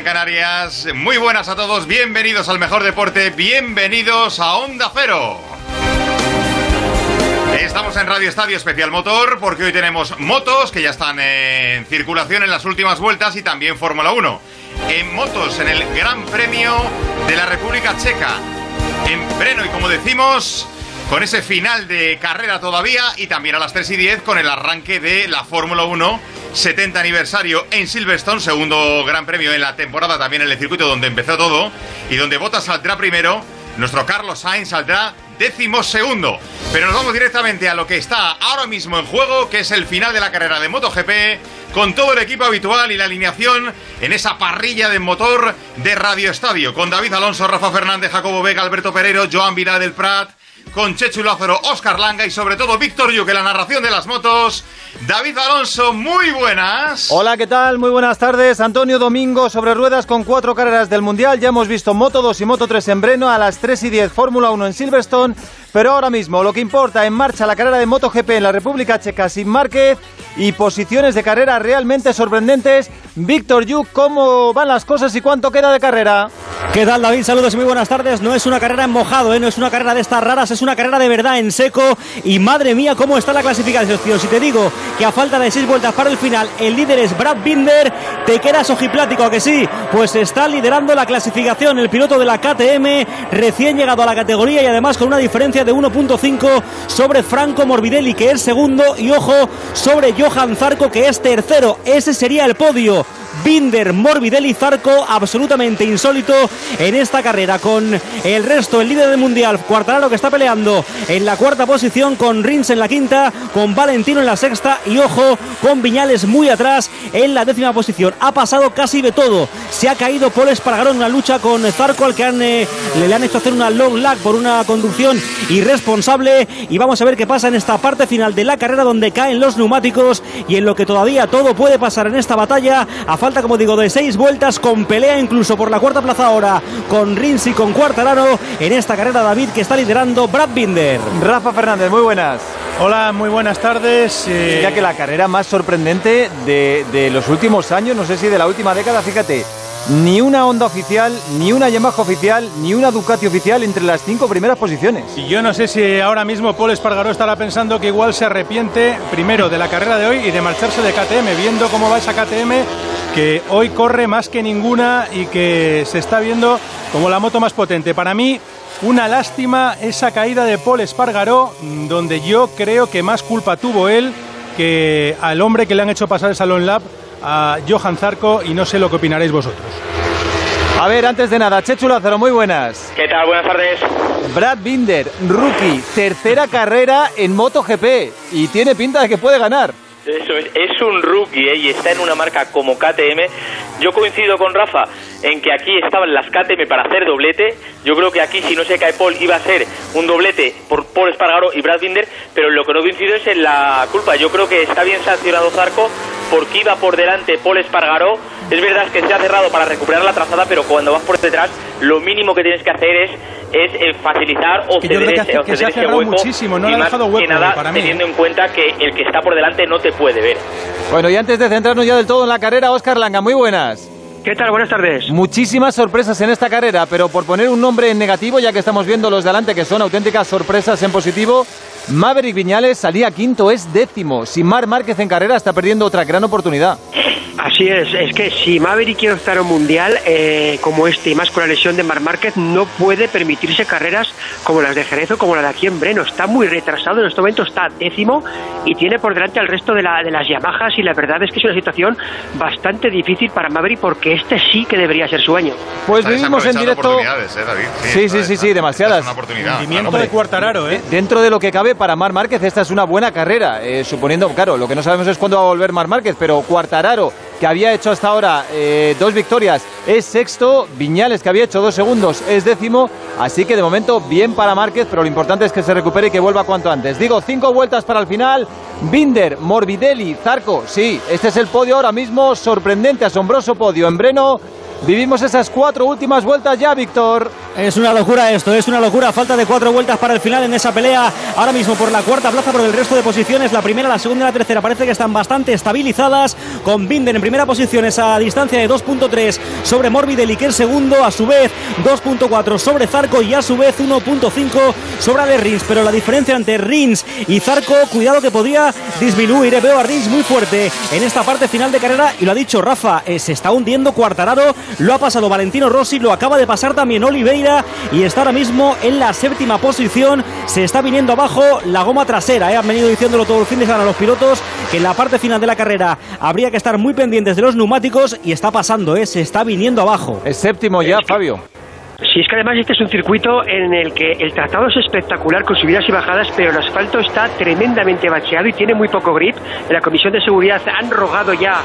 Canarias. Muy buenas a todos, bienvenidos al mejor deporte, bienvenidos a Onda Cero. Estamos en Radio Estadio Especial Motor porque hoy tenemos motos que ya están en circulación en las últimas vueltas y también Fórmula 1. En motos, en el Gran Premio de la República Checa. En Breno y como decimos, con ese final de carrera todavía y también a las 3 y 10 con el arranque de la Fórmula 1 70 aniversario en Silverstone, segundo gran premio en la temporada también en el circuito donde empezó todo y donde Bottas saldrá primero, nuestro Carlos Sainz saldrá décimo segundo. Pero nos vamos directamente a lo que está ahora mismo en juego, que es el final de la carrera de MotoGP, con todo el equipo habitual y la alineación en esa parrilla de motor de Radio Estadio, con David Alonso, Rafa Fernández, Jacobo Vega, Alberto Pereiro, Joan Vidal del Prat, con Chechu Lázaro, Oscar Langa y sobre todo Víctor Yuque, la narración de las motos. David Alonso, muy buenas. Hola, ¿qué tal? Muy buenas tardes. Antonio Domingo sobre ruedas con cuatro carreras del Mundial. Ya hemos visto Moto 2 y Moto 3 en Breno, a las 3 y 10 Fórmula 1 en Silverstone. Pero ahora mismo lo que importa, en marcha la carrera de MotoGP en la República Checa sin Márquez y posiciones de carrera realmente sorprendentes. Víctor Yuk, ¿cómo van las cosas y cuánto queda de carrera? ¿Qué tal David? Saludos y muy buenas tardes. No es una carrera en mojado, ¿eh? no es una carrera de estas raras, es una carrera de verdad en seco. Y madre mía, cómo está la clasificación. Si te digo que a falta de seis vueltas para el final, el líder es Brad Binder, te quedas ojiplático, ¿a que sí? Pues está liderando la clasificación el piloto de la KTM, recién llegado a la categoría y además con una diferencia de 1.5 sobre Franco Morbidelli, que es segundo, y ojo, sobre Johan Zarco, que es tercero. Ese sería el podio. Binder, Morbidelli, Zarco, absolutamente insólito en esta carrera. Con el resto, el líder del mundial, Cuartararo, que está peleando en la cuarta posición, con Rins en la quinta, con Valentino en la sexta y ojo, con Viñales muy atrás en la décima posición. Ha pasado casi de todo. Se ha caído Paul Espargaró en una lucha con Zarco, al que eh, le han hecho hacer una long lag por una conducción irresponsable. Y vamos a ver qué pasa en esta parte final de la carrera, donde caen los neumáticos y en lo que todavía todo puede pasar en esta batalla. A falta, como digo, de seis vueltas, con pelea incluso por la cuarta plaza ahora, con Rins y con Cuartararo en esta carrera David que está liderando Brad Binder. Rafa Fernández, muy buenas. Hola, muy buenas tardes. Eh... Ya que la carrera más sorprendente de, de los últimos años, no sé si de la última década, fíjate, ni una Honda oficial, ni una Yamaha oficial, ni una Ducati oficial entre las cinco primeras posiciones. Y yo no sé si ahora mismo Paul Espargaró estará pensando que igual se arrepiente primero de la carrera de hoy y de marcharse de KTM, viendo cómo va esa KTM que hoy corre más que ninguna y que se está viendo como la moto más potente. Para mí, una lástima esa caída de Paul Espargaró, donde yo creo que más culpa tuvo él que al hombre que le han hecho pasar el Salón Lab a Johan Zarco y no sé lo que opinaréis vosotros. A ver, antes de nada, Chechu Lázaro, muy buenas. ¿Qué tal? Buenas tardes. Brad Binder, rookie, tercera carrera en MotoGP y tiene pinta de que puede ganar. Eso es, es un rookie ¿eh? y está en una marca como KTM. Yo coincido con Rafa en que aquí estaban las KTM para hacer doblete. Yo creo que aquí, si no se cae Paul, iba a ser un doblete por Paul Espargaro y Brad Binder, pero lo que no coincido es en la culpa. Yo creo que está bien sancionado Zarco porque iba por delante Paul Espargaró. Es verdad que se ha cerrado para recuperar la trazada, pero cuando vas por detrás, lo mínimo que tienes que hacer es es eh, facilitar o que yo ceder, creo que, o que se ha ese hueco muchísimo, no y más dejado hueco que nada para mí. teniendo en cuenta que el que está por delante no te puede ver. Bueno, y antes de centrarnos ya del todo en la carrera, Oscar Langa, muy buenas. ¿Qué tal? Buenas tardes. Muchísimas sorpresas en esta carrera, pero por poner un nombre en negativo, ya que estamos viendo los de adelante que son auténticas sorpresas en positivo, Maverick Viñales salía quinto, es décimo. Si Mar Márquez en carrera está perdiendo otra gran oportunidad. Así es, es que si Maverick quiere optar a un mundial eh, como este y más con la lesión de Mar Márquez, no puede permitirse carreras como las de Jerez o como la de aquí en Breno. Está muy retrasado, en este momento está décimo y tiene por delante al resto de, la, de las Yamahas y la verdad es que es una situación bastante difícil para Maverick porque este sí que debería ser su año. Pues vivimos en directo. oportunidades, ¿eh, David? Sí, sí, sí, sí, demasiadas. Es una oportunidad. Claro. de Cuartararo, ¿eh? Dentro de lo que cabe para Mar Márquez, esta es una buena carrera, eh, suponiendo, claro, lo que no sabemos es cuándo va a volver Mar Márquez, pero Cuartararo, que había hecho hasta ahora eh, dos victorias, es sexto, Viñales, que había hecho dos segundos, es décimo, así que de momento bien para Márquez, pero lo importante es que se recupere y que vuelva cuanto antes. Digo, cinco vueltas para el final, Binder, Morbidelli, Zarco, sí, este es el podio ahora mismo, sorprendente, asombroso podio en Breno, Vivimos esas cuatro últimas vueltas ya, Víctor. Es una locura esto, es una locura. Falta de cuatro vueltas para el final en esa pelea. Ahora mismo por la cuarta plaza, por el resto de posiciones. La primera, la segunda y la tercera parece que están bastante estabilizadas. Con Binder en primera posición, esa distancia de 2.3 sobre Morbidelli, que es segundo. A su vez, 2.4 sobre Zarco y a su vez 1.5 sobre Ale Rins. Pero la diferencia entre Rins y Zarco, cuidado que podría disminuir. Veo a Rins muy fuerte en esta parte final de carrera. Y lo ha dicho Rafa, eh, se está hundiendo Cuartararo. Lo ha pasado Valentino Rossi, lo acaba de pasar también Oliveira y está ahora mismo en la séptima posición. Se está viniendo abajo la goma trasera. ¿eh? Han venido diciéndolo todo el fin de semana los pilotos que en la parte final de la carrera habría que estar muy pendientes de los neumáticos y está pasando, ¿eh? se está viniendo abajo. Es séptimo ya, Fabio. Sí, es que además este es un circuito en el que el trazado es espectacular con subidas y bajadas, pero el asfalto está tremendamente bacheado y tiene muy poco grip. En la Comisión de Seguridad han rogado ya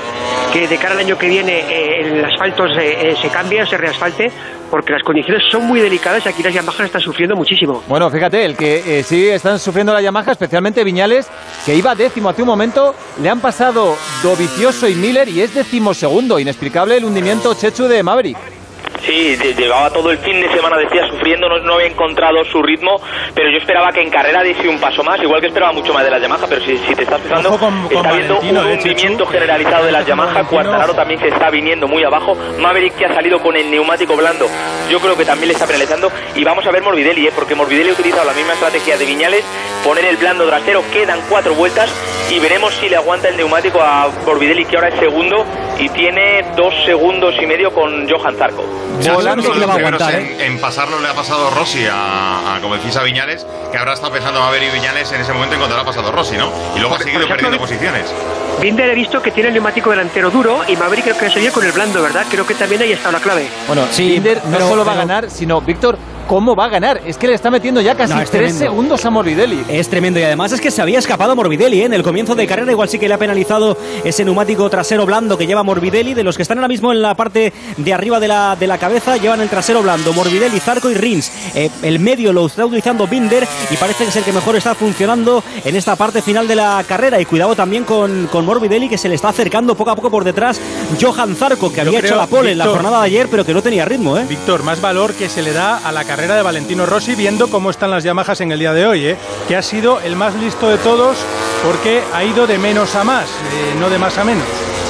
que de cara al año que viene eh, el asfalto se, eh, se cambie, se reasfalte, porque las condiciones son muy delicadas y aquí las Yamaha están sufriendo muchísimo. Bueno, fíjate, el que eh, sí están sufriendo la Yamaha, especialmente Viñales, que iba décimo hace un momento, le han pasado Dovicioso y Miller y es decimosegundo. Inexplicable el hundimiento Chechu de Maverick. Sí, llevaba todo el fin de semana, decía, sufriendo, no, no había encontrado su ritmo, pero yo esperaba que en carrera diese un paso más, igual que esperaba mucho más de la Yamaha, pero si, si te estás fijando, con- con está viendo un Valentino, eh, hundimiento generalizado de la Yamaha, Valentino. Cuartararo también se está viniendo muy abajo, Maverick que ha salido con el neumático blando, yo creo que también le está penalizando, y vamos a ver Morbidelli, ¿eh? porque Morbidelli ha utilizado la misma estrategia de Viñales, poner el blando trasero, quedan cuatro vueltas, y veremos si le aguanta el neumático a Morbidelli, que ahora es segundo, y tiene dos segundos y medio con Johan Zarco. Ya Volando que le los va a aguantar, en, en pasarlo le ha pasado Rossi a, a como decís a Viñales, que ahora está pensando Maverick y Viñales en ese momento en cuanto le ha pasado Rossi, ¿no? Y luego ha Por- seguido por ejemplo, perdiendo posiciones. Binder he visto que tiene el neumático delantero duro y Maverick creo que sería con el blando, ¿verdad? Creo que también ahí está la clave. Bueno, Sí, Binder no pero- solo va a ganar, sino, Víctor, ¿cómo va a ganar? Es que le está metiendo ya casi No, es tres tremendo. segundos a Morbidelli. Es tremendo y además es que se había escapado Morbidelli ¿eh? en el comienzo de carrera, igual sí que le ha penalizado ese neumático trasero blando que lleva Morbidelli, de los que están ahora mismo en la parte de arriba de la, de la cabeza, llevan el trasero blando, Morbidelli, Zarco y Rins. Eh, el medio lo está utilizando Binder y parece que es el que mejor está funcionando en esta parte final de la carrera y cuidado también con, con Morbidelli que se le está acercando poco a poco por detrás Johan Zarco que Yo había creo, hecho la pole en la jornada de ayer pero que no tenía ritmo, ¿eh? Víctor, más valor que se le da a la carrera de Valentino Rossi viendo cómo están las Yamahas en el día de hoy, ¿eh? que ha sido el más listo de todos porque ha ido de menos a más, eh, no de más a menos.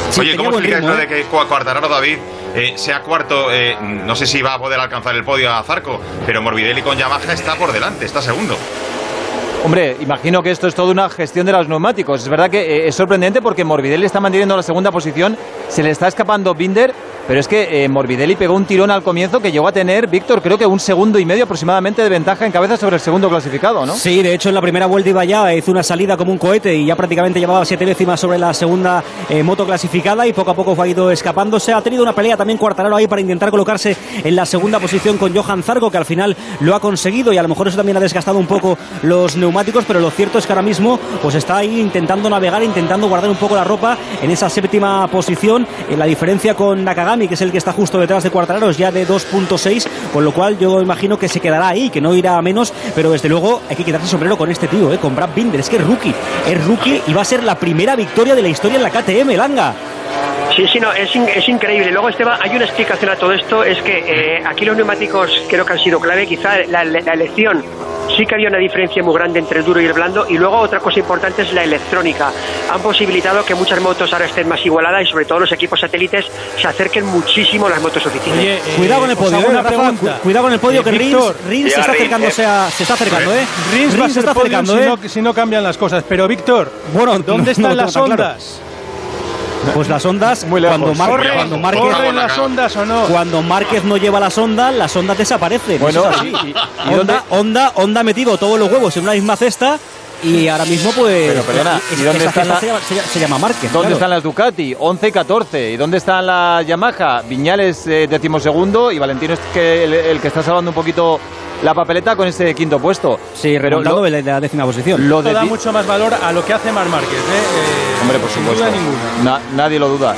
Sí, Oye, ¿cómo buen explicáis ritmo, lo ¿eh? de que Cu- Cuartararo David eh, sea cuarto? eh, no sé si va a poder alcanzar el podio a Zarco, pero Morbidelli con Yamaha está por delante, está segundo. Hombre, imagino que esto es toda una gestión de los neumáticos. Es verdad que eh, es sorprendente porque Morbidelli está manteniendo la segunda posición, se le está escapando Binder, pero es que eh, Morbidelli pegó un tirón al comienzo que llegó a tener, Víctor, creo que un segundo y medio aproximadamente de ventaja en cabeza sobre el segundo clasificado, ¿no? Sí, de hecho en la primera vuelta iba ya, hizo una salida como un cohete y ya prácticamente llevaba siete décimas sobre la segunda eh, moto clasificada y poco a poco ha ido escapándose. Ha tenido una pelea también Cuartararo ahí para intentar colocarse en la segunda posición con Johan Zarco, que al final lo ha conseguido y a lo mejor eso también ha desgastado un poco los neumáticos, pero lo cierto es que ahora mismo pues está ahí intentando navegar, intentando guardar un poco la ropa en esa séptima posición. En la diferencia con Nakagami, que es el que está justo detrás de Cuartararo, es ya de 2.6, con lo cual yo imagino que se quedará ahí, que no irá a menos, pero desde luego hay que quitarse sombrero con este tío, ¿eh? con Brad Binder, es que es rookie, es rookie y va a ser la primera victoria de la historia en la KTM, Langa. Sí, sí, no, es, in- es increíble. Luego, Esteban, hay una explicación a todo esto, es que eh, aquí los neumáticos creo que han sido clave, quizá la, la elección sí que había una diferencia muy grande entre el duro y el blando, y luego otra cosa importante es la electrónica. Han posibilitado que muchas motos ahora estén más igualadas y sobre todo los equipos satélites se acerquen muchísimo a las motos oficiales. Oye, eh, Cuidado con el podio, eh, una Rafa, pregunta. cu- cuidado con el podio Eh, que Rins, Víctor, Rins Sí, se está Rins, acercándose a, se está acercando, ¿eh? Rins va a ser se está acercando, si, ¿eh? no, si no cambian las cosas. Pero, Víctor, Bueno, ¿dónde no- están no las tan claro. Pues las ondas, Muy lejos. cuando, Mar- Corre, cuando. Márquez, ¿Corren las ondas o no? cuando Márquez no lleva las ondas, las ondas desaparecen. Bueno, eso es así. y- y- Honda, Honda ha metido todos los huevos en una misma cesta y ahora mismo pues... Pero, perdona, es- ¿y dónde están la- se, llama, se llama- se llama Márquez. ¿Dónde claro. están las Ducati? 11 y 14. ¿Y dónde está la Yamaha? Viñales eh, decimosegundo y Valentino es que el, el que está salvando un poquito la papeleta con ese quinto puesto. Sí, pero lo, de la décima posición. lo de da mucho más valor a lo que hace Mar Márquez. ¿eh? Eh, Hombre, por sin supuesto. duda ninguna. Na- nadie lo duda.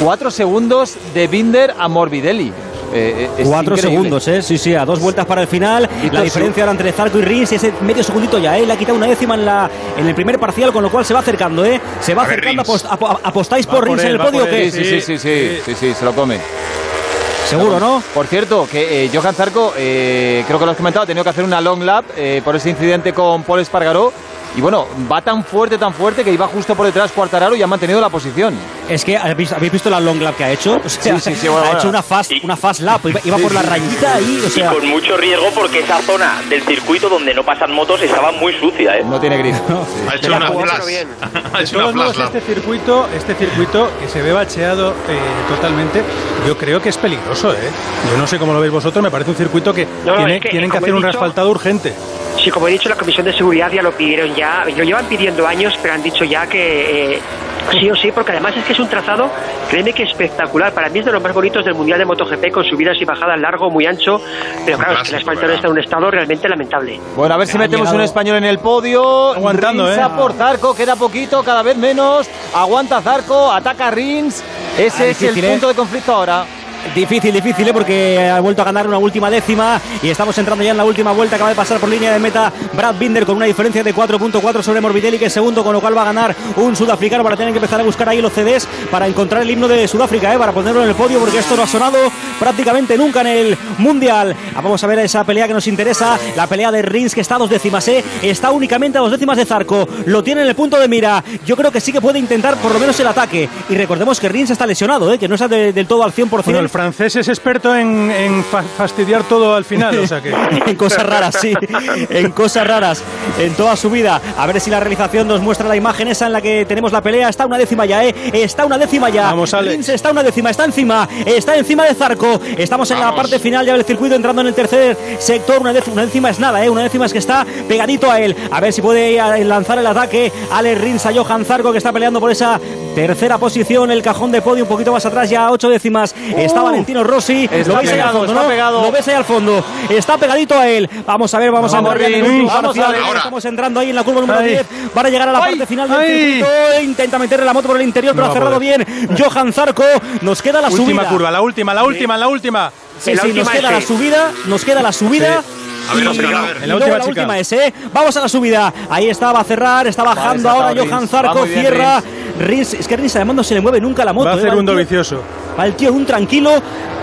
Cuatro segundos de Binder a Morbidelli. Eh, eh, es Cuatro increíble. segundos, ¿eh? Sí, sí, a dos vueltas para el final. Víctor, la diferencia ahora entre Zarco y Rins es medio segundito ya, ¿eh? Le ha quitado una décima en, la, en el primer parcial, con lo cual se va acercando, ¿eh? Se va A ver, acercando. Rins. Apost- apo- ¿Apostáis Va por por Rins él, en el podio o qué? Sí, sí, sí, sí, sí, sí, sí, se lo come. Seguro, ¿no? Por cierto, que eh, Johan Zarco, eh, creo que lo has comentado, ha tenido que hacer una long lap eh, por ese incidente con Paul Espargaró. Y bueno, va tan fuerte, tan fuerte que iba justo por detrás Cuartararo y ha mantenido la posición. Es que ¿habéis, habéis visto la long lap que ha hecho? O sea, Sí, sí, sí, bueno, ha bueno. hecho una fast, una fast lap, iba, iba por la rayita ahí, o Y sea, con mucho riesgo porque esa zona del circuito donde no pasan motos estaba muy sucia, ¿eh? No tiene grip. Ha hecho la una flash. bien. ha De hecho una todos modos, flash lap. este circuito, este circuito que se ve bacheado eh, totalmente, yo creo que es peligroso, ¿eh? Yo no sé cómo lo veis vosotros, me parece un circuito que, No, tiene- es que, tienen que como hacer he un dicho- resfaltado urgente. Sí, como he dicho, la Comisión de Seguridad ya lo pidieron ya, lo llevan pidiendo años, pero han dicho ya que eh, sí o sí, porque además es que es un trazado, créeme que espectacular. Para mí es de los más bonitos del Mundial de MotoGP, con subidas y bajadas largo, muy ancho, pero claro, es que asfalto ¿verdad? está en un estado realmente lamentable. Bueno, a ver si metemos llegado- un español en el podio. Aguantando, Rins ¿eh? a por Zarco, queda poquito, cada vez menos. Aguanta Zarco, ataca Rins. Ese Ah, es el difícil, ¿eh? punto de conflicto ahora. Difícil, difícil, ¿eh? porque ha vuelto a ganar una última décima y estamos entrando ya en la última vuelta. Acaba de pasar por línea de meta Brad Binder con una diferencia de 4.4 sobre Morbidelli, que es segundo, con lo cual va a ganar un sudafricano para tener que empezar a buscar ahí los CDs para encontrar el himno de Sudáfrica, ¿eh? para ponerlo en el podio, porque esto no ha sonado prácticamente nunca en el Mundial. Ah, Vamos a ver esa pelea que nos interesa, la pelea de Rins, que está a dos décimas, ¿eh? está únicamente a dos décimas de Zarco, lo tiene en el punto de mira. Yo creo que sí que puede intentar por lo menos el ataque. Y recordemos que Rins está lesionado, ¿eh? que no está de- del todo al 100%. Bueno, francés es experto en, en fa- fastidiar todo al final, o sea que... en cosas raras, sí, en cosas raras, en toda su vida. A ver si la realización nos muestra la imagen esa en la que tenemos la pelea. Está una décima ya, ¿eh? Está una décima ya. Vamos, Alex. Rins está una décima, está encima, está encima de Zarco. Estamos en la parte final ya del circuito, entrando en el tercer sector. Una décima, una décima es nada, ¿eh? Una décima es que está pegadito a él. A ver si puede lanzar el ataque. Alex Rins a Johan Zarco, que está peleando por esa tercera posición. El cajón de podio un poquito más atrás, ya a ocho décimas. Está Valentino Rossi. Está Lo veis ahí al pegado, fondo, está ¿no? pegado. Lo ves ahí al fondo. Está pegadito a él. Vamos a ver, vamos, Vamos, a en vamos. Ahora. Estamos entrando ahí en la curva número Ay. 10. Van a llegar a la Ay, parte final del circuito. Intenta meterle la moto por el interior, pero No ha cerrado bien. Johan Zarco. Nos queda la Última subida. curva, la última, la última, la última. Sí, sí, nos última queda la subida. Nos queda la subida. A ver, Oscar, a ver. En la última, la última es, ¿eh? Vamos a la subida. Ahí está, va a cerrar, está bajando Vale, ahora Johan. Zarco, cierra. Rins, es que Rins además no se le mueve nunca la moto. Va a ¿eh? hacer el un tío- vicioso. Va el tío un tranquilo,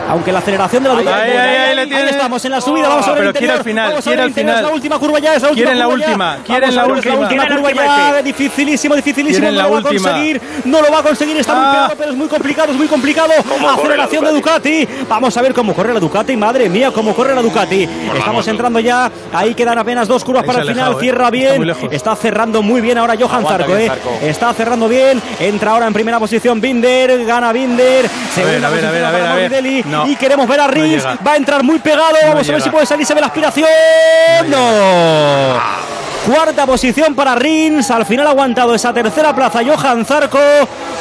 aunque la aceleración de la Ahí, Ducati- ahí, ahí, ahí tiene. estamos en la subida, vamos a ver Pero el quiere interior. al final, vamos a quiere ver el al final. Es la última curva ya, es la última Quieren la última, quieren la es última. última curva ya, dificilísimo, dificilísimo, no la lo va a conseguir, no lo va a conseguir, está muy Ah. pegado, pero es muy complicado, es muy complicado. ¿Cómo corre Aceleración la de Ducati, vamos a ver cómo corre la Ducati, madre mía, cómo corre la Ducati. Estamos moto. Ya, ahí quedan apenas dos curvas para el se final, ¿eh? cierra bien, está cerrando muy bien ahora Johan Zarco, eh. Zarco. está cerrando bien, entra ahora en primera posición Binder, gana Binder, segunda posición para. Morbidelli, y queremos ver a Rins, llega. va a entrar muy pegado, vamos a ver si puede salirse de la aspiración, no. Cuarta posición para Rins. Al final ha aguantado esa tercera plaza Johan Zarco.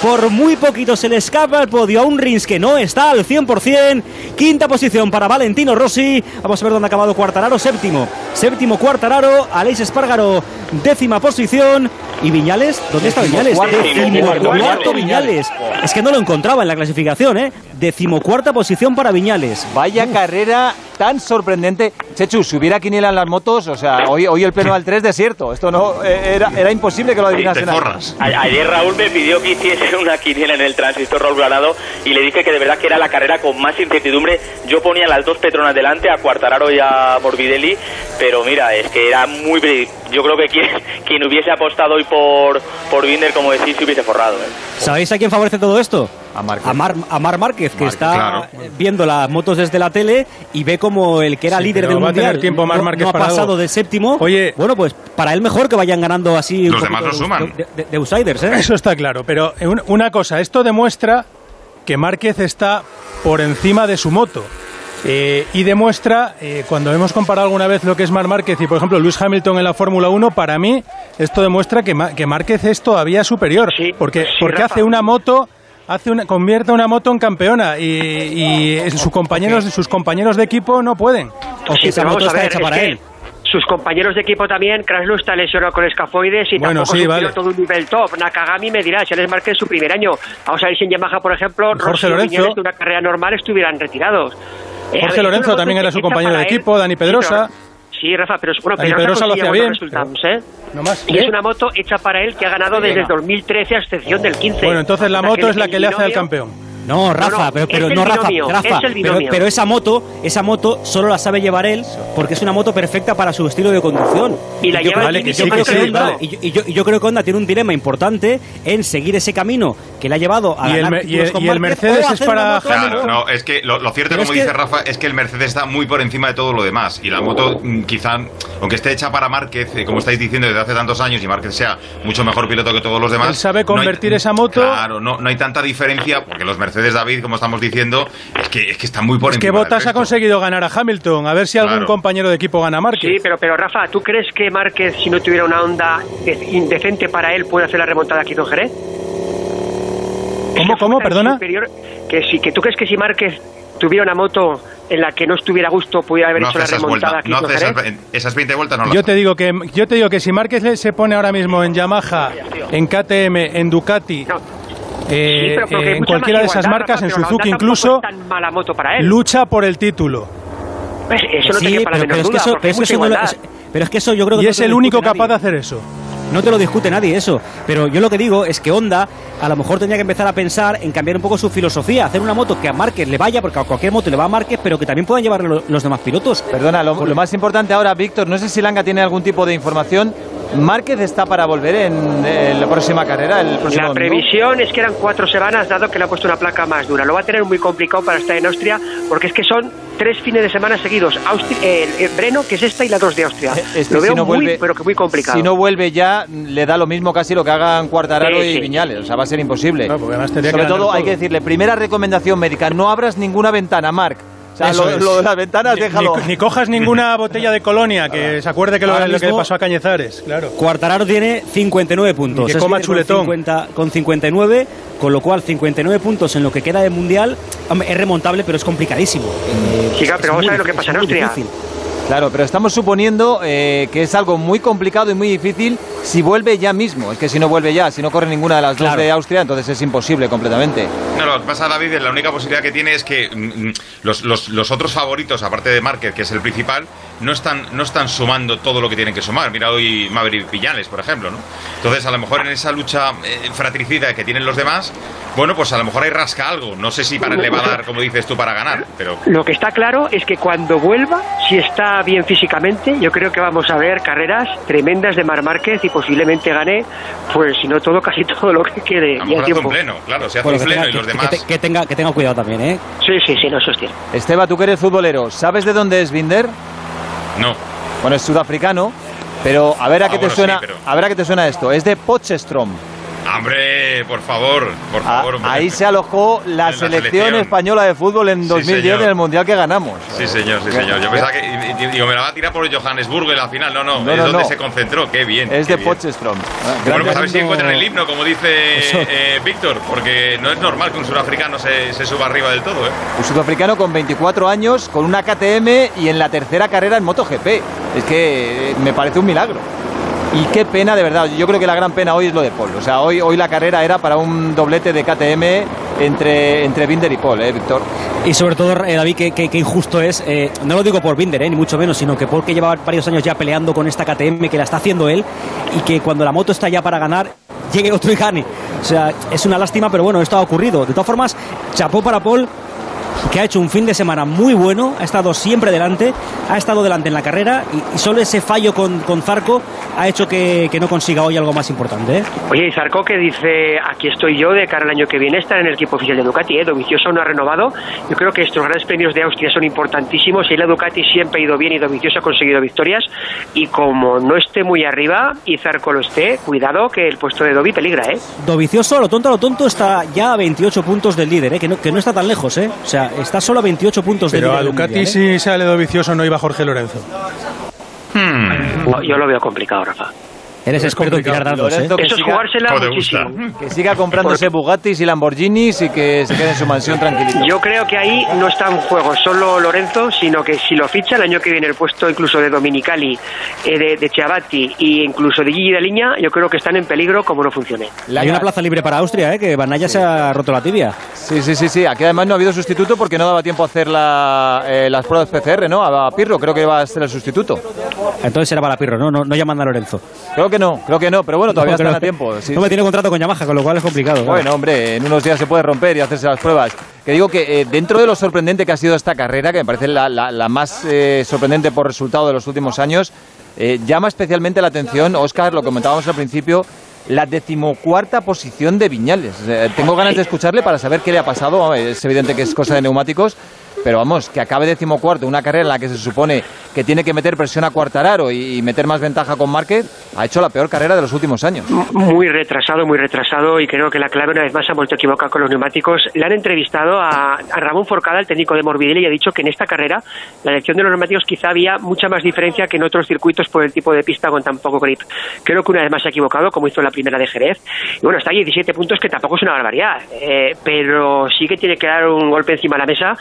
Por muy poquito se le escapa el podio a un Rins que no está al 100%. Quinta posición para Valentino Rossi. Vamos a ver dónde ha acabado Cuartararo. Séptimo. Séptimo Cuartararo. Aleix Espargaro. Décima posición. ¿Y Viñales? ¿Dónde está Viñales? Decimocuarto. Viñales. Es que no lo encontraba en la clasificación, ¿eh? Decimocuarta posición para Viñales. Vaya carrera tan sorprendente. Chechu, si hubiera quiniela en las motos, o sea, hoy, hoy el pleno al 3 desierto. Esto no eh, era, era imposible que lo Te adivinasen. nadie. forras. A- Ayer Raúl me pidió que hiciese una quiniela en el transistor Raúl Granado y le dije que de verdad que era la carrera con más incertidumbre. Yo ponía las dos Petronas delante, a Cuartararo y a Morbidelli, pero mira, es que era muy... Yo creo que quien, quien hubiese apostado hoy por, por Binder, como decís, se hubiese forrado. ¿eh? ¿Sabéis a quién favorece todo esto? A Márquez. A Mar, a Mar Márquez, que está claro. viendo las motos desde la tele y ve como el que era Sí, líder del va a tener mundial tiempo Marc no, Márquez no ha pasado de séptimo. Oye. bueno, pues para él mejor que vayan ganando así Los demás lo de- suman. De, de- de outsiders, ¿eh? Eso está claro, pero un- una cosa, esto demuestra que Márquez está por encima de su moto. Eh, y demuestra, eh, cuando hemos comparado alguna vez lo que es Mar Márquez y, por ejemplo, Luis Hamilton en la Fórmula 1, para mí esto demuestra que, Ma- que Márquez es todavía superior. Sí, porque sí, porque Rafa. hace una moto, hace una, convierte una moto en campeona y, y sus, compañeros, sus compañeros de equipo no pueden. O Sí, esa moto está ver, hecha es para él. Sus compañeros de equipo también, Kraslo está lesionado con escafoides y Bueno, tampoco sí, vale. de un nivel top. Nakagami me dirá, si Alex Márquez su primer año. Vamos a ver si en Yamaha, por ejemplo, Jorge Rossi y Lorenzo. Viñales de una carrera normal estuvieran retirados. Eh, ver, Jorge Lorenzo también era su compañero de él. equipo, Dani Pedrosa. Sí, Rafa, pero bueno, Dani Pedrosa Pedrosa lo hacía bien, resultados, ¿eh? No más. Y es una moto hecha para él que ha ganado desde el 2013 a excepción del 15. Bueno, entonces la moto es la que le hace al campeón. No, Rafa, no, pero, pero es el no Rafa, binomio, Rafa, es el pero, esa moto, esa moto solo la sabe llevar él porque es una moto perfecta para su estilo de conducción. Y la yo creo- que Honda- tiene un dilema importante en seguir ese camino que le ha llevado a Y el ganar y el- con y el Mercedes es para Claro, no, es que lo, lo cierto, Pero como es que- dice Rafa, es que el Mercedes está muy por encima de todo lo demás. Y la moto, mm, quizá, aunque esté hecha para Márquez, eh, como estáis diciendo desde hace tantos años, y Márquez sea mucho mejor piloto que todos los demás. Él sabe no hay- convertir esa moto- Claro, no, no hay tanta diferencia, porque los Mercedes David, como estamos diciendo, es que, es que están muy por Es que Bottas ha conseguido ganar a Hamilton. A ver si algún Claro. compañero de equipo gana a Márquez. Sí, pero, pero Rafa, ¿tú crees que Márquez, si no tuviera una onda de- indecente para él, puede hacer la remontada aquí con Jerez? ¿Cómo, cómo? Perdona. superior que, si, que tú crees que si Márquez tuviera una moto en la que no estuviera a gusto, pudiera haber No hecho la remontada vueltas, aquí no con esas, esas 20 vueltas, no las Yo te digo que yo te digo que si Márquez se pone ahora mismo en Yamaha, en KTM, en Ducati, No. Eh, Sí, pero en cualquiera de esas marcas, en Suzuki incluso, mala moto para él. lucha por el título. Pues eso no Sí, pero, es que duda, eso, que mucha eso no lo- igualdad. es- pero es que eso yo creo que Y no es el único capaz de hacer eso. No te lo discute nadie eso, pero yo lo que digo es que Honda a lo mejor tendría que empezar a pensar en cambiar un poco su filosofía, hacer una moto que a Márquez le vaya, porque a cualquier moto le va a Márquez, pero que también puedan llevar lo- los demás pilotos. Perdona, lo, lo más importante ahora, Víctor, no sé si Langa tiene algún tipo de información. Márquez está para volver en, eh, la próxima carrera, el próximo La domingo. previsión es que eran cuatro semanas, dado que le ha puesto una placa más dura. Lo va a tener muy complicado para estar en Austria, porque es que son tres fines de semana seguidos. Austria, eh, el Breno, que es esta, y la dos de Austria. Es que Lo si veo no muy, vuelve- pero que muy complicado. Si no vuelve ya, le da lo mismo casi lo que hagan Cuartararo Sí, y sí. Viñales. O sea, va a ser imposible. Sobre todo, hay que decirle, primera recomendación médica, no abras ninguna ventana, Marc. Sea, lo, es. lo de las ventanas, Ni- déjalo. Ni, ni cojas ninguna botella de colonia, que se acuerde que lo, lo que le pasó a Cañizares, claro. Cuartararo tiene 59 puntos. Y que es coma líder chuletón. Con, 50 con 59, con lo cual 59 puntos en lo que queda de mundial es remontable, pero es complicadísimo. Sí, claro, es pero vamos a ver lo que pasa en es muy Austria. difícil. Claro, pero estamos suponiendo eh, que es algo muy complicado y muy difícil si vuelve ya mismo. Es que si no vuelve ya, si no corre ninguna de las Claro. dos de Austria, entonces es imposible completamente. No, lo que pasa, David, es la única posibilidad que tiene es que mm, mm, los, los- los otros favoritos, aparte de Márquez, que es el principal, no están, no están sumando todo lo que tienen que sumar. Mira hoy Maverick Viñales, por ejemplo, ¿no? Entonces, a lo mejor en esa lucha eh, fratricida que tienen los demás, bueno, pues a lo mejor hay rasca algo. No sé si para, le va a dar, como dices tú, para ganar, pero... Lo que está claro es que cuando vuelva, si está bien físicamente, yo creo que vamos a ver carreras tremendas de Mar Márquez y posiblemente gane, pues si no todo, casi todo lo que quede. A lo mejor un pleno, claro, se hace Bueno, un pleno tenga, y los que- demás... que te- que tenga, que tenga cuidado también, ¿eh? Sí, sí, sí, no, cierto. Esteba, tú que eres futbolero, ¿sabes de dónde es Binder? No. Bueno, es sudafricano, pero a ver a Ah, qué te bueno, suena, sí, pero- a ver a qué te suena esto. Es de Potchefstroom. Hombre, por favor, por Ah, favor. hombre. ahí se alojó la, selección, española de fútbol en Sí, 2010 señor. en el mundial que ganamos. Sí, señor, sí, señor. Yo pensaba que. Digo, me la va a tirar por Johannesburgo en la final. No, no, No, es no, donde no. se concentró. Qué bien. Es qué de. Ah, Bueno, grande pues a ver si encuentran el himno, como dice eh, Víctor, porque no es normal que un surafricano se, se suba arriba del todo, ¿eh? Un sudafricano con 24 años, con una KTM y en la tercera carrera en MotoGP. Es que eh, me parece un milagro. Y qué pena, de verdad. Yo creo que la gran pena hoy es lo de Paul. O sea, hoy, hoy la carrera era para un doblete de KTM entre, entre Binder y Paul, ¿eh, Víctor? Y sobre todo, eh, David, que, que- que injusto es, eh, no lo digo por Binder, eh, ni mucho menos, sino que porque lleva varios años ya peleando con esta KTM que la está haciendo él y que cuando la moto está ya para ganar, llegue otro y gane. O sea, es una lástima, pero bueno, esto ha ocurrido. De todas formas, chapó para Paul que ha hecho un fin de semana muy bueno, ha estado siempre delante, ha estado delante en la carrera y, y solo ese fallo con, con Zarco ha hecho que, que no consiga hoy algo más importante. ¿eh? Oye, y Zarco que dice, aquí estoy yo de cara al año que viene, estar en el equipo oficial de Ducati, ¿eh? Dovizioso no ha renovado. Yo creo que estos grandes premios de Austria son importantísimos y la Ducati siempre ha ido bien y Dovizioso ha conseguido victorias. Y como no esté muy arriba y Zarco lo esté, cuidado que el puesto de Dovi peligra, ¿eh? Dovicioso, lo tonto, lo tonto, está ya a 28 puntos del líder, ¿eh? que, no, que no está tan lejos. ¿eh? O sea, está solo a 28 puntos Pero líder. a del Ducati mundial, ¿eh? si sale vicioso no iba Jorge Lorenzo. No, yo lo veo complicado, Rafa. Eres experto en tirar dardos. ¿eh? Eso es jugársela ¿Cómo te muchísimo. gusta? Que siga comprándose Bugattis y Lamborghinis y que se quede en su mansión tranquilito. Yo creo que ahí no está en juego solo Lorenzo, sino que si lo ficha el año que viene el puesto incluso de Dominicali, eh, de, de Chiavatti e incluso de Gigi de Liña, yo creo que están en peligro como no funcione. Hay una plaza libre para Austria, ¿eh? que Banaya se ha roto la tibia. Sí, sí, sí, sí. Aquí además no ha habido sustituto porque no daba tiempo a hacer la, eh, las pruebas PCR, ¿no? A Pirro creo que va a ser el sustituto. Entonces será para Pirro, ¿no? ¿no? No llaman a Lorenzo. Creo que no, creo que no, pero bueno, todavía No, están a creo- tiempo. Sí, no me tiene contrato con Yamaha, con lo cual es complicado. claro. Bueno, hombre, en unos días se puede romper y hacerse las pruebas. Que digo que eh, dentro de lo sorprendente que ha sido esta carrera, que me parece la, la- la más eh, sorprendente por resultado de los últimos años, eh, llama especialmente la atención, Óscar, lo comentábamos al principio, la decimocuarta posición de Viñales. Eh, tengo ganas de escucharle para saber qué le ha pasado. Es evidente que es cosa de neumáticos. Pero vamos, que acabe decimocuarto, una carrera en la que se supone que tiene que meter presión a Cuartararo y, y meter más ventaja con Márquez, ha hecho la peor carrera de los últimos años. Muy retrasado, muy retrasado y creo que la clave una vez más ha vuelto a equivocar con los neumáticos. Le han entrevistado a, Ramón Forcada, el técnico de Morbidelli, y ha dicho que en esta carrera la elección de los neumáticos quizá había mucha más diferencia que en otros circuitos por el tipo de pista con tan poco grip. Creo que una vez más se ha equivocado, como hizo la primera de Jerez. Y bueno, está ahí 17 puntos, que tampoco es una barbaridad, eh, pero sí que tiene que dar un golpe encima de la mesa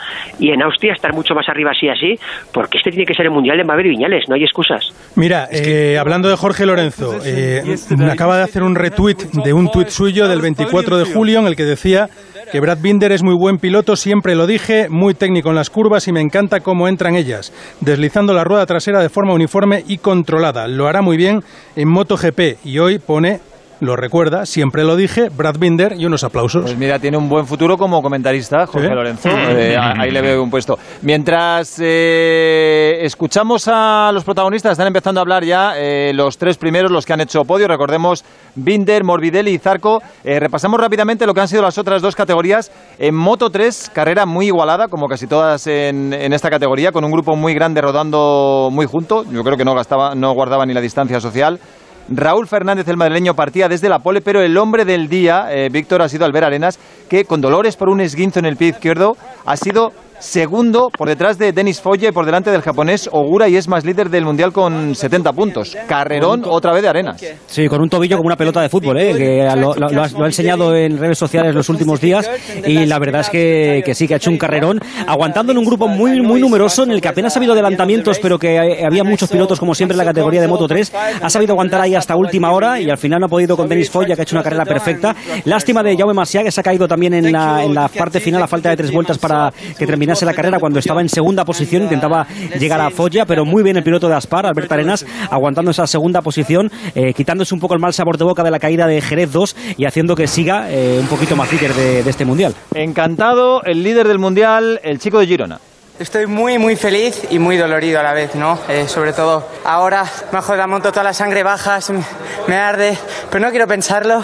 en Austria estar mucho más arriba así así, porque este tiene que ser el Mundial de Maverick Viñales, no hay excusas. Mira, eh, hablando de Jorge Lorenzo, eh, me acaba de hacer un retweet de un tuit suyo del 24 de julio en el que decía que Brad Binder es muy buen piloto, siempre lo dije, muy técnico en las curvas y me encanta cómo entran ellas, deslizando la rueda trasera de forma uniforme y controlada. Lo hará muy bien en MotoGP y hoy pone, lo recuerda, siempre lo dije, Brad Binder y unos aplausos. Pues mira, tiene un buen futuro como comentarista, Jorge Sí. Lorenzo. Eh, ahí le veo un puesto. Mientras eh, escuchamos a los protagonistas, están empezando a hablar ya eh, los tres primeros, los que han hecho podio. Recordemos Binder, Morbidelli y Zarco. Repasamos rápidamente lo que han sido las otras dos categorías. En Moto 3, carrera muy igualada, como casi todas en, en esta categoría, con un grupo muy grande rodando muy junto. Yo creo que no, gastaba, no guardaba ni la distancia social. Raúl Fernández, el madrileño, partía desde la pole, pero el hombre del día, eh, Víctor, ha sido Albert Arenas, que con dolores por un esguinzo en el pie izquierdo ha sido segundo por detrás de Denis Foye, por delante del japonés Ogura y es más líder del mundial con 70 puntos. Carrerón otra vez de Arenas. Sí, con un tobillo como una pelota de fútbol, ¿eh? que lo, lo- lo ha, enseñado en redes sociales los últimos días y la verdad es que, que sí, que ha hecho un carrerón, aguantando en un grupo muy muy numeroso en el que apenas ha habido adelantamientos, pero que había muchos pilotos como siempre en la categoría de Moto 3. Ha sabido aguantar ahí hasta última hora y al final no ha podido con Denis Foya, que ha hecho una carrera perfecta. Lástima de Jaume Masia, que se ha caído también en la, en la parte final a falta de tres vueltas para que terminase la carrera cuando estaba en segunda posición, intentaba llegar a Foya, pero muy bien el piloto de Aspar, Albert Arenas, aguantando esa segunda posición, eh, quitándose un poco el mal sabor de boca de la caída de Jerez 2 y haciendo que siga eh, un poquito más líder de, de este mundial. Encantado, el líder del mundial, el chico de Girona. Estoy muy, muy feliz y muy dolorido a la vez, ¿no? Eh, sobre todo ahora, bajo la moto, toda la sangre baja, me, me arde, pero no quiero pensarlo.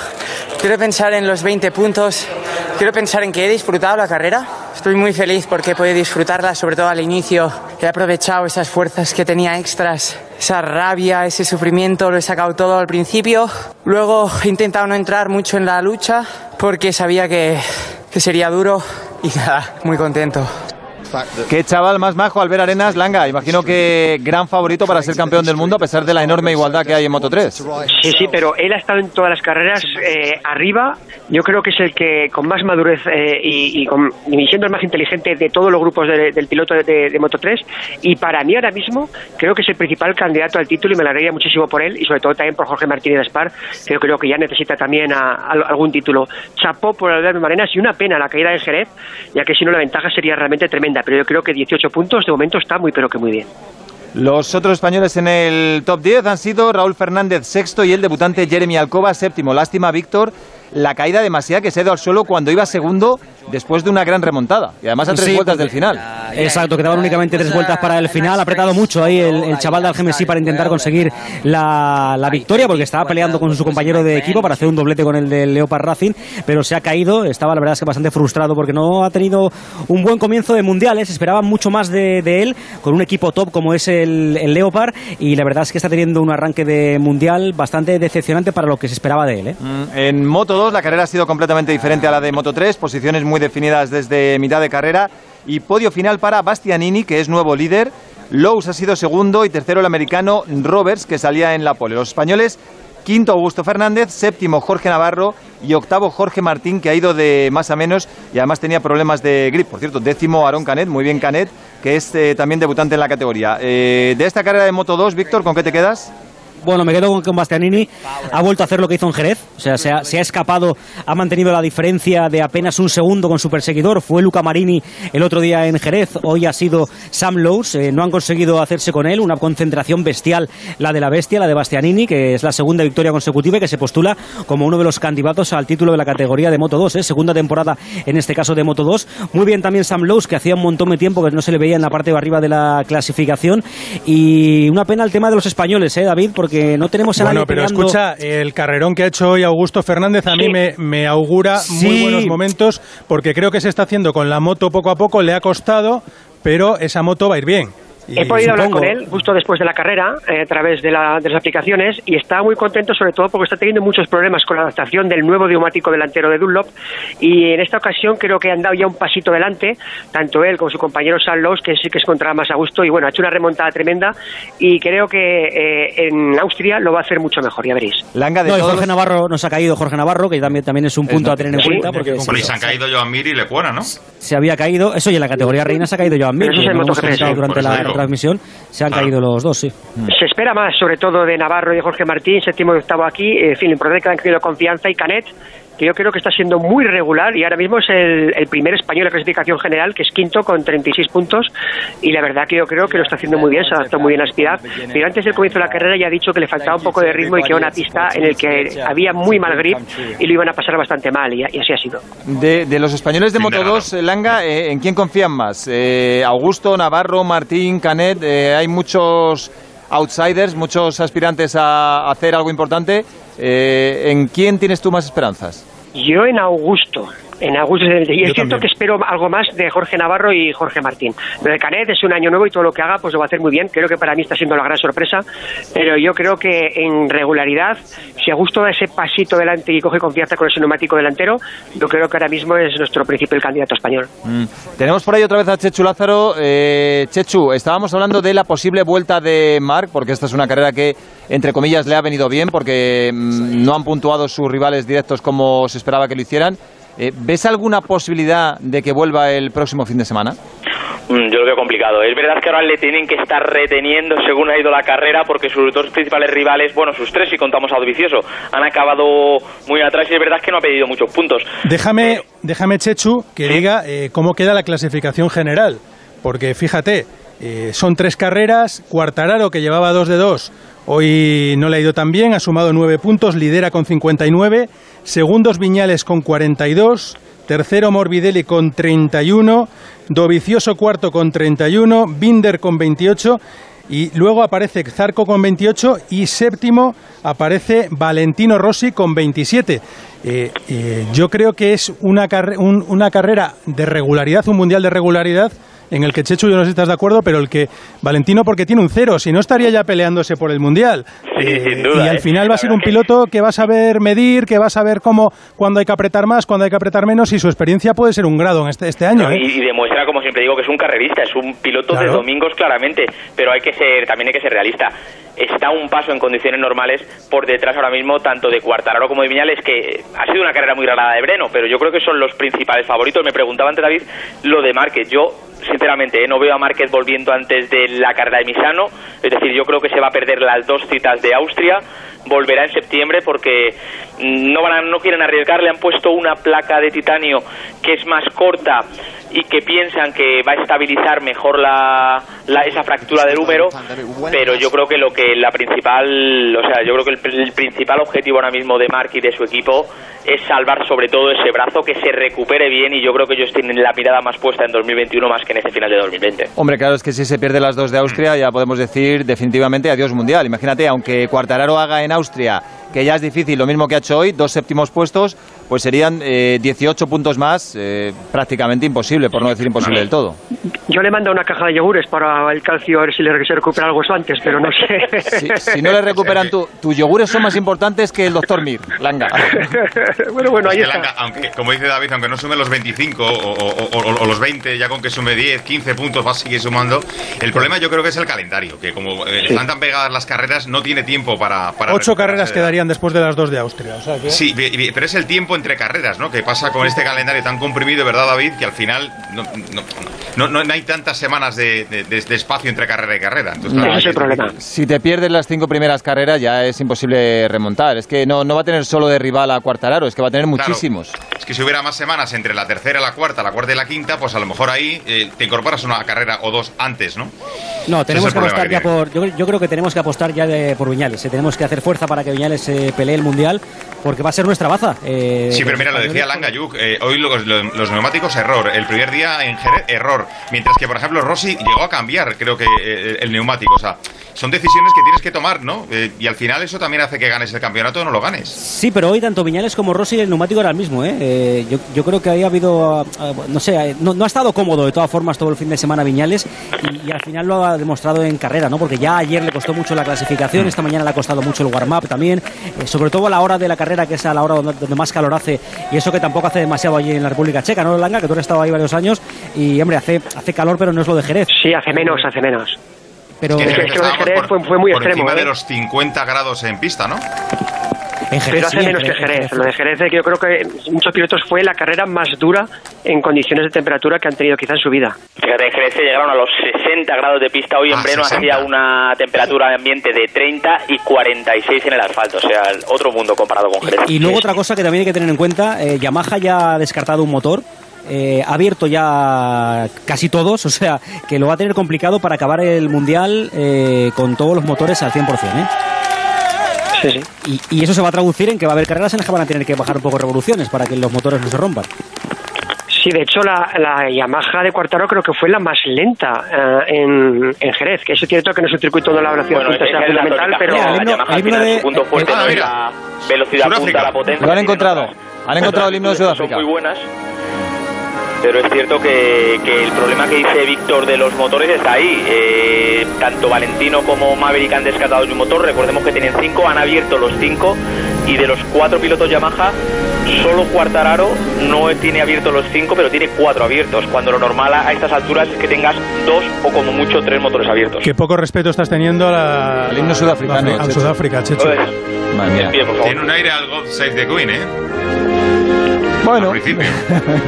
Quiero pensar en los 20 puntos, quiero pensar en que he disfrutado la carrera. Estoy muy feliz porque he podido disfrutarla, sobre todo al inicio. He aprovechado esas fuerzas que tenía extras, esa rabia, ese sufrimiento, lo he sacado todo al principio. Luego he intentado no entrar mucho en la lucha porque sabía que, que sería duro y nada, muy contento. Qué chaval más majo, Albert Arenas, Langa. Imagino que gran favorito para ser campeón del mundo a pesar de la enorme igualdad que hay en Moto 3. Sí, sí, pero él ha estado en todas las carreras eh, arriba. Yo creo que es el que con más madurez eh, y, y, con- y siendo el más inteligente de todos los grupos de- del piloto de, de- Moto 3. Y para mí ahora mismo creo que es el principal candidato al título y me alegraría muchísimo por él y sobre todo también por Jorge Martínez Aspar, que yo creo que ya necesita también a- a- algún título. Chapó por Albert Marenas y una pena la caída de Jerez, ya que si no la ventaja sería realmente tremenda. Pero yo creo que 18 puntos de momento está muy pero que muy bien. Los otros españoles en el top 10 han sido Raúl Fernández sexto y el debutante Jeremy Alcoba séptimo. Lástima, Víctor, la caída demasiada que se ido al suelo cuando iba segundo después de una gran remontada. Y además a tres Sí, vueltas del final. Exacto, quedaban únicamente tres vueltas para el final. Ha apretado mucho ahí el, el chaval de Algemesí para intentar conseguir la, la victoria, porque estaba peleando con su compañero de equipo para hacer un doblete con el de Leopard Racing, pero se ha caído. Estaba, la verdad, es que bastante frustrado porque no ha tenido un buen comienzo de mundiales. Esperaban mucho más de, de él con un equipo top como es el, el Leopard, y la verdad es que está teniendo un arranque de mundial bastante decepcionante para lo que se esperaba de él. ¿eh? Mm, En Moto 2 la carrera ha sido completamente diferente a la de Moto 3, posiciones muy definidas desde mitad de carrera y podio final para Bastianini, que es nuevo líder. Lowe's ha sido segundo y tercero el americano Roberts, que salía en la pole. Los españoles, quinto Augusto Fernández, séptimo Jorge Navarro y octavo Jorge Martín, que ha ido de más a menos y además tenía problemas de grip. Por cierto, décimo Aaron Canet, muy bien Canet, que es eh, también debutante en la categoría. Eh, de esta carrera de Moto 2, Víctor, ¿con qué te quedas? Bueno, me quedo con Bastianini. Ha vuelto a hacer lo que hizo en Jerez. O sea, se ha, se ha escapado, ha mantenido la diferencia de apenas un segundo con su perseguidor. Fue Luca Marini el otro día en Jerez. Hoy ha sido Sam Lowe's. Eh, no han conseguido hacerse con él. Una concentración bestial, la de la bestia, la de Bastianini, que es la segunda victoria consecutiva y que se postula como uno de los candidatos al título de la categoría de Moto 2. ¿eh? Segunda temporada, en este caso, de Moto 2. Muy bien también Sam Lowe's, que hacía un montón de tiempo que no se le veía en la parte de arriba de la clasificación. Y una pena el tema de los españoles, ¿eh, David? Porque no tenemos a Bueno, pero peleando- escucha, el carrerón que ha hecho hoy Augusto Fernández a mí me, me augura muy buenos momentos porque creo que se está haciendo con la moto poco a poco, le ha costado, pero esa moto va a ir bien. Y- He podido hablar supongo. con él justo después de la carrera eh, a través de, la- de las aplicaciones y está muy contento sobre todo porque está teniendo muchos problemas con la adaptación del nuevo neumático delantero de Dunlop y en esta ocasión creo que han dado ya un pasito delante, tanto él como su compañero Sanlos, que sí que se encontraba más a gusto y bueno, ha hecho una remontada tremenda y creo que eh, en Austria lo va a hacer mucho mejor, ya veréis. Langa de No, y todos Jorge Navarro nos ha caído Jorge Navarro, que también, también es un punto a tener en Sí, cuenta porque y se han caído Joan Mir y Lecuona, ¿no? se había caído, eso y en la categoría reina se ha caído Joan Mir, eso es el MotoGP, sí, durante la digo. Retransmisión, se han Ah. caído los dos, sí. Se espera más, sobre todo de Navarro y de Jorge Martín, séptimo y octavo aquí. En fin, es que han tenido confianza y Canet, que yo creo que está siendo muy regular y ahora mismo es el, el primer español en clasificación general, que es quinto con 36 puntos. Y la verdad que yo creo que lo está haciendo muy bien, se adaptó muy bien a Up. Pero antes del comienzo de la carrera ya ha dicho que le faltaba un poco de ritmo y que era una pista en el que había muy mal grip y lo iban a pasar bastante mal, y, y así ha sido. De, de los españoles de Fin de Moto 2, eh, Langa, eh, ¿en quién confían más? Eh, Augusto, Navarro, Martín, Canet, eh, hay muchos outsiders, muchos aspirantes a hacer algo importante. Eh, ¿En quién tienes tú más esperanzas? Yo en Augusto. En Augusto, y es Yo cierto también. que espero algo más de Jorge Navarro y Jorge Martín. Lo de Canet es un año nuevo y todo lo que haga pues lo va a hacer muy bien. Creo que para mí está siendo la gran sorpresa. Pero yo creo que en regularidad, si Augusto da ese pasito delante y coge confianza con ese neumático delantero, yo creo que ahora mismo es nuestro principal candidato español. Mm. Tenemos por ahí otra vez a Chechu Lázaro. Eh, Chechu, estábamos hablando de la posible vuelta de Marc, porque esta es una carrera que, entre comillas, le ha venido bien, porque mm, no han puntuado sus rivales directos como se esperaba que lo hicieran. Eh, ¿Ves alguna posibilidad de que vuelva el próximo fin de semana? Mm, Yo lo veo complicado. Es verdad que ahora le tienen que estar reteniendo según ha ido la carrera porque sus dos principales rivales, bueno, sus tres si contamos a Dovicioso, han acabado muy atrás y es verdad que no ha pedido muchos puntos. Déjame, déjame Chechu, que diga eh, cómo queda la clasificación general. Porque fíjate, eh, son tres carreras. Cuartararo, que llevaba dos de dos, hoy no le ha ido tan bien, ha sumado nueve puntos, lidera con 59. Segundos Viñales con 42. Tercero Morbidelli con 31. Dovicioso cuarto con 31. Binder con 28. Y luego aparece Zarco con 28 y séptimo aparece Valentino Rossi con 27. Eh, eh, yo creo que es una, un- una carrera de regularidad, un mundial de regularidad en el que Chechu, yo no sé si estás de acuerdo, pero el que Valentino porque tiene un cero, si no estaría ya peleándose por el mundial. Sí, sin duda, y al ¿eh? final va a ser un piloto que va a saber medir, que va a saber cómo, cuándo hay que apretar más, cuándo hay que apretar menos y su experiencia puede ser un grado en este, este año. ¿eh? Y, y demuestra, como siempre digo, que es un carrerista, es un piloto Claro. de domingos claramente, pero hay que ser, también hay que ser realista. Está un paso en condiciones normales por detrás ahora mismo tanto de Cuartararo como de Viñales, que ha sido una carrera muy rara de Breno, pero yo creo que son los principales favoritos. Me preguntaba antes David lo de Márquez. Yo, sinceramente, eh, no veo a Márquez volviendo antes de la carrera de Misano, es decir, yo creo que se va a perder las dos citas de Austria volverá en septiembre porque mm, no van a- no quieren arriesgar, le han puesto una placa de titanio que es más corta y que piensan que va a estabilizar mejor la, la- esa fractura del húmero, pero yo creo que lo que la principal, o sea, yo creo que el, el principal objetivo ahora mismo de Mark y de su equipo es salvar sobre todo ese brazo, que se recupere bien y yo creo que ellos tienen la mirada más puesta en 2021 más que en ese final de 2020. Hombre, claro, es que si se pierde las dos de Austria ya podemos decir definitivamente adiós mundial. Imagínate, aunque Cuartararo haga en Austria, que ya es difícil, lo mismo que ha hecho hoy, dos séptimos puestos, pues serían eh, 18 puntos más, eh, prácticamente imposible, por no decir imposible del todo. Yo le mando una caja de yogures para el calcio, a ver si le se recupera algo eso antes, pero no sé. Si, si no le recuperan tu, tus yogures son más importantes que el doctor Mir, Langa. bueno, bueno, ahí Es que está. Langa, aunque, como dice David, aunque no sume los 25 o, o- o- o los 20, ya con que sume 10, 15 puntos va a seguir sumando. El problema yo creo que es el calendario, que como eh, están tan pegadas las carreras, no tiene tiempo para... para Ocho carreras quedarían después de las dos de Austria. o sea que- Sí, pero es el tiempo tiempo entre carreras, ¿no? Que pasa con este calendario tan comprimido, ¿verdad, David? Que al final no, no, no, no hay tantas semanas de, de- de espacio entre carrera y carrera. Entonces, claro, es el problema. Si te pierdes las cinco primeras carreras ya es imposible remontar. Es que no, no va a tener solo de rival a Cuartararo, es que va a tener Claro. muchísimos. Es que si hubiera más semanas entre la tercera, la cuarta, la cuarta y la quinta, pues a lo mejor ahí eh, te incorporas una carrera o dos antes, ¿no? No, tenemos que apostar ya por. Yo, creo- yo creo que tenemos que apostar ya de- por Viñales. eh, Tenemos que hacer fuerza para que Viñales eh, pelee el mundial, porque va a ser nuestra baza. eh, Sí, pero mira, lo decía. Langayuk, eh, hoy los, los- los neumáticos error, el primer día en Jerez error, mientras que por ejemplo Rossi llegó a cambiar, creo que eh, el neumático, o sea, son decisiones que tienes que tomar, ¿no? Eh, y al final eso también hace que ganes el campeonato o no lo ganes. Sí, pero hoy tanto Viñales como Rossi el neumático era el mismo. ¿eh? Eh, yo, yo creo que ahí ha habido, ah, ah, no sé, eh, no, no ha estado cómodo de todas formas todo el fin de semana Viñales y, y al final lo ha demostrado en carrera, ¿no? Porque ya ayer le costó mucho la clasificación, esta mañana le ha costado mucho el warm-up también, eh, sobre todo a la hora de la carrera, que es a la hora donde, donde más calor hace y eso que tampoco hace demasiado allí en la República Checa, ¿no, Langa? Que tú has estado ahí varios años y, hombre, hace, hace calor, pero no es lo de Jerez. Sí, hace menos, hace menos. Pero Que en Es que Jerez lo de Jerez por, fue- fue muy por extremo, encima ¿eh? de los 50 grados en pista, ¿no? En Jerez Pero sí, hace en menos que en Jerez. Lo de Jerez, que yo creo que muchos pilotos fue la carrera más dura en condiciones de temperatura que han tenido quizá en su vida. Fíjate, en Jerez se llegaron a los 60 grados de pista. Hoy en Ah, Breno 60. hacía una temperatura de ambiente de 30 y 46 en el asfalto. O sea, otro mundo comparado con Jerez. Y luego otra cosa que también hay que tener en cuenta, eh, Yamaha ya ha descartado un motor, eh, ha abierto ya casi todos, o sea, que lo va a tener complicado para acabar el Mundial eh, con todos los motores al 100%. ¿eh? Sí, sí. Y, y eso se va a traducir en que va a haber carreras en las que van a tener que bajar un poco revoluciones para que los motores no se rompan. Sí, de hecho la, la Yamaha de Cuartaro creo que fue la más lenta eh, en, en Jerez, que es cierto que no es un circuito donde la velocidad Bueno, punta sea es la fundamental, tónica. pero Mira, el la himno- Yamaha el himno de- su punto fuerte Ah, no es mira. la velocidad Sudáfrica. punta, la potencia. Lo han encontrado. Han encontrado el himno de Sudáfrica. Son muy buenas. Pero es cierto que, que el problema que dice Víctor de los motores está ahí. Eh, tanto Valentino como Maverick han descartado su motor. Recordemos que tienen cinco, han abierto los cinco. Y de los cuatro pilotos Yamaha, solo Cuartararo no tiene abiertos los cinco, pero tiene cuatro abiertos. Cuando lo normal a a estas alturas es que tengas dos o como mucho tres motores abiertos. Qué poco respeto estás teniendo a la, Al himno sudafricano, a Chechu. Sudáfrica, Chechu. Pues, por favor. Tiene un aire al God Save the Queen, ¿eh? Bueno, Al principio.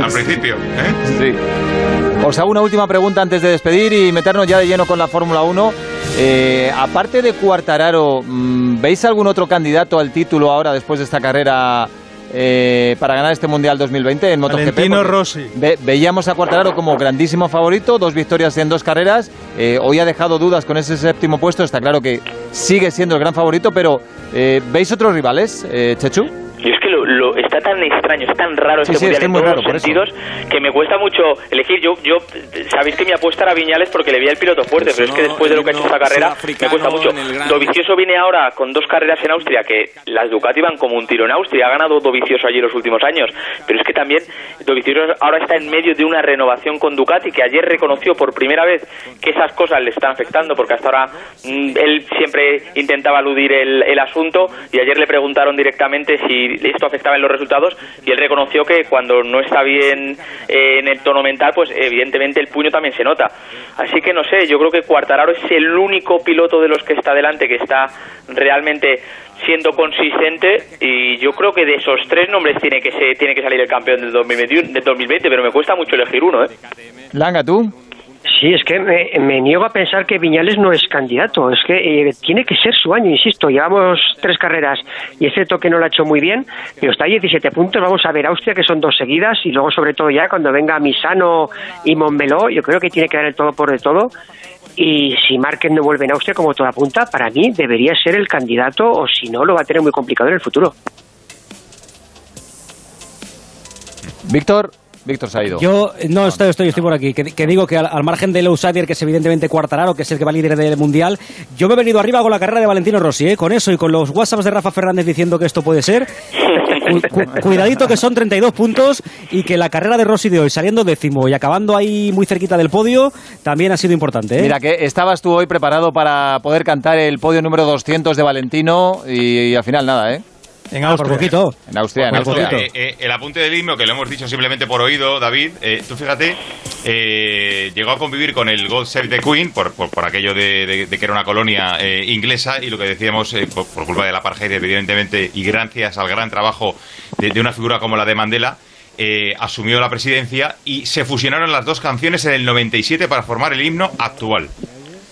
Al principio, ¿eh? sí. Os hago una última pregunta antes de despedir y meternos ya de lleno con la Fórmula 1. Eh, aparte de Cuartararo, mm, ¿veis algún otro candidato al título ahora después de esta carrera eh, para ganar este Mundial 2020 en MotoGP? Valentino Rossi. ve- veíamos a Cuartararo como grandísimo favorito, dos victorias en dos carreras. Eh, hoy ha dejado dudas con ese séptimo puesto. Está claro que sigue siendo el gran favorito, pero eh, ¿veis otros rivales, eh, Chechu? Lo, está tan extraño, es tan raro Sí, este sí, es mundial que es en muy todos raro, los por eso. sentidos que me cuesta mucho elegir. Yo, yo sabéis que mi apuesta era Viñales porque le veía el piloto fuerte, pero es que después de lo que ha hecho esta carrera me cuesta mucho. Dovizioso viene ahora con dos carreras en Austria que las Ducati van como un tiro en Austria. Ha ganado Dovizioso allí los últimos años, pero es que también Dovizioso ahora está en medio de una renovación con Ducati que ayer reconoció por primera vez que esas cosas le están afectando porque hasta ahora mm, él siempre intentaba aludir el, el asunto y ayer le preguntaron directamente si esto afectaba en los resultados y él reconoció que cuando no está bien eh, en el tono mental pues evidentemente el puño también se nota así que no sé yo creo que Cuartararo es el único piloto de los que está delante que está realmente siendo consistente y yo creo que de esos tres nombres tiene que se, tiene que salir el campeón del 2021 del 2020 pero me cuesta mucho elegir uno ¿eh? Langa, ¿tú? Sí, es que me, niego a pensar que Viñales no es candidato. Es que eh, tiene que ser su año, insisto. Llevamos tres carreras y es cierto que no lo ha hecho muy bien, pero está a 17 puntos. Vamos a ver Austria, que son dos seguidas, y luego, sobre todo, ya cuando venga Misano y Montmeló, yo creo que tiene que dar el todo por el todo. Y si Márquez no vuelve en Austria, como toda punta, para mí debería ser el candidato, o si no, lo va a tener muy complicado en el futuro. Víctor, Víctor se ha ido. Yo no estoy, estoy, estoy por aquí. Que, que digo que al, al margen del outsider, que es evidentemente Cuartararo, que es el que va líder del mundial, yo me he venido arriba con la carrera de Valentino Rossi, ¿eh? con eso y con los WhatsApps de Rafa Fernández diciendo que esto puede ser. Cu- cu- cuidadito que son 32 puntos y que la carrera de Rossi de hoy, saliendo décimo y acabando ahí muy cerquita del podio, también ha sido importante. ¿eh? Mira, que estabas tú hoy preparado para poder cantar el podio número 200 de Valentino y, y al final nada, ¿eh? En Ah, por Austria. poquito. En Austria, en Por Austria. Eh, eh, el apunte del himno, que lo hemos dicho simplemente por oído, David, eh, tú fíjate, eh, llegó a convivir con el God Save the Queen, por, por, por aquello de, de- de que era una colonia eh, inglesa, y lo que decíamos, eh, por, por culpa del apartheid, evidentemente, y gracias al gran trabajo de, de una figura como la de Mandela, eh, asumió la presidencia y se fusionaron las dos canciones en el 97 para formar el himno actual.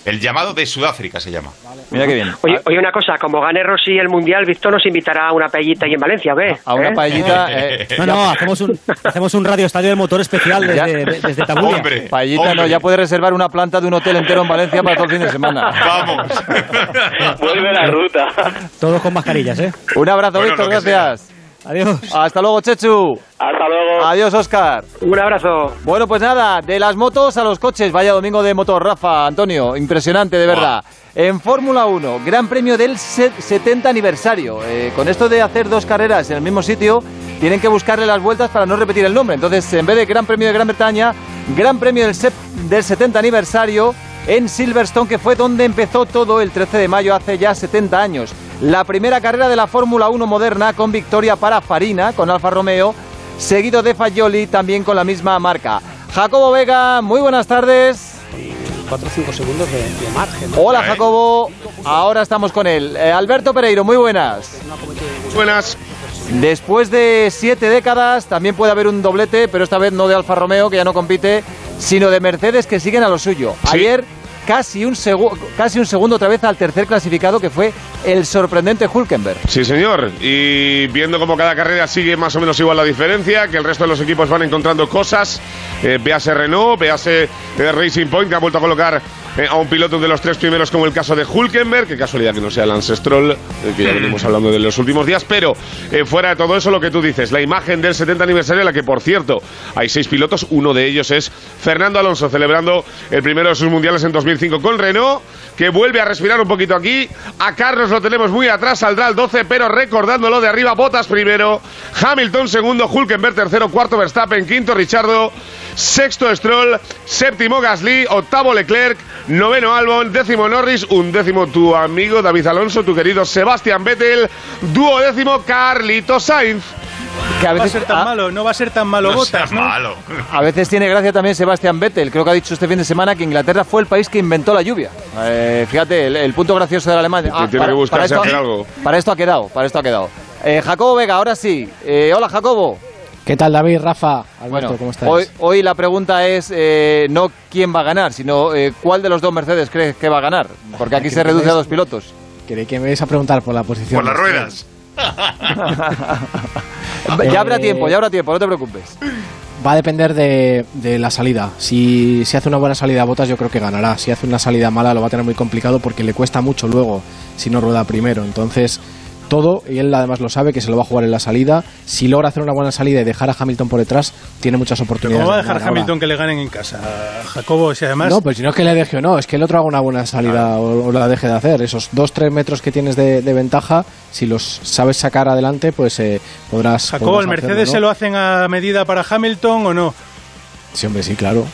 El llamado de Sudáfrica se llama. Mira qué bien. Oye, oye, una cosa, como gane Rossi el Mundial, Víctor nos invitará a una paellita ahí en Valencia, ¿o qué? A una ¿Eh? paellita. eh, No, no, hacemos un, hacemos un radio estadio de motor especial desde, de- desde. Hombre, paellita, no, ya puedes reservar una planta de un hotel entero en Valencia para todo el fin de semana. Vamos. Vuelve la ruta. Todos con mascarillas, ¿eh? Un abrazo, Bueno, Víctor, gracias. Adiós. Hasta luego, Chechu. Hasta luego. Adiós, Oscar. Un abrazo. Bueno, pues nada, de las motos a los coches. Vaya domingo de motor, Rafa, Antonio. Impresionante, de verdad. En Fórmula 1, Gran Premio del se- 70 aniversario. Eh, con esto de hacer dos carreras en el mismo sitio, tienen que buscarle las vueltas para no repetir el nombre. Entonces, en vez de Gran Premio de Gran Bretaña, Gran Premio del, sep- del 70 aniversario en Silverstone, que fue donde empezó todo el 13 de mayo hace ya 70 años. La primera carrera de la Fórmula 1 moderna con victoria para Farina, con Alfa Romeo, seguido de Fagioli también con la misma marca. Jacobo Vega, muy buenas tardes. 4 o 5 segundos de, de margen. Hola. Jacobo, ahora estamos con él. Eh, Alberto Pereiro, muy buenas. Buenas. Después de siete décadas también puede haber un doblete, pero esta vez no de Alfa Romeo, que ya no compite, sino de Mercedes, que siguen a lo suyo. Sí. Ayer casi un, casi un segundo otra vez al tercer clasificado, que fue el sorprendente Hulkenberg. Sí, señor. Y viendo cómo cada carrera sigue más o menos igual la diferencia, que el resto de los equipos van encontrando cosas, eh, véase Renault, véase eh, Racing Point, que ha vuelto a colocar eh, a un piloto de los tres primeros, como el caso de Hulkenberg, que casualidad que no sea Lance Stroll, eh, que ya venimos hablando de los últimos días, pero eh, fuera de todo eso, lo que tú dices, la imagen del 70 aniversario, en la que por cierto hay seis pilotos, uno de ellos es Fernando Alonso, celebrando el primero de sus mundiales en 2005 con Renault, que vuelve a respirar un poquito aquí, a Carlos lo tenemos muy atrás, saldrá el 12, pero recordándolo de arriba, Botas primero, Hamilton segundo, Hulkenberg tercero, cuarto Verstappen, quinto Richardo, sexto Stroll, séptimo Gasly, octavo Leclerc, noveno Albon, décimo Norris, un décimo tu amigo David Alonso, tu querido Sebastián Vettel, duodécimo Carlito Sainz. Que a No va a ser tan malo, no va a ser tan malo No Botas, ¿no? malo. a veces tiene gracia también Sebastián Vettel. Creo que ha dicho este fin de semana que Inglaterra fue el país que inventó la lluvia. Eh, fíjate, el, el punto gracioso del alemán. Que tiene que buscarse esto, hacer algo. para esto ha quedado, para esto ha quedado. Eh, Jacobo Vega, ahora sí. Eh, hola Jacobo. ¿Qué tal, David, Rafa? Alberto, Bueno, ¿cómo estás? hoy, hoy la pregunta es eh, no quién va a ganar, sino eh, cuál de los dos Mercedes crees que va a ganar. Porque aquí ¿Qué se reduce a dos pilotos. Creí que me vais a preguntar por la posición. Por las ruedas. ya habrá Eh, tiempo, ya habrá tiempo, no te preocupes. Va a depender de, de la salida. Si, si hace una buena salida a botas, yo creo que ganará. Si hace una salida mala, lo va a tener muy complicado porque le cuesta mucho luego si no rueda primero. Entonces, todo, y él además lo sabe, que se lo va a jugar en la salida. Si logra hacer una buena salida y dejar a Hamilton por detrás, tiene muchas oportunidades. ¿Cómo va a de dejar ahora. Hamilton que le ganen en casa? Jacobo, si además... No, pues si no es que le deje o no, es que el otro haga una buena salida o, o la deje de hacer. Esos 2-3 metros que tienes de, de ventaja, si los sabes sacar adelante, pues eh, podrás. Jacobo, ¿el hacerlo, Mercedes ¿no? se lo hacen a medida para Hamilton o no? Sí, hombre, sí, claro.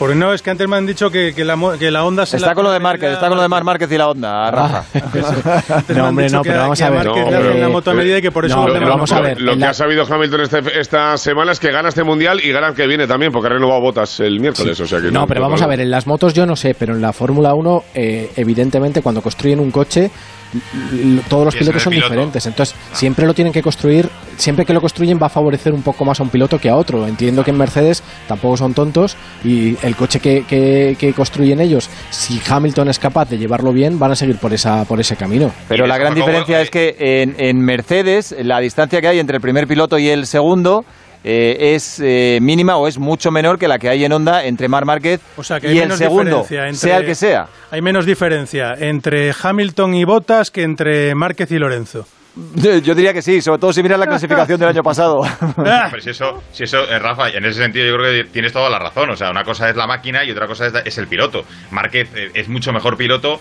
Porque no, es que antes me han dicho que, que la, mo- que la Honda se Está la con lo de Márquez, está con lo de Mar Márquez y la onda, Rafa. Antes me No, hombre, no, pero vamos a ver. Márquez No, le hacen pero- la moto a medida y que por eso No, pero vamos a ver. Lo que la- ha sabido Hamilton este- esta semana es que gana este mundial y gana el que viene también, porque ha renovado botas el miércoles. O sea que No, pero vamos a ver, en las motos yo no sé, pero en la Fórmula 1, eh, evidentemente, cuando construyen un coche, todos los pilotos que son piloto. diferentes. Entonces, siempre lo tienen que construir, siempre que lo construyen va a favorecer un poco más a un piloto que a otro. Entiendo que en Mercedes tampoco son tontos y el coche que, que- que construyen ellos, si Hamilton es capaz de llevarlo bien, van a seguir por, esa, por ese camino. Pero la gran diferencia eh, es que en, en Mercedes la distancia que hay entre el primer piloto y el segundo eh, es eh, mínima o es mucho menor que la que hay en Honda entre Mar Márquez O sea, que hay y el segundo, entre- sea el que sea. Hay menos diferencia entre Hamilton y Bottas que entre Márquez y Lorenzo. Yo diría que sí, sobre todo si miras la clasificación del año pasado. Pero si eso, si eso eh, Rafa, en ese sentido yo creo que tienes toda la razón. O sea, una cosa es la máquina y otra cosa es, es el piloto. Márquez eh, es mucho mejor piloto.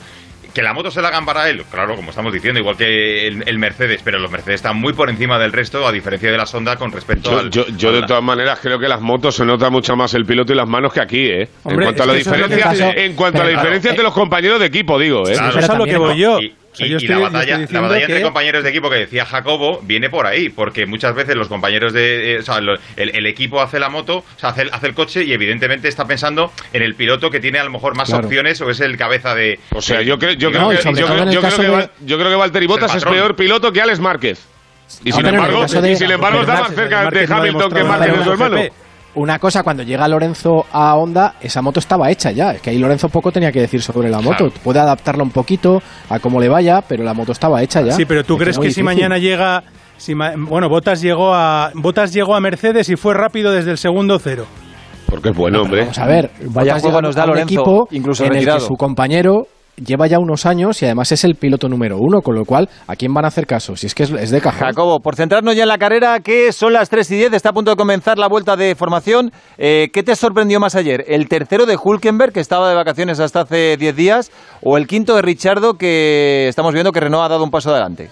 Que la moto se la hagan para él, claro, como estamos diciendo, igual que el, el Mercedes, pero los Mercedes están muy por encima del resto, a diferencia de la Sonda con respecto Yo, al. yo, yo de todas maneras creo que las motos se nota mucho más el piloto y las manos que aquí, ¿eh? Hombre, en cuanto a la diferencia, en cuanto a la diferencia eh, entre los compañeros de equipo, digo, ¿eh? Claro. eso es a lo que voy yo. Y- sea, y, yo y estoy- la batalla, la batalla entre que- compañeros de equipo que decía Jacobo viene por ahí, porque muchas veces los compañeros de. eh, o sea, lo- el, el equipo hace la moto, o sea, hace, el- hace el coche y evidentemente está pensando en el piloto que tiene a lo mejor más Claro. opciones o es el cabeza de. O sea, yo creo, que, Valtteri Bottas es peor piloto que Alex Márquez. Y No, sin embargo, y sin embargo está más cerca de Hamilton que Márquez su hermano. Una cosa, cuando llega Lorenzo a Honda, esa moto estaba hecha ya. Es que ahí Lorenzo poco tenía que decir sobre la moto. Claro. Puede adaptarla un poquito a cómo le vaya, pero la moto estaba hecha ya. Sí, pero tú Es crees que si mañana llega. Si ma- bueno, Botas llegó a Botas llegó a Mercedes y fue rápido desde el segundo cero. Porque es bueno, hombre. Vamos a ver, Vaya Bottas juego nos da Lorenzo, equipo incluso en el que su compañero lleva ya unos años y además es el piloto número uno, con lo cual, ¿a quién van a hacer caso? Si es que es, de cajón. Jacobo, por centrarnos ya en la carrera, que son las 3 y 10, está a punto de comenzar la vuelta de formación. Eh, ¿Qué te sorprendió más ayer? ¿El tercero de Hulkenberg, que estaba de vacaciones hasta hace 10 días, o el quinto de Richardo, que estamos viendo que Renault ha dado un paso adelante?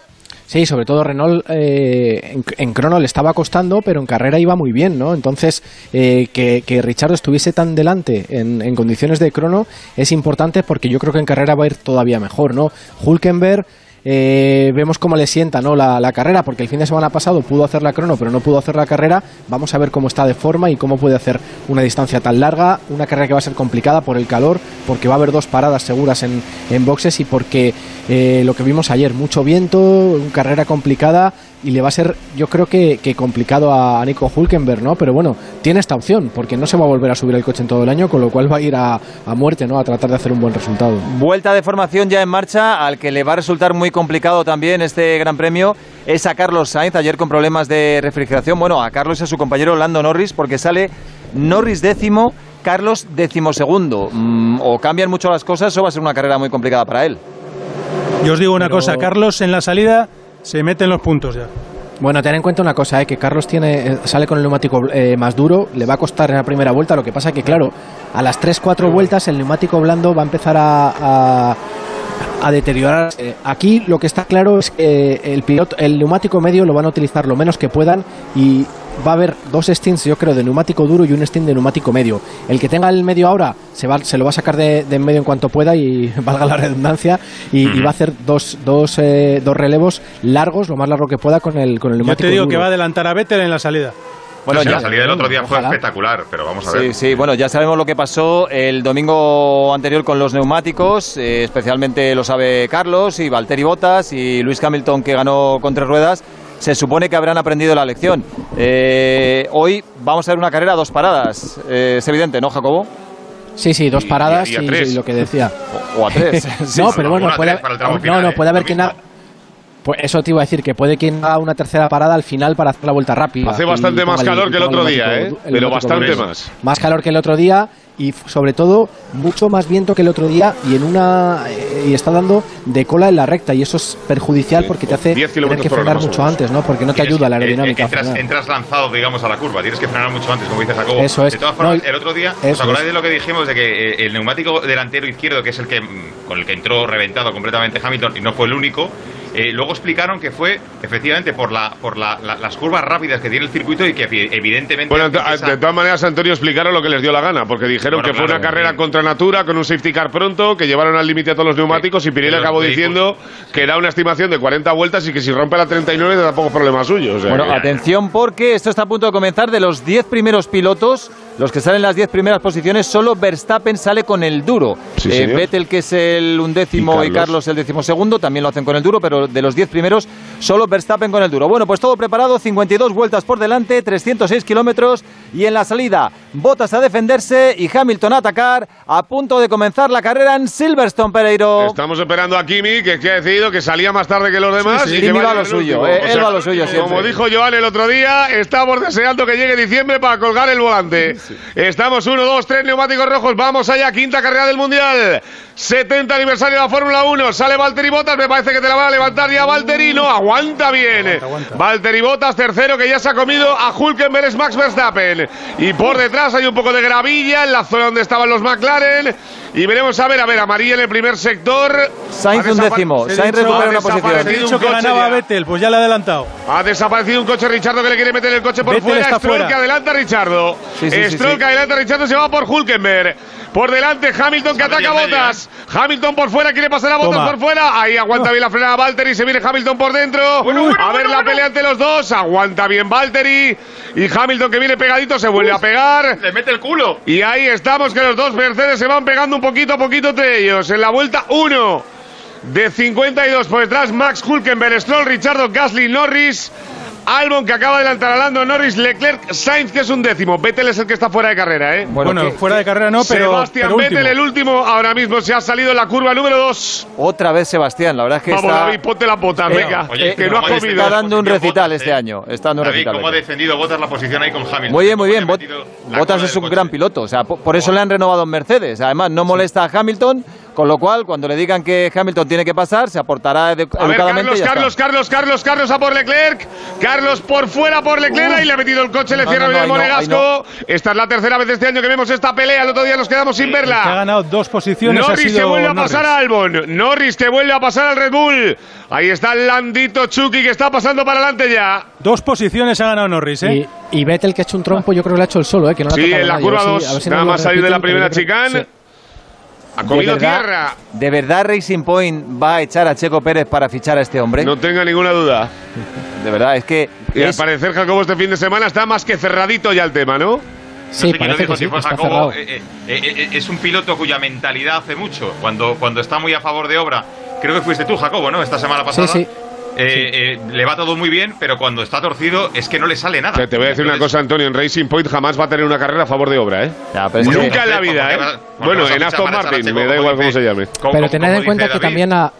Sí, sobre todo Renault eh, en, crono le estaba costando, pero en carrera iba muy bien, ¿no? Entonces, eh, que, que Richardo estuviese tan delante en, en condiciones de crono es importante porque yo creo que en carrera va a ir todavía mejor, ¿no? Hulkenberg... eh, vemos cómo le sienta ¿no? la, la carrera, porque el fin de semana pasado pudo hacer la crono, pero no pudo hacer la carrera. Vamos a ver cómo está de forma y cómo puede hacer una distancia tan larga, una carrera que va a ser complicada por el calor, porque va a haber dos paradas seguras en, en boxes y porque eh, lo que vimos ayer, mucho viento, una carrera complicada y le va a ser, yo creo que, que complicado a Nico Hulkenberg, ¿no? Pero bueno, tiene esta opción, porque no se va a volver a subir el coche en todo el año, con lo cual va a ir a, a muerte, ¿no? A tratar de hacer un buen resultado. Vuelta de formación ya en marcha, al que le va a resultar muy complicado también este Gran Premio es a Carlos Sainz, ayer con problemas de refrigeración. Bueno, a Carlos y a su compañero Lando Norris, porque sale Norris décimo, Carlos decimosegundo. Mm, o cambian mucho las cosas o va a ser una carrera muy complicada para él. Yo os digo una Pero- cosa, Carlos en la salida se mete en los puntos ya. Bueno, ten en cuenta una cosa, ¿eh? que Carlos tiene, eh, sale con el neumático eh, más duro, le va a costar en la primera vuelta, lo que pasa que, claro, a las 3-4 vueltas el neumático blando va a empezar a, a, a deteriorarse. Aquí lo que está claro es que el, piloto, el neumático medio lo van a utilizar lo menos que puedan y va a haber dos stints, yo creo, de neumático duro y un stint de neumático medio. El que tenga el medio ahora se, va, se lo va a sacar de, de en medio en cuanto pueda y valga la redundancia y, y va a hacer dos, dos, eh, dos relevos largos, lo más largo que pueda con el, con el Yo neumático te digo duro. que va a adelantar a Vettel en la salida. Bueno, Sí, ya- la salida del otro día fue Ojalá. espectacular, pero vamos a Sí, ver. sí, bueno, ya sabemos lo que pasó el domingo anterior con los neumáticos, eh, especialmente lo sabe Carlos y Valtteri Bottas y Luis Hamilton que ganó con tres ruedas. Se supone que habrán aprendido la lección. Eh, hoy vamos a ver una carrera a dos paradas. Eh, es evidente, ¿no, Jacobo? Sí, sí, dos Y- paradas y- y, y a tres. y lo que decía. O, o a tres. Sí, no, sí. pero bueno, una puede, tramo no, ¿eh? puede haber quien. Pues eso te iba a decir, que puede quien haga una tercera parada al final para hacer la vuelta rápida. Hace bastante más calor que el otro día, ¿eh? el Pero bastante más. Más calor que el otro día y sobre todo mucho más viento que el otro día y en una eh, y está dando de cola en la recta y eso es perjudicial porque te hace 10 tener que frenar mucho antes, ¿no? Porque no te ayuda la que- eh, aerodinámica. a entras, lanzado, digamos, a la curva. Tienes que frenar mucho antes, como dice Jacobo. Eso es. De todas formas, No, y- el otro día, ¿os acordáis es. de lo que dijimos de que eh, el neumático delantero izquierdo, que es el que mm, con el que entró reventado completamente Hamilton y no fue el único? Eh, luego explicaron que fue efectivamente por la por la- la- las curvas rápidas que tiene el circuito y que evi- evidentemente Bueno, de esa- de todas maneras, Antonio, explicaron lo que les dio la gana, porque dijeron Bueno, que fue una carrera bien. contra natura, con un safety car pronto, que llevaron al límite a todos los neumáticos, y Pirelli acabó diciendo que era una estimación de 40 vueltas y que si rompe la 39 tampoco es problema suyo. o sea Bueno, que- atención porque esto está a punto de comenzar. De los 10 primeros pilotos, los que salen en las 10 primeras posiciones, solo Verstappen sale con el duro. Sí, Eh. Vettel, que es el undécimo, Y y Carlos. Carlos. el decimosegundo, también lo hacen con el duro, pero de los 10 primeros, solo Verstappen con el duro. Bueno, pues todo preparado, 52 vueltas por delante, 306 kilómetros, y en la salida, Bottas a defenderse y Hamilton a atacar, a punto de comenzar la carrera en Silverstone, Pereiro. Estamos esperando a Kimi, que, que ha decidido que salía más tarde que los demás. Sí, sí. y que Kimi va vaya a lo suyo, eh, él sea, va a lo suyo Como siempre. dijo Joan el otro día, estamos deseando que llegue diciembre para colgar el volante. Estamos 1, 2, 3 neumáticos rojos. Vamos allá, quinta carrera del Mundial. 70 aniversario de la Fórmula 1. Sale Valtteri Bottas. Me parece que te la van a levantar ya Valtteri. No, aguanta bien. Valtteri Bottas, tercero, que ya se ha comido a Hulkenberg, es Max Verstappen. Y por detrás hay un poco de gravilla en la zona donde estaban los McLaren. Y veremos, a ver, a ver, amarilla en el primer sector. Sainz Ha un décimo. Sainz ha recupera una posición. He dicho que ganaba ya. Vettel, pues ya le ha adelantado. Ha desaparecido un coche Richardo que le quiere meter el coche por Vettel fuera. está Stroll fuera. que adelanta a Richardo. Sí, sí, Stroll sí. que adelanta a Richardo se va por Hulkenberg. Por delante Hamilton que ataca a Botas. Hamilton por fuera quiere pasar a Botas Toma. por fuera. Ahí aguanta bien la frenada Valtteri. Se viene Hamilton por dentro. a ver la pelea entre los dos. Aguanta bien Valtteri. Y Hamilton que viene pegadito se vuelve a pegar. Le mete el culo. Y ahí estamos que los dos Mercedes se van pegando un poquito a poquito entre ellos. En la vuelta 1 de 52 por detrás Max Hulkenberg, Stroll, Richardo, Gasly, Norris. Albon que acaba de adelantar a Lando Norris, Leclerc, Sainz que es un décimo. Vettel es el que está fuera de carrera, ¿eh? Bueno, que- fuera de carrera no, pero. Sebastián pero Vettel, último. el último, ahora mismo se ha salido en la curva número 2. Otra vez Sebastián, la verdad es que Vamos, está, David, ponte la bota, Eh, venga. Oye, que no ¿cómo ha ha comido. está dando un recital este eh. año. Está dando un David, recital. ¿cómo ha defendido Botas la posición ahí con Hamilton? Muy bien, muy bien. Bot- cola es un coche. gran piloto. O sea, po- por eso le han renovado en Mercedes. Además, no molesta a Hamilton, con lo cual, cuando le digan que Hamilton tiene que pasar, se aportará edu- A ver. Carlos, y ya Carlos, está. Carlos, Carlos, Carlos a por Leclerc. Carlos por fuera por Leclerc. Ahí le ha metido el coche, le No, cierra no, el monegasco. Esta es la tercera vez este año que vemos esta pelea. El otro día nos quedamos sin El que ha verla. ganado dos posiciones ha Norris sido que vuelve a Norris. pasar a Albon. Norris que vuelve a pasar al Red Bull. Ahí está el Landito Chucky que está pasando para adelante ya. Dos posiciones ha ganado Norris, ¿eh? Y, y Vettel que ha hecho un trompo, yo creo que lo ha hecho el solo, ¿eh? que no le ha Sí, en la nadie. Curva si- 2. a ver si Nada más salir de la primera chicane. sí. Ha comido ¿De verdad- tierra. ¿De verdad Racing Point va a echar a Checo Pérez para fichar a este hombre? No tenga ninguna duda. De verdad, es que. Y al es- parecer, Jacobo, este fin de semana está más que cerradito ya el tema, ¿no? No Sí, sé parece que sí, Jacobo, eh, eh, eh, es un piloto cuya mentalidad hace mucho. Cuando, cuando está muy a favor de obra, creo que fuiste tú, Jacobo, ¿no? Esta semana pasada. sí. Eh, eh, le va todo muy bien, pero cuando está torcido es que no le sale nada. Te, te voy a decir una cosa, Antonio. En Racing Point jamás va a tener una carrera a favor de obra, ¿eh? Ya, Nunca en la ¿por qué vida, ¿eh? Bueno, en Aston Martin, me da igual cómo se llame. Pero tened en cuenta que también a,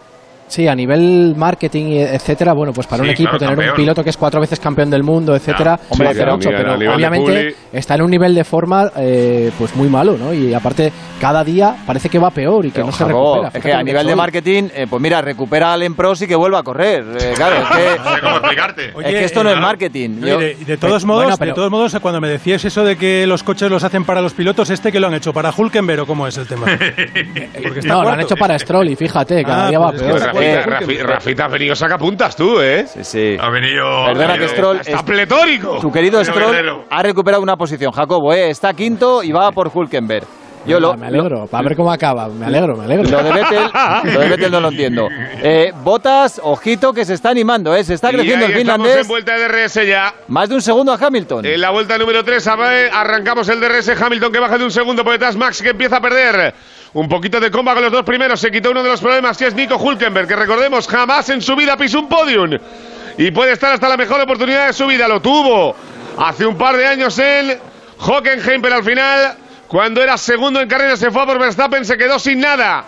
sí, a nivel marketing, y etcétera, bueno, pues para Sí, un equipo claro, tener campeón. un piloto que es cuatro veces campeón del mundo, etcétera, Ya, hombre, sí, hace claro, mucho, a pero a nivel de obviamente está en un nivel de forma eh, pues muy malo, ¿no? Y aparte cada día parece que va peor y que Pero, no se recupera. es que a nivel de marketing, eh, pues mira, recupera al Empros y que vuelva a correr. Eh, claro, es que. No sé cómo explicarte. Oye, es que esto no eh, es marketing. Yo- y de, todos Bueno, modos, pero- de todos modos, cuando me decías eso de que los coches los hacen para los pilotos, este que lo han hecho para Hulkenberg o cómo es el tema. Porque está No, lo han hecho para Stroll y fíjate, cada Ah, día va pues es peor. Rafita, Eh, Rafi- Rafita has venido saca puntas tú, ¿eh? Sí, sí. Ha venido. Perdona ha que Stroll. Está es- pletórico. Tu querido Stroll ha recuperado una posición, Jacobo, ¿eh? está quinto y va por Hulkenberg. Yo lo, me alegro, para ver cómo acaba. Me alegro, me alegro. Lo de Vettel, lo de Vettel no lo entiendo. Eh, Botas, ojito que se está animando, ¿eh? se está Y creciendo ahí el estamos finlandés. en vuelta de DRS ya. Más de un segundo a Hamilton. En la vuelta número 3 arrancamos el DRS. Hamilton que baja de un segundo por detrás. Max que empieza a perder. Un poquito de comba con los dos primeros. Se quitó uno de los problemas que es Nico Hulkenberg. Que recordemos, jamás en su vida pisó un podium. Y puede estar hasta la mejor oportunidad de su vida. Lo tuvo hace un par de años en Hockenheim, pero al final, cuando era segundo en carrera, se fue a por Verstappen, se quedó sin nada.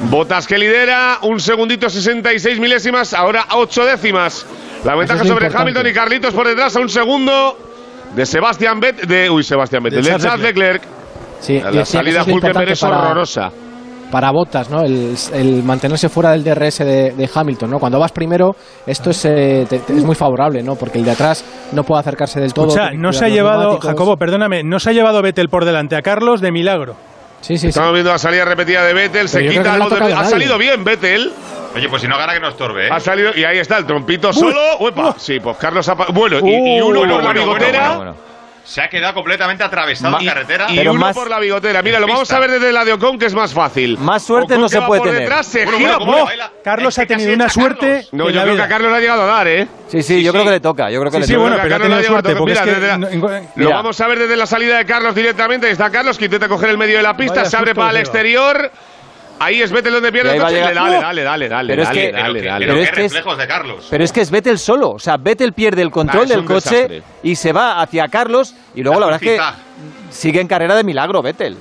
Botas que lidera, un segundito 66 milésimas, ahora 8 décimas. La ventaja es sobre importante. Hamilton y Carlitos por detrás a un segundo de Sebastián Vettel, de uy Sebastián Vettel, de, De Charles Leclerc. Sí, La salida Hulkenberg es horrorosa. para botas, ¿no? El, el mantenerse fuera del DRS de, de Hamilton, ¿no? Cuando vas primero, esto es, eh, te- te- es muy favorable, ¿no? Porque el de atrás no puede acercarse del todo. O sea, no se ha llevado. Jacobo, perdóname, no se ha llevado Vettel por delante a Carlos de milagro. Sí, sí, sí. Estamos viendo la salida repetida de Vettel, se Pero quita no de- Ha salido bien Vettel. Oye, pues si no gana que no estorbe, ¿eh? Ha salido y ahí está el trompito solo. Uepa. Sí, pues Carlos ha Bueno, y, y uno bueno, por la bueno, bigotera. bueno, bueno. Se ha quedado completamente atravesado en carretera. Y Pero uno más- por la bigotera. Mira, lo Pista. vamos a ver desde la de Ocon, que es más fácil. Más suerte Ocon no se puede por tener. detrás, se Bueno, gira. bueno, ¿cómo le ¡buah! baila? Carlos ha tenido una suerte. No, yo la creo que a Carlos le ha llegado a dar, ¿eh? Sí, sí, Sí, yo sí. creo que le toca. Yo creo que Sí, le sí, toca. bueno, pero ha tenido suerte, Lo vamos a ver desde la salida de Carlos directamente. Ahí está Carlos, que intenta coger el medio de la pista, Vaya se abre para el exterior. Ahí es Vettel donde pierde Y ahí el va a coche. llegar- Dale, dale, dale, dale, Pero es dale, que- Pero dale, que- dale. pero Pero qué es que es- reflejos de Carlos. Pero es que es Vettel solo. O sea, Vettel pierde el control Ah, es del coche desastre. y se va hacia Carlos. Y luego la verdad es que sigue en carrera de milagro Vettel.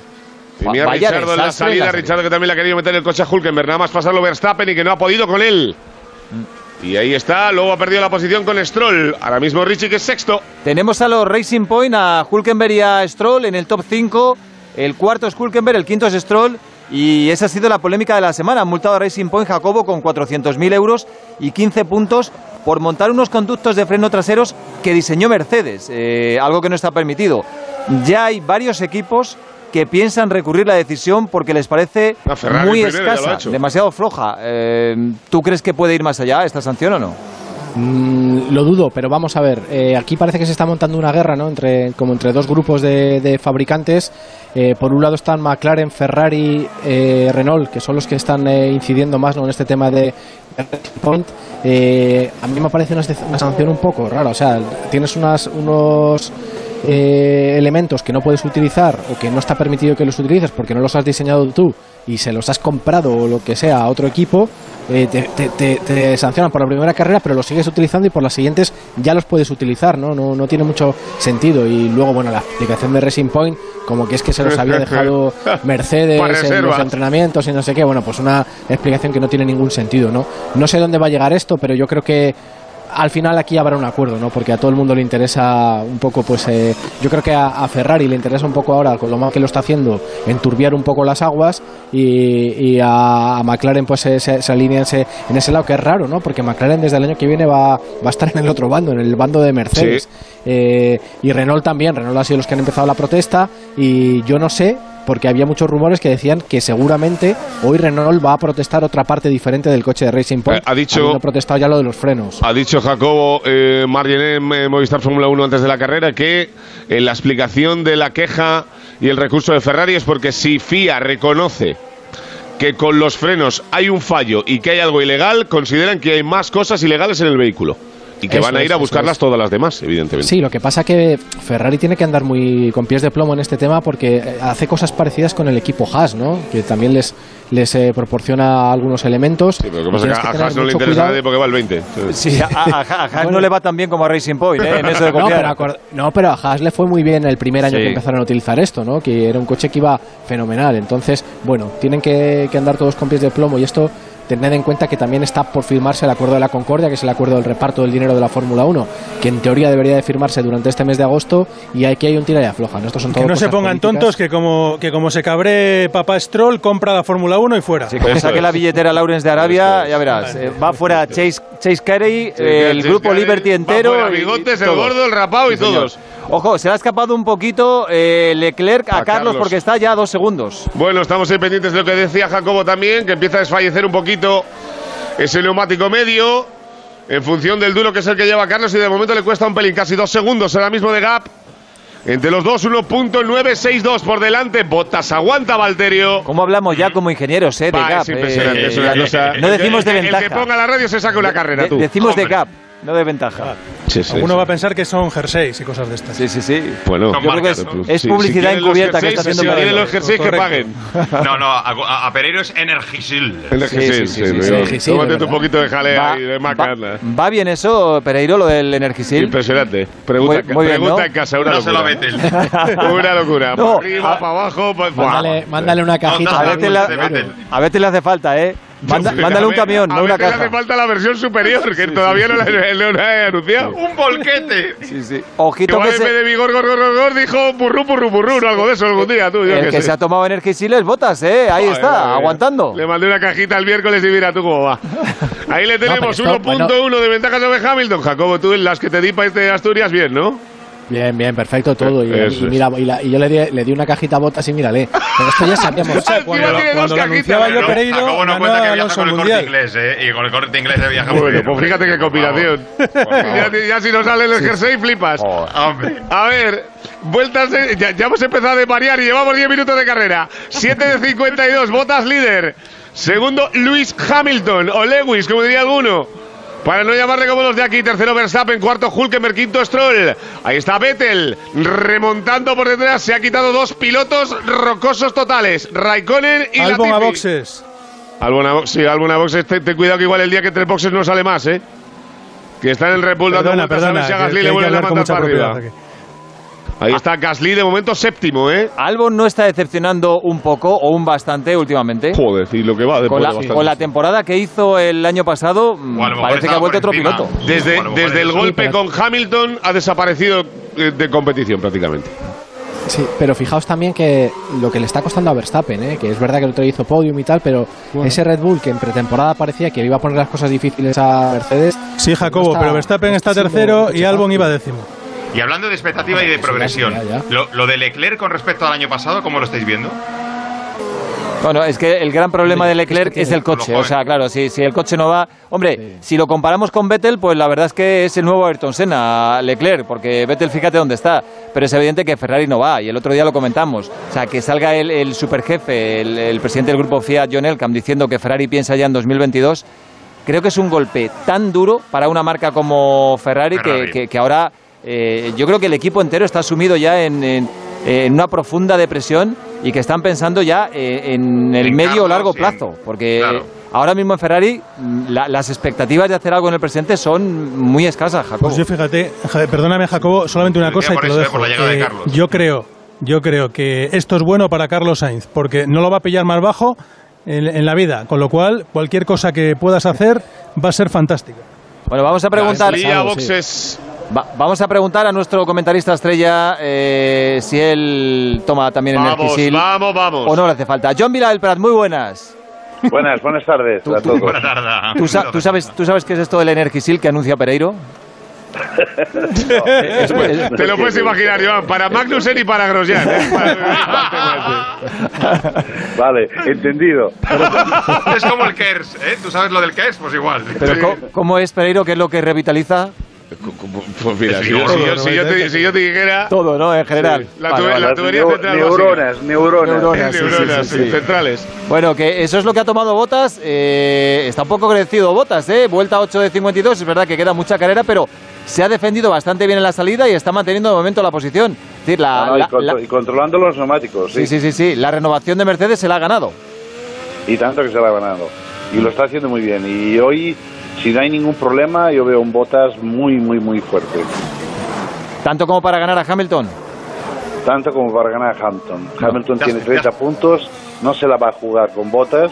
Tenía Vaya Richardo en la salida, Richardo que también le ha querido meter el coche a Hulkenberg, nada más pasarlo Verstappen y que no ha podido con él. Y ahí está, luego ha perdido la posición con Stroll. Ahora mismo Richie que es sexto. Tenemos a los Racing Point, a Hulkenberg y a Stroll en el top 5. El cuarto es Hulkenberg, el quinto es Stroll Y esa ha sido la polémica de la semana. Han multado a Racing Point Jacobo con 400.000 euros y 15 puntos por montar unos conductos de freno traseros que diseñó Mercedes, eh, algo que no está permitido. Ya hay varios equipos que piensan recurrir la decisión porque les parece muy escasa, demasiado floja. Eh, ¿Tú crees que puede ir más allá esta sanción o no? Mm, lo dudo, pero vamos a ver. eh, aquí parece que se está montando una guerra, ¿no? Entre, como entre dos grupos de, fabricantes. Eh, por un lado están McLaren, Ferrari, eh, Renault, que son los que están eh, incidiendo más ¿no? en este tema de Point. A mí me parece una, una sanción un poco rara. O sea, tienes unas, unos eh, elementos que no puedes utilizar o que no está permitido que los utilices porque no los has diseñado tú y se los has comprado o lo que sea a otro equipo, eh, te, te- te- te sancionan por la primera carrera, pero los sigues utilizando y por las siguientes ya los puedes utilizar, ¿no? No, no tiene mucho sentido. Y luego, bueno, la explicación de Racing Point, como que es que se los había dejado Mercedes en los entrenamientos y no sé qué, bueno, pues una explicación que no tiene ningún sentido, ¿no? No sé dónde va a llegar esto, pero yo creo que al final aquí habrá un acuerdo, ¿no? Porque a todo el mundo le interesa un poco, pues eh, yo creo que a, a Ferrari le interesa un poco ahora, con lo mal que lo está haciendo, enturbiar un poco las aguas y, y a, a McLaren pues se, se, se alinea en ese, en ese lado, que es raro, ¿no? Porque McLaren desde el año que viene va, va a estar en el otro bando, en el bando de Mercedes. Eh, y Renault también, Renault ha sido los que han empezado la protesta y yo no sé, porque había muchos rumores que decían que seguramente hoy Renault va a protestar otra parte diferente del coche de Racing Point. Eh, ha dicho- protestado ya lo de los frenos. Ha dicho Jacobo eh, Margené en eh, Movistar Fórmula 1 antes de la carrera que eh, la explicación de la queja y el recurso de Ferrari es porque si FIA reconoce que con los frenos hay un fallo y que hay algo ilegal, consideran que hay más cosas ilegales en el vehículo. Y que Eso van a ir a buscarlas todas las demás, evidentemente. Sí, lo que pasa que Ferrari tiene que andar muy con pies de plomo en este tema porque eh, hace cosas parecidas con el equipo Haas, ¿no? Que también les les eh, proporciona algunos elementos. Sí, pero lo que pasa que a Haas no le interesa a nadie porque va el 20. Sí, a, a- a Haas no le va tan bien como a Racing Point, ¿eh? En eso de No pero, no, pero a Haas le fue muy bien el primer año Sí. que empezaron a utilizar esto, ¿no? Que era un coche que iba fenomenal. Entonces, bueno, tienen que, que andar todos con pies de plomo y esto tened en cuenta que también está por firmarse el acuerdo de la Concordia, que es el acuerdo del reparto del dinero de la Fórmula 1, que en teoría debería de firmarse durante este mes de agosto y aquí hay un tira y afloja. ¿no? Estos son Que todo no se pongan políticas. tontos, que como, que como se cabre papá Stroll, compra la Fórmula 1 y fuera. Sí, como saque la billetera Lawrence de Arabia, ya verás. eh, va fuera Chase, Chase Carey, eh, el Chase grupo Carey, Liberty va entero. fuera Bigotes, y el gordo, el rapado y Sí, señor. todos. Ojo, se le ha escapado un poquito eh, Leclerc a, A Carlos, Carlos. porque está ya a dos segundos. Bueno, estamos ahí pendientes de lo que decía Jacobo también, que empieza a desfallecer un poquito ese neumático medio en función del duro que es el que lleva Carlos y de momento le cuesta un pelín, casi dos segundos ahora mismo de gap. Entre los dos, 1.962 por delante. Botas aguanta Valterio. ¿Cómo hablamos ya como ingenieros, eh? De Va, gap. es impresionante, eh, es una eh, cosa- No decimos de ventaja. El que ponga la radio se saca una carrera, De- tú. decimos de Hombre. gap, no de ventaja. Sí, sí, Uno sí. va a pensar que son jerseys y cosas de estas. Sí, sí, sí. Bueno, Son Yo creo que marcas, es, ¿no? es publicidad si encubierta que está jerseys, haciendo Si quieren los jerseys, que paguen. No, no, a, a Pereiro es Energisil. De Sí, Jesús, sí, sí, sí, sí, digo, sí, sí, Tómate un poquito de jalea Va, y de va- macarna. va bien eso, Pereiro, lo del Energisil. Impresionante. Pregunta, Muy- muy bien, pregunta ¿no? en casa, una No se lo locura. mete. Una locura. No, para arriba, a- para abajo. Buah. Mándale, mándale una cajita. A veces le hace falta, ¿eh? Manda- Sí, mándale un camión, a no una veces caja. hace falta la versión superior, que todavía no la, no la he anunciado. ¡Un volquete! Sí, sí. Ojito Igual que en vez se, de vigor, gor, gor, gor, dijo burru, burru, burru, o algo de eso algún día, tú. yo el que sé. se ha tomado Energisil es botas, ¿eh? Ahí Joder, está, mía. aguantando. Le mandé una cajita el miércoles y mira tú cómo va. Ahí le tenemos pero esto, 1.1 de ventaja sobre Hamilton. Jacobo, tú en las que te di para este Asturias, bien, ¿no? Bien, bien, perfecto todo. Y, y mira, y, la- y yo le di, le di una cajita a botas y mírale. Pero esto ya sabíamos. Encima cuando, dos cuando lo anunciaba yo Pereiro, Jacobo no cuenta que viaja con el corte inglés, ¿eh? Y con el corte inglés se viaja muy Bueno, bien. pues fíjate qué combinación. Ya, ya si nos sale el jersey, flipas. Hombre. A ver, vueltas de- ya, ya hemos empezado a variar y llevamos 10 minutos de carrera. 7 de 52, botas líder. Segundo, Luis Hamilton, o Lewis, como diría alguno. Para no llamarle como los de aquí, tercero Verstappen, cuarto Hulkenberg, quinto Stroll. Ahí está Vettel, remontando por detrás. Se ha quitado dos pilotos rocosos totales, Raikkonen y Albon a boxes. Albon a sí, Albon a boxes. Ten, ten cuidado que igual el día que entre boxes no sale más, ¿eh? Que está en el Red Bull dando Perdona, vueltas a ver perdona. si a Gasly que le vuelven a mandar para arriba. Ahí está Gasly de momento séptimo, ¿eh? Albon no está decepcionando un poco o un bastante últimamente. Joder, y lo que va Con después la, de bastante. con la temporada que hizo el año pasado, mm, parece que ha vuelto otro encima. piloto. Desde, desde el golpe con Hamilton ha desaparecido eh, de competición prácticamente. Sí, pero fijaos también que lo que le está costando a Verstappen, ¿eh? que es verdad que el otro hizo podium y tal, pero ese Red Bull que en pretemporada parecía que iba a poner las cosas difíciles a Mercedes. Sí, Jacobo, está- pero Verstappen está tercero y Albon iba décimo. Y hablando de expectativa y de Sí, progresión. Lo, lo de Leclerc con respecto al año pasado, ¿cómo lo estáis viendo? Bueno, es que el gran problema de Leclerc es el coche. O sea, claro, si, si el coche no va. Hombre, si lo comparamos con Vettel, pues la verdad es que es el nuevo Ayrton Senna, Leclerc, porque Vettel fíjate dónde está. Pero es evidente que Ferrari no va, y el otro día lo comentamos. O sea, que salga el, el superjefe, el, el presidente del grupo Fiat, John Elkann, diciendo que Ferrari piensa ya en 2022. Creo que es un golpe tan duro para una marca como Ferrari, que- Ferrari. Que, que ahora eh, yo creo que el equipo entero está sumido ya en, en- en una profunda depresión y que están pensando ya eh, en el En medio o largo sí. plazo. Porque Claro. ahora mismo en Ferrari mm, la- las expectativas de hacer algo en el presente son muy escasas, Jacobo. Pues yo fíjate, ja- perdóname Jacobo, solamente una cosa y te lo eso, eh, dejo. de Eh, Carlos. yo creo, yo creo que esto es bueno para Carlos Sainz, porque no lo va a pillar más bajo en, en la vida, con lo cual cualquier cosa que puedas hacer va a ser fantástica. Bueno, vamos a preguntar. Boxes. Va- vamos a preguntar a nuestro comentarista estrella eh, si él toma también Vamos, Energisil vamos, vamos. o no le hace falta. John Vila del Prat, muy buenas. Buenas, buenas tardes a todos. Buenas tardes. ¿Tú, sa- tú sabes, ¿Tú sabes qué es esto del Energisil que anuncia Pereiro? Es- es- Te lo puedes imaginar, Joan, para Magnussen y para Grosjean. ¿eh? Vale, entendido. es como el KERS, ¿eh? ¿Tú sabes lo del KERS? Pues igual. Pero ¿cómo, cómo es Pereiro? ¿Qué es lo que revitaliza? Pues mira, si yo, si te, si yo te dijera... Todo, ¿no? En general. La, Vale, tube- vale. la Las tubería central neuronas, neuronas. Neuronas. básica. sí, sí, Neuronas sí, sí. centrales. Bueno, que eso es lo que ha tomado Botas. eh, está un poco crecido Botas, ¿eh? Vuelta 8 de 52. Es verdad que queda mucha carrera, pero se ha defendido bastante bien en la salida y está manteniendo de momento la posición. Es decir, la, Ah, no, y, la- contro- la- y controlando los neumáticos, sí. sí, sí, sí, sí. La renovación de Mercedes se la ha ganado. Y tanto que se la ha ganado. Y lo está haciendo muy bien. Y hoy, si no hay ningún problema, yo veo un Botas muy, muy, muy fuerte. Tanto como para ganar a Hamilton. Tanto como para ganar a Hampton. Hamilton ya tiene está, ya 30 puntos, no se la va a jugar con Botas.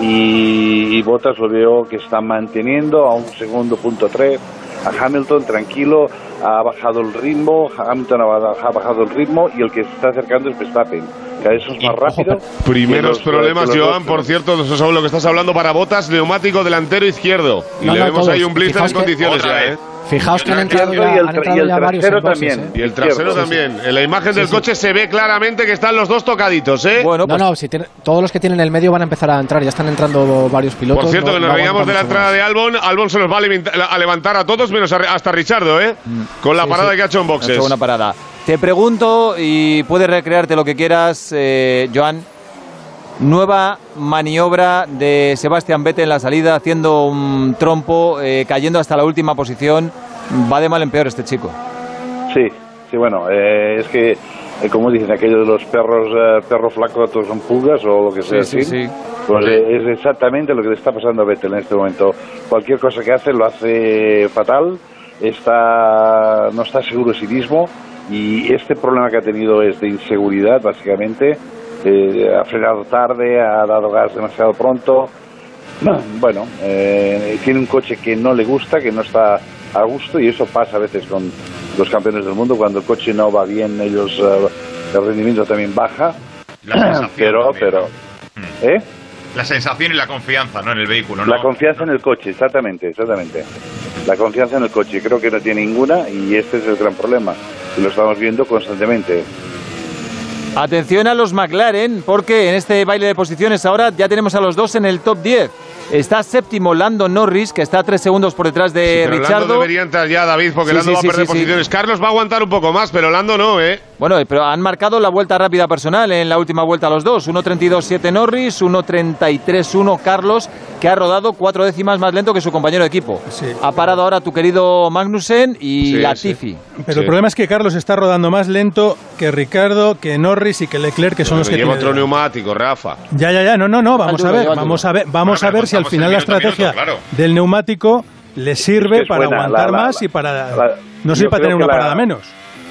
Y, y Botas lo veo que está manteniendo a un segundo punto 3 a Hamilton tranquilo, ha bajado el ritmo, Hamilton ha, ha bajado el ritmo y el que se está acercando es Verstappen. Cada vez es más rápido. Primeros los- problemas, los Joan, dos. por cierto, eso es lo que estás hablando para botas, neumático delantero izquierdo. Y No, le no, vemos todos. ahí un blister en Fijaos que- condiciones ya. ¿eh? Fijaos que han entrado ya, y el han tra- entrado y el ya varios trasero también. ¿eh? Y el trasero también. En la imagen del sí. coche se ve claramente que están los dos tocaditos, ¿eh? Bueno, No, pues no, si tiene- todos los que tienen el medio van a empezar a entrar, ya están entrando varios pilotos. Por cierto, no- que nos no reíamos de la entrada de Albon. Albon se nos va a, levanta- a levantar a todos, menos a- hasta Richardo, ¿eh? Con la Sí, parada sí. que ha hecho en ha boxes. hecho una parada. Te pregunto, y puedes recrearte lo que quieras, eh, Joan. Nueva maniobra de Sebastián Vettel en la salida, haciendo un trompo, eh, cayendo hasta la última posición. Va de mal en peor este chico. Sí, sí, bueno, eh, es que, eh, como dicen aquello de los perros, eh, perro flaco, todos son pulgas o lo que sea. Sí, sí, así. sí. Pues es exactamente lo que le está pasando a Vettel en este momento. Cualquier cosa que hace lo hace fatal, está, no está seguro de sí mismo y este problema que ha tenido es de inseguridad, básicamente. Eh, ha frenado tarde, ha dado gas demasiado pronto. Bueno, eh, tiene un coche que no le gusta, que no está a gusto y eso pasa a veces con los campeones del mundo. Cuando el coche no va bien, ellos eh, el rendimiento también baja. La Pero, también, pero, ¿no? ¿eh? La sensación y la confianza, ¿no? En el vehículo, ¿no? La confianza en el coche, exactamente, exactamente. La confianza en el coche, creo que no tiene ninguna y este es el gran problema. Y lo estamos viendo constantemente. Atención a los McLaren, porque en este baile de posiciones ahora ya tenemos a los dos en el top 10. Está séptimo Lando Norris, que está tres segundos por detrás de Pero Lando Richardo. debería entrar ya, David, porque Sí, Lando sí, va a sí, perder sí, sí. posiciones. Carlos va a aguantar un poco más, pero Lando no, ¿eh? Bueno, pero han marcado la vuelta rápida personal en la última vuelta los dos. 1.32.7 Norris, 1.33.1 Carlos, que ha rodado cuatro décimas más lento que su compañero de equipo. Sí. Ha parado ahora tu querido Magnussen y Sí, Latifi. Pero Sí. el problema es que Carlos está rodando más lento que Ricardo, que Norris y que Leclerc, que son los que lleva tienen- otro neumático, Rafa. Ya, ya, ya, no, no, no, vamos duro, a ver, vamos a ver, vamos a ver si al final la minuto, estrategia claro. del neumático le sirve Es que es para buena, aguantar la- la- más y para la- no sirve para tener una la- parada menos.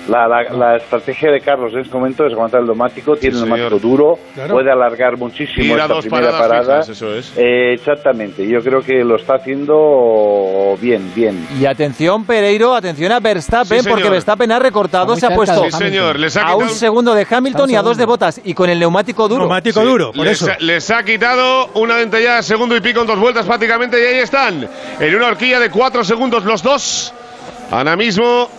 La, la, la estrategia de Carlos en este momento es aguantar el neumático, tiene Sí, el neumático señor. duro, Claro. puede alargar muchísimo esta dos primera parada. fijas, eso es. Eh, exactamente, yo creo que lo está haciendo bien, bien. Y atención, Pereiro, atención a Verstappen, Sí, porque Verstappen ha recortado, se ha puesto Sí, señor, Hamilton. les ha a quitado un un- segundo de Hamilton y a dos de botas, y con el neumático duro. Sí, les, ha- les ha quitado una dentellada de segundo y pico en dos vueltas prácticamente y ahí están. En una horquilla de cuatro segundos los dos. Ahora mismo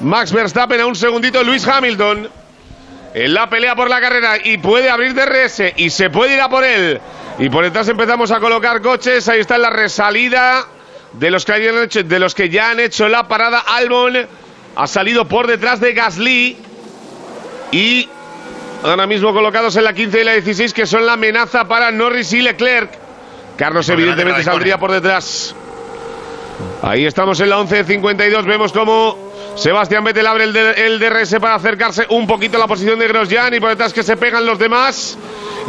Max Verstappen a un segundito Luis Hamilton. En la pelea por la carrera y puede abrir DRS y se puede ir a por él. Y por detrás empezamos a colocar coches. Ahí está la resalida de los que, hayan hecho- de los que ya han hecho la parada. Albon ha salido por detrás de Gasly. Y ahora mismo colocados en la 15 y la 16, que son la amenaza para Norris y Leclerc. Carlos, Por evidentemente, saldría por detrás. Ahí estamos en la 11.52. Vemos cómo Sebastián Vettel abre el, D- el DRS para acercarse un poquito a la posición de Grosjean y por detrás que se pegan los demás.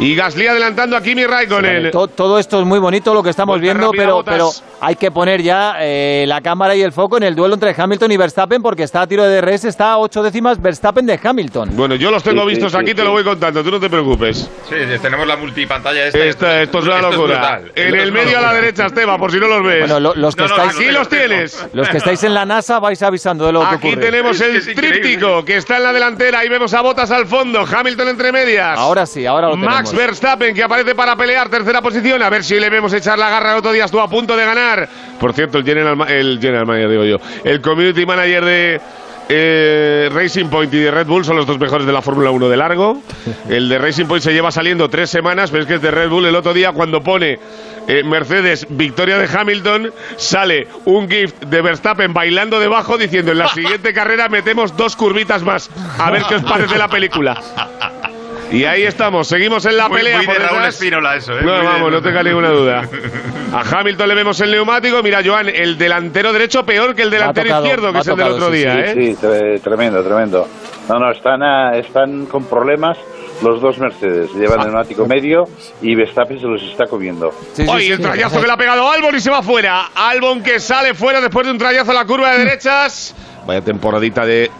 Y Gasly adelantando a Kimi Raikkonen. To- todo esto es muy bonito lo que estamos viendo, rápida, pero, pero hay que poner ya eh, la cámara y el foco en el duelo entre Hamilton y Verstappen, porque está a tiro de DRS, está a ocho décimas Verstappen de Hamilton. Bueno, yo los tengo Sí, sí, vistos sí, aquí, te sí. lo voy contando, tú no te preocupes. Sí, tenemos la multipantalla esta. Esta- esto es una locura. en el medio a la derecha, Esteban, por si no los ves. Bueno, lo- los que No, no, estáis, Aquí los tienes. los que estáis en la NASA vais avisando de lo que Aquí ocurre. tenemos el tríptico que está en la delantera. Ahí vemos a Botas al fondo. Hamilton entre medias. Ahora sí, ahora lo Max tenemos. Verstappen que aparece para pelear tercera posición. A ver si le vemos echar la garra. El otro día estuvo a punto de ganar. Por cierto, el general, el general manager, digo yo. El community manager de eh, Racing Point y de Red Bull son los dos mejores de la Fórmula 1 de largo. El de Racing Point se lleva saliendo tres semanas, pero es que es de Red Bull. El otro día, cuando pone eh, Mercedes victoria de Hamilton, sale un gift de Verstappen bailando debajo diciendo en la siguiente carrera metemos dos curvitas más. A ver qué os parece la película. Y ahí estamos, seguimos en la Muy- pelea. muy por de Raúl. Espínola eso, ¿eh? No, Muy de- vamos, no tenga ninguna duda. A Hamilton le vemos el neumático. Mira, Joan, el delantero derecho peor que el delantero tocado, izquierdo, que es el del otro sí, día, sí, ¿eh? Sí, tre- tremendo, tremendo. No, no, están, ah, están con problemas los dos Mercedes. Llevan el neumático medio y Verstappen se los está comiendo. Hoy el trayazo que le ha pegado Albon y se va fuera. Albon que sale fuera después de un trayazo a la curva de derechas. Vaya temporadita de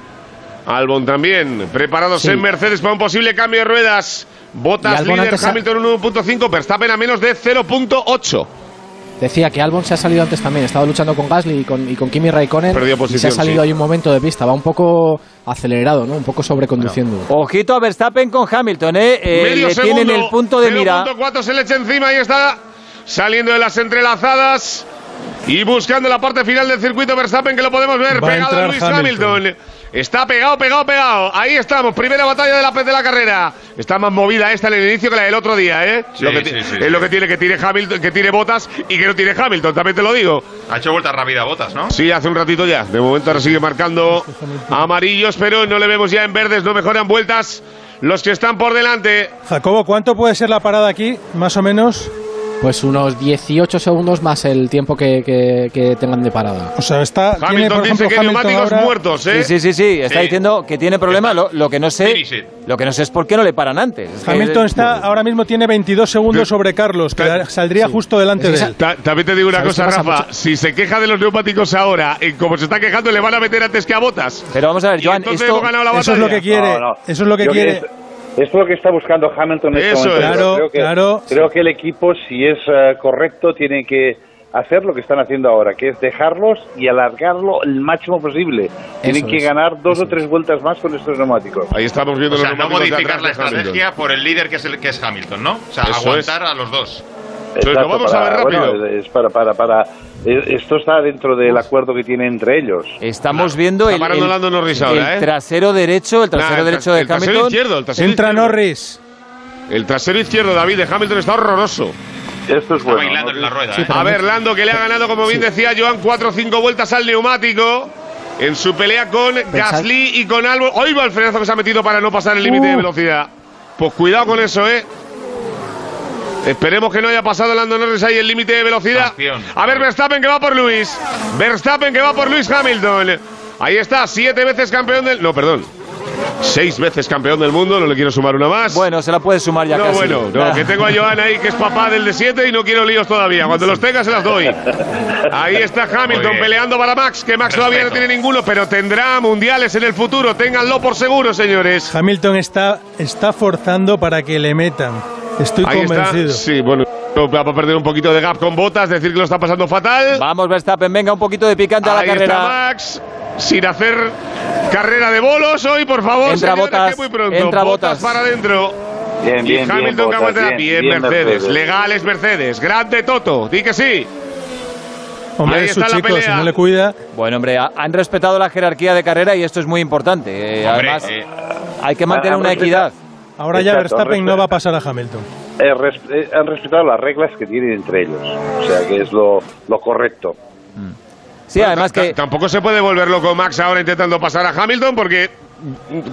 Albon también. Preparados Sí. en Mercedes para un posible cambio de ruedas. Botas líder, Hamilton 1.5, Verstappen a menos de 0.8. Decía que Albon se ha salido antes también, estaba luchando con Gasly y con, y con Kimi Raikkonen Perdió y se posición, ha salido sí. ahí un momento de pista, va un poco acelerado, ¿no? Un poco sobreconduciendo. Ojito a Verstappen con Hamilton, ¿eh? Eh, Medio le segundo, tienen el punto de mira. 0.4 se le echa encima y está saliendo de las entrelazadas y buscando la parte final del circuito Verstappen que lo podemos ver Va a pegado a entrar Luis Hamilton. Hamilton. Está pegado, pegado, pegado. Ahí estamos, primera batalla de la de la carrera. Está más movida esta en el inicio que la del otro día, ¿eh? Sí, lo que sí, sí, es sí. lo que tiene que tire Hamilton, que tire botas y que no tire Hamilton, también te lo digo. Ha hecho vuelta rápida a botas, ¿no? Sí, hace un ratito ya. De momento ahora sigue marcando amarillos, pero no le vemos ya en verdes, no mejoran vueltas los que están por delante. Jacobo, ¿cuánto puede ser la parada aquí, más o menos? Pues unos 18 segundos más el tiempo que, que- que tengan de parada. O sea, está. Hamilton tiene, por dice ejemplo, que Hamilton neumáticos ahora- muertos, ¿eh? Sí, sí, sí, sí, está Sí. diciendo que tiene problemas. Lo, lo que no sé, lo que no sé es por qué no le paran antes. Es que- Hamilton está ahora mismo tiene 22 segundos sobre Carlos, que saldría justo delante de él. Ta- También te digo una ¿Sabes cosa, Rafa. mucho? Si se queja de los neumáticos ahora, en como se está quejando, le van a meter antes que a botas. Pero vamos a ver, Joan, entonces esto, hemos ganado la Eso es lo que quiere. No, no. Eso es lo que Yo quiere. Es- Esto es lo que está buscando Hamilton en este Eso momento. es. Claro, creo que, claro. Creo que el equipo, si es eh, correcto, tiene que hacer lo que están haciendo ahora, que es dejarlos y alargarlo el máximo posible. Tienen que es, ganar dos o tres vueltas más con estos neumáticos. Ahí estamos viendo O sea, los no modificar la estrategia por el líder que es, el, que es Hamilton, ¿no? O sea, Eso aguantar a los dos. Entonces, lo vamos a ver rápido. bueno, es para, para, para, eh, esto está dentro del acuerdo que tiene entre ellos. estamos viendo Está el, parando el- Lando Norris el ahora, ¿eh? trasero derecho, el trasero Nah, derecho de el trasero Hamilton. izquierdo, el trasero Entra izquierdo. Norris. El trasero izquierdo, David, de Hamilton está horroroso. Esto es Está bueno. bailando ¿no? en la rueda. Sí, ¿eh? A ver, Lando que le ha ganado, como bien decía Joan, 4 o 5 vueltas al neumático. En su pelea con Gasly y con Albon. ¡Hoy va el frenazo que se ha metido para no pasar el límite de Uh. velocidad! Pues cuidado con eso, ¿eh? Esperemos que no haya pasado Lando Norris ahí el límite de velocidad. A ver, Verstappen que va por Luis. Verstappen que va por Luis Hamilton. Ahí está, siete veces campeón del. No, perdón. Seis veces campeón del mundo, no le quiero sumar una más. Bueno, se la puedes sumar ya no, casi. bueno, no, que tengo a Joan ahí, que es papá del de 7 y no quiero líos todavía. Cuando los tenga se las doy. Ahí está Hamilton peleando para Max, que Max todavía no tiene ninguno, pero tendrá mundiales en el futuro. Ténganlo por seguro, señores. Hamilton está, está forzando para que le metan. Estoy Ahí convencido. está. Sí, bueno, va a perder un poquito de gap con botas, decir que lo está pasando fatal. Vamos, Verstappen, venga, un poquito de picante a la Ahí carrera. está Max, sin hacer carrera de bolos hoy, por favor. Entra señores, que muy pronto. entra Bottas. para adentro. Bien, Y bien, bien. Hamilton que Bottas, aguanta bien, Mercedes. Mercedes. Legales Mercedes. Grande Toto. Di que sí. Hombre, Ahí es su está la chico, si pelea. no le cuida. Bueno, hombre, ha- han respetado la jerarquía de carrera y esto es muy importante. Eh, Hombre, además, eh, hay que mantener una equidad. Ahora ya Verstappen no va a pasar a Hamilton. Eh, res- eh, han respetado las reglas que tienen entre ellos. O sea, que es lo, lo correcto. Sí, además que Tampoco se puede volver loco Max ahora intentando pasar a Hamilton porque.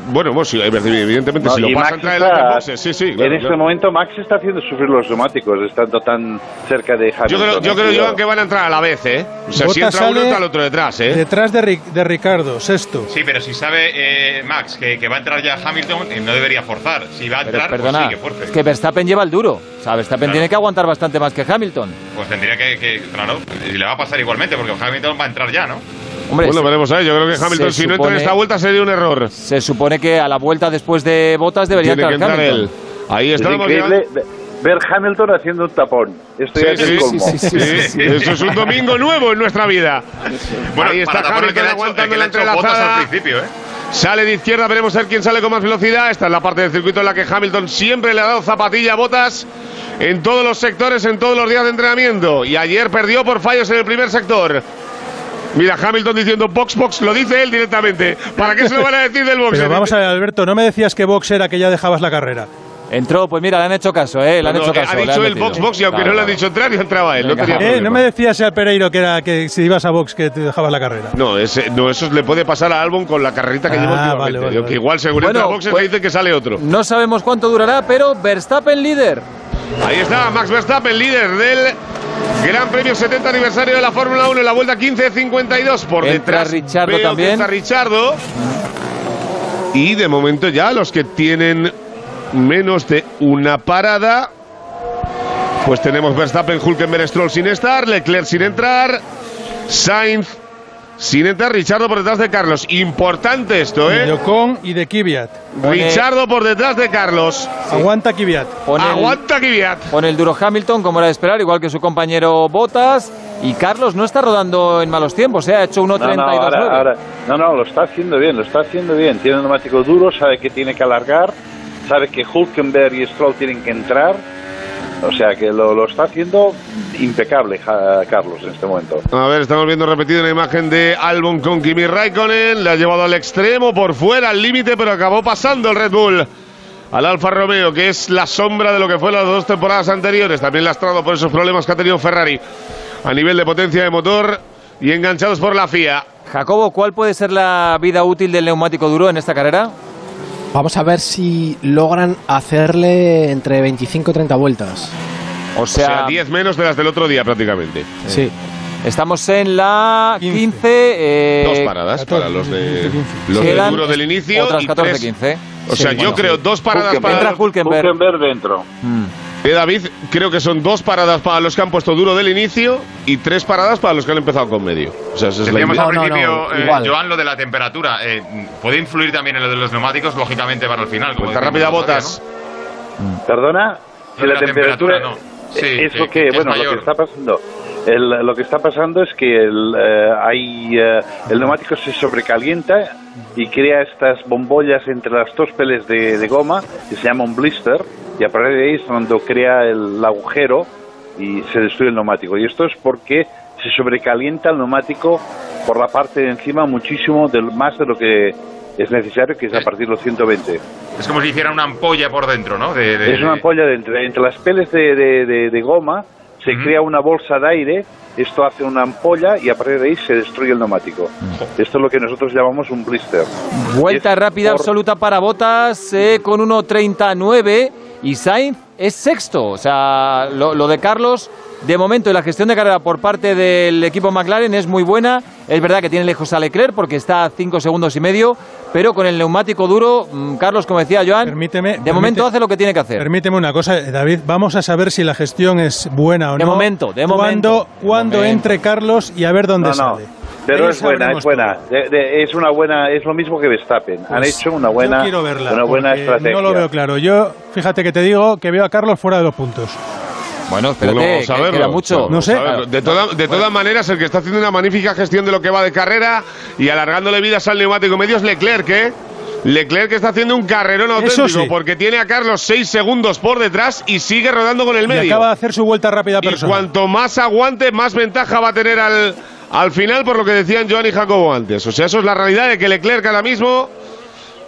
Bueno, pues sí, evidentemente, No, si lo. Sí, sí. claro, en este claro. momento Max está haciendo sufrir los neumáticos, estando tan cerca de Hamilton. Yo creo, yo creo Cuidado. Joan, que van a entrar a la vez, ¿eh? O sea, si Bottas entra uno, sale entra el otro detrás, ¿eh? Detrás de, Ri- de Ricardo, sexto. Sí, pero si sabe eh, Max que, que va a entrar ya Hamilton, eh, no debería forzar. Si va a Pero entrar, pues perdona, sí, que force. es que Verstappen lleva el duro. O sea, Verstappen Claro. tiene que aguantar bastante más que Hamilton. Pues tendría que, que- claro, y le va a pasar igualmente, porque Hamilton va a entrar ya, ¿no? Hombre, Bueno, se- veremos ahí. Yo creo que Hamilton, si no entra en supone- esta vuelta, sería un error. se supone que a la vuelta después de botas debería Tiene que entrar entrar él. Ahí Es estamos. increíble ve- ver Hamilton haciendo un tapón. Esto ya es el colmo. sí, sí, sí, sí. Eso es un domingo nuevo en nuestra vida. Bueno, Ahí está el que Hamilton aguantando que le la entrelazada. al principio, ¿eh? Sale de izquierda, veremos a ver quién sale con más velocidad. Esta es la parte del circuito en la que Hamilton siempre le ha dado zapatilla a botas en todos los sectores, en todos los días de entrenamiento. Y ayer perdió por fallos en el primer sector. Mira, Hamilton diciendo box, box, lo dice él directamente. ¿Para qué se lo van a decir del box? Pero vamos a ver, Alberto, no me decías que Vox era que ya dejabas la carrera. Entró, pues mira, le han hecho caso, ¿eh? Le han No, hecho no, caso. ha le dicho han el box, box, y aunque Claro, no le han dicho entrar, y entraba él. No, tenía. Eh, no me decías al Pereiro que era que si ibas a Vox que te dejabas la carrera. No, ese- no, eso le puede pasar a Albon con la carrerita que Ah, lleva vale, últimamente. vale, Que vale. igual según Bueno, entra a boxes pues- dice que sale otro. No sabemos cuánto durará, pero Verstappen líder. Ahí está Max Verstappen, líder del Gran Premio 70 aniversario de la Fórmula 1 en la vuelta 15.52. Por Entra detrás que también. está Ricciardo. Y de momento ya los que tienen menos de una parada. Pues tenemos Verstappen, Hulkenberg, Stroll sin estar, Leclerc sin entrar, Sainz sin entrar, Richardo por detrás de Carlos. Importante esto, De ¿eh? Ocon y de Kvyat. Pone- Richardo por detrás de Carlos. Aguanta el- Aguanta Kvyat. Pone el duro Hamilton, como era de esperar, igual que su compañero Bottas. Y Carlos no está rodando en malos tiempos, ¿eh? ha hecho No, no, 1.32. ahora, ahora- no, no, lo está haciendo bien, lo está haciendo bien. Tiene un neumático duro, sabe que tiene que alargar, sabe que Hulkenberg y Stroll tienen que entrar. O sea que lo, lo está haciendo impecable ja- Carlos en este momento. A ver, estamos viendo repetido una imagen de Albon con Kimi Raikkonen. Le ha llevado al extremo, por fuera, al límite, pero acabó pasando el Red Bull al Alfa Romeo, que es la sombra de lo que fue las dos temporadas anteriores. También lastrado por esos problemas que ha tenido Ferrari a nivel de potencia de motor y enganchados por la FIA. Jacobo, ¿cuál puede ser la vida útil del neumático duro en esta carrera? Vamos a ver si logran hacerle entre 25 y 30 vueltas. O O sea, sea, 10 menos de las del otro día prácticamente. Sí. estamos en la 15. 15. eh, Dos paradas para los de los del duro del inicio Otras y 14, tres- 15. O sea, Sí, yo bueno, creo sí. dos paradas Hulkenberg. para Entra Hulkenberg. Hulkenberg dentro. Mm. Eh, David, creo que son dos paradas para los que han puesto duro del inicio y tres paradas para los que han empezado con medio. O sea, Decíamos al No, no, principio, no, eh. Joan, lo de la temperatura. eh, puede influir también en lo de los neumáticos, lógicamente, para el final. como rápida, el otro día, botas. ¿Perdona? De la temperatura, no. Sí, es que- lo que, que es bueno, lo que está pasando. El- lo que está pasando es que el, eh, hay, eh, el neumático se sobrecalienta y crea estas bombollas entre las dos peles de, de goma que se llama un blister y a partir de ahí es cuando crea el agujero y se destruye el neumático. Y esto es porque se sobrecalienta el neumático por la parte de encima muchísimo del, más de lo que es necesario, que es a partir de los 120. Es como si hiciera una ampolla por dentro, ¿no? De, de- Es una ampolla de entre, entre las peles de, de- de- de goma, se crea una bolsa de aire, esto hace una ampolla y a partir de ahí se destruye el neumático. Esto es lo que nosotros llamamos un blister. Vuelta rápida por- absoluta para Botas eh, con 1.39 y Sainz es sexto. O sea, lo, lo de Carlos, de momento, y la gestión de carrera por parte del equipo McLaren es muy buena. Es verdad que tiene lejos a Leclerc porque está a cinco segundos y medio, pero con el neumático duro, mm, Carlos, como decía Joan, Permíteme, de momento hace lo que tiene que hacer. Permíteme una cosa, eh, David, vamos a saber si la gestión es buena o De no. momento, de Cuando, momento. cuando De momento. entre Carlos y a ver dónde No, no. Pero es buena, es buena. De- de- es una buena, es lo mismo que Verstappen. Han Pues hecho una buena, quiero verla, una buena estrategia. No lo veo claro. Yo, fíjate que te digo que veo a Carlos fuera de los puntos. Bueno, Bueno, vamos a verlo. mucho. No sé. De, toda- de todas maneras, el que está haciendo una magnífica gestión de lo que va de carrera y alargándole vidas al neumático medio es Leclerc, ¿eh? Leclerc que está haciendo un carrerón auténtico sí. porque tiene a Carlos seis segundos por detrás y sigue rodando con el Y medio. acaba de hacer su vuelta rápida Y personal. cuanto más aguante, más ventaja va a tener al, al final, por lo que decían Joan y Jacobo antes. O sea, eso es la realidad de que Leclerc ahora mismo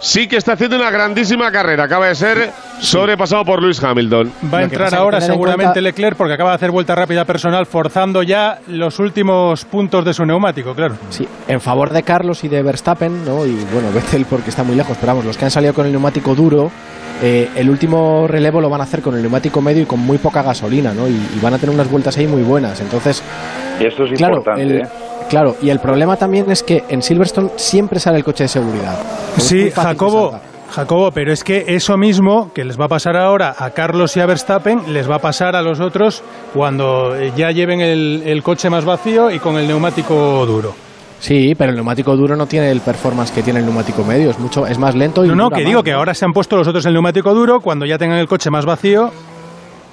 sí que está haciendo una grandísima carrera. Acaba de ser sobrepasado por Lewis Hamilton. Va a entrar ahora en seguramente cuenta- Leclerc porque acaba de hacer vuelta rápida personal forzando ya los últimos puntos de su neumático, claro. Sí, en favor de Carlos y de Verstappen, ¿no? Y bueno, Vettel porque está muy lejos, pero vamos, los que han salido con el neumático duro, eh, el último relevo lo van a hacer con el neumático medio y con muy poca gasolina, ¿no? Y, y van a tener unas vueltas ahí muy buenas. Entonces, Y esto es claro, importante. el- ¿eh? claro, y el problema también es que en Silverstone siempre sale el coche de seguridad. Es Sí, Jacobo. Jacobo, pero es que eso mismo que les va a pasar ahora a Carlos y a Verstappen, les va a pasar a los otros cuando ya lleven el, el coche más vacío y con el neumático duro. Sí, pero el neumático duro no tiene el performance que tiene el neumático medio, es mucho, es más lento y No, no, que más, digo que ahora se han puesto los otros el neumático duro, cuando ya tengan el coche más vacío.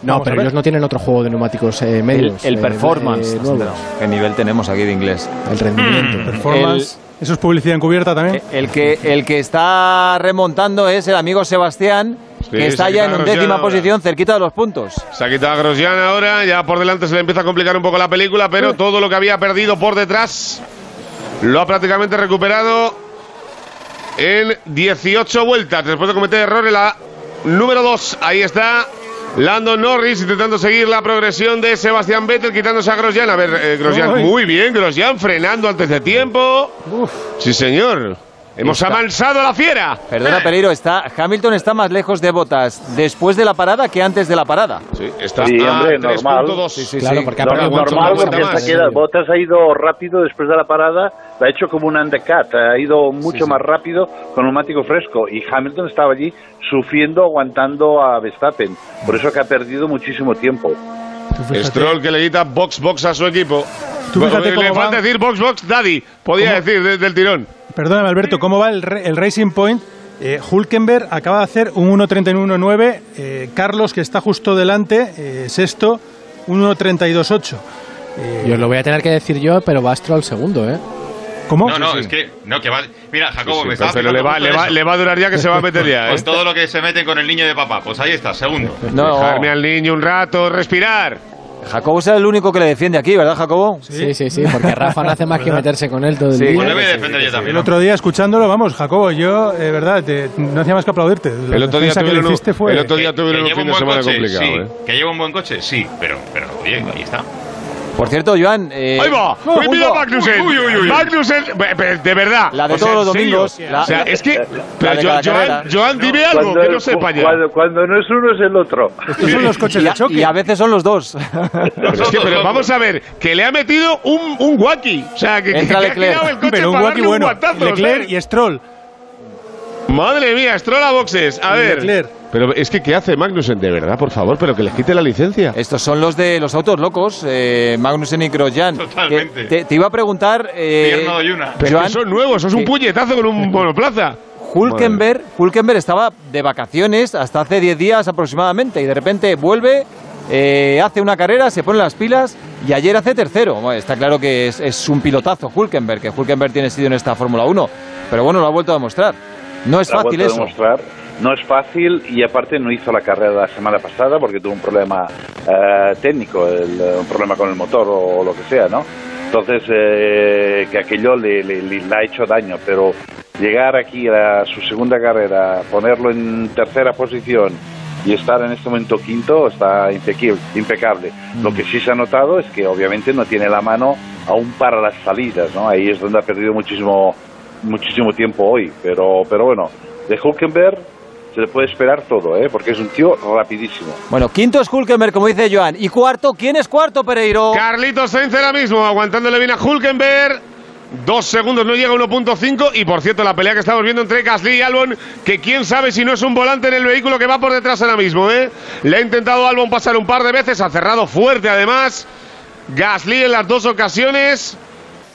No, pero ellos no tienen otro juego de neumáticos eh, El, medios. el eh, performance. eh, enterado. ¿Qué nivel tenemos aquí de inglés? El rendimiento. Performance. Eso es publicidad encubierta también. El que, el que está remontando es el amigo Sebastián, que se está ha ya en quitado undécima posición, cerquita de los puntos. Se ha quitado a Grosjean ahora, ya por delante se le empieza a complicar un poco la película, pero todo lo que había perdido por detrás lo ha prácticamente recuperado en 18 vueltas. Después de cometer errores, la número 2, ahí está. Lando Norris intentando seguir la progresión de Sebastián Vettel, quitándose a Grosjean. A ver, eh, Grosjean, Uy. muy bien, Grosjean frenando antes de tiempo. Sí, señor. Hemos Está. amansado a la fiera. Perdona, Pereiro, está, Hamilton está más lejos de Botas después de la parada que antes de la parada. Sí, está Sí, a hombre, normal. 3.2. Sí, sí, Claro, sí. porque ha No, normal porque más, se ha quedado- Bottas ha ido rápido después de la parada, lo ha hecho como un undercut, ha ido mucho más rápido con neumático fresco y Hamilton estaba allí sufriendo, aguantando a Verstappen, por eso que ha perdido muchísimo tiempo. Stroll que le quita box box a su equipo. Tú fíjate le cómo falta decir box box daddy, podía ¿Cómo? decir desde el tirón. Perdóname, Alberto, ¿cómo va el, el Racing Point? Eh, Hulkenberg acaba de hacer un 1.31.9. Eh, Carlos, que está justo delante, eh, sexto, un 1.32.8. Eh, Y os lo voy a tener que decir yo, pero va Stroll segundo, ¿eh? ¿Cómo? No, no, es que, no, que va. Mira, Jacobo, Sí, me sí, estaba pero le va, le, va, le va a durar ya que se va a meter ya. ¿eh? Pues todo lo que se meten con el niño de papá. Pues ahí está, segundo. No, Dejarme al niño un rato, respirar. Jacobo es el único que le defiende aquí, ¿verdad, Jacobo? Sí, sí, sí, porque Rafa no hace más que meterse con él todo el Sí, día. Pues le voy a defender yo también. El otro día escuchándolo, vamos, Jacobo, yo, de verdad, te- no hacía más que aplaudirte. La El otro día defensa que le tuvieron un- hiciste fue... el otro día tuvieron un fin de buen semana coche, complicado, sí. ¿eh? Que lleva un buen coche, sí, pero, pero oye, ahí está. Por cierto, Joan. eh, ¡Ahí va! no, ¡Uy, mira uy, Magnussen! uy, uy, uy. ¡Magnussen! De verdad. La de O sea, todos los domingos, la- o sea, es que. Pero Joan, dime algo que no sepa ya. cuando, cuando no es uno es el otro. Estos son los coches y, de a, choque. y a veces son los dos. Pero, es que, pero vamos a ver, que le ha metido un, un guaki. O sea, que, que, Entra que ha Leclerc. tirado el coche pero un para bueno. un guantazo. Leclerc ¿sabes? y Stroll. Madre mía, Stroll a boxes. A Y ver. Leclerc. Pero es que, ¿qué hace Magnussen? De verdad, por favor, pero que les quite la licencia. Estos son los de los autos locos, eh, Magnussen y Grosjean. Totalmente. Te, te iba a preguntar, eh. Pero es Joan, que son nuevos, eso es un que puñetazo con un monoplaza. Hulkenberg, Hulkenberg estaba de vacaciones hasta hace 10 días aproximadamente y de repente vuelve, eh, hace una carrera, se pone las pilas y ayer hace tercero. Bueno, está claro que es, es un pilotazo Hulkenberg, que Hulkenberg tiene sitio en esta Fórmula 1, pero bueno, lo ha vuelto a demostrar. No es Lo ha fácil vuelto a eso. demostrar. No es fácil y aparte no hizo la carrera la semana pasada porque tuvo un problema eh, técnico, el, eh, un problema con el motor o, lo que sea, ¿no? Entonces, eh, que aquello le, le- le- le ha hecho daño, pero llegar aquí a su segunda carrera, ponerlo en tercera posición y estar en este momento quinto está impequi- impecable. Lo que sí se ha notado es que obviamente no tiene la mano aún para las salidas, ¿no? Ahí es donde ha perdido muchísimo muchísimo tiempo hoy, pero pero bueno, de Hulkenberg se le puede esperar todo, ¿eh? porque es un tío rapidísimo. Bueno, quinto es Hulkenberg, como dice Joan. Y cuarto, ¿quién es cuarto, Pereiro? Carlitos Sainz ahora mismo, aguantándole bien a Hulkenberg. Dos segundos, no llega a 1.5. Y por cierto, la pelea que estamos viendo entre Gasly y Albon, que quién sabe si no es un volante en el vehículo que va por detrás ahora mismo, ¿eh? Le ha intentado Albon pasar un par de veces, ha cerrado fuerte además. Gasly en las dos ocasiones,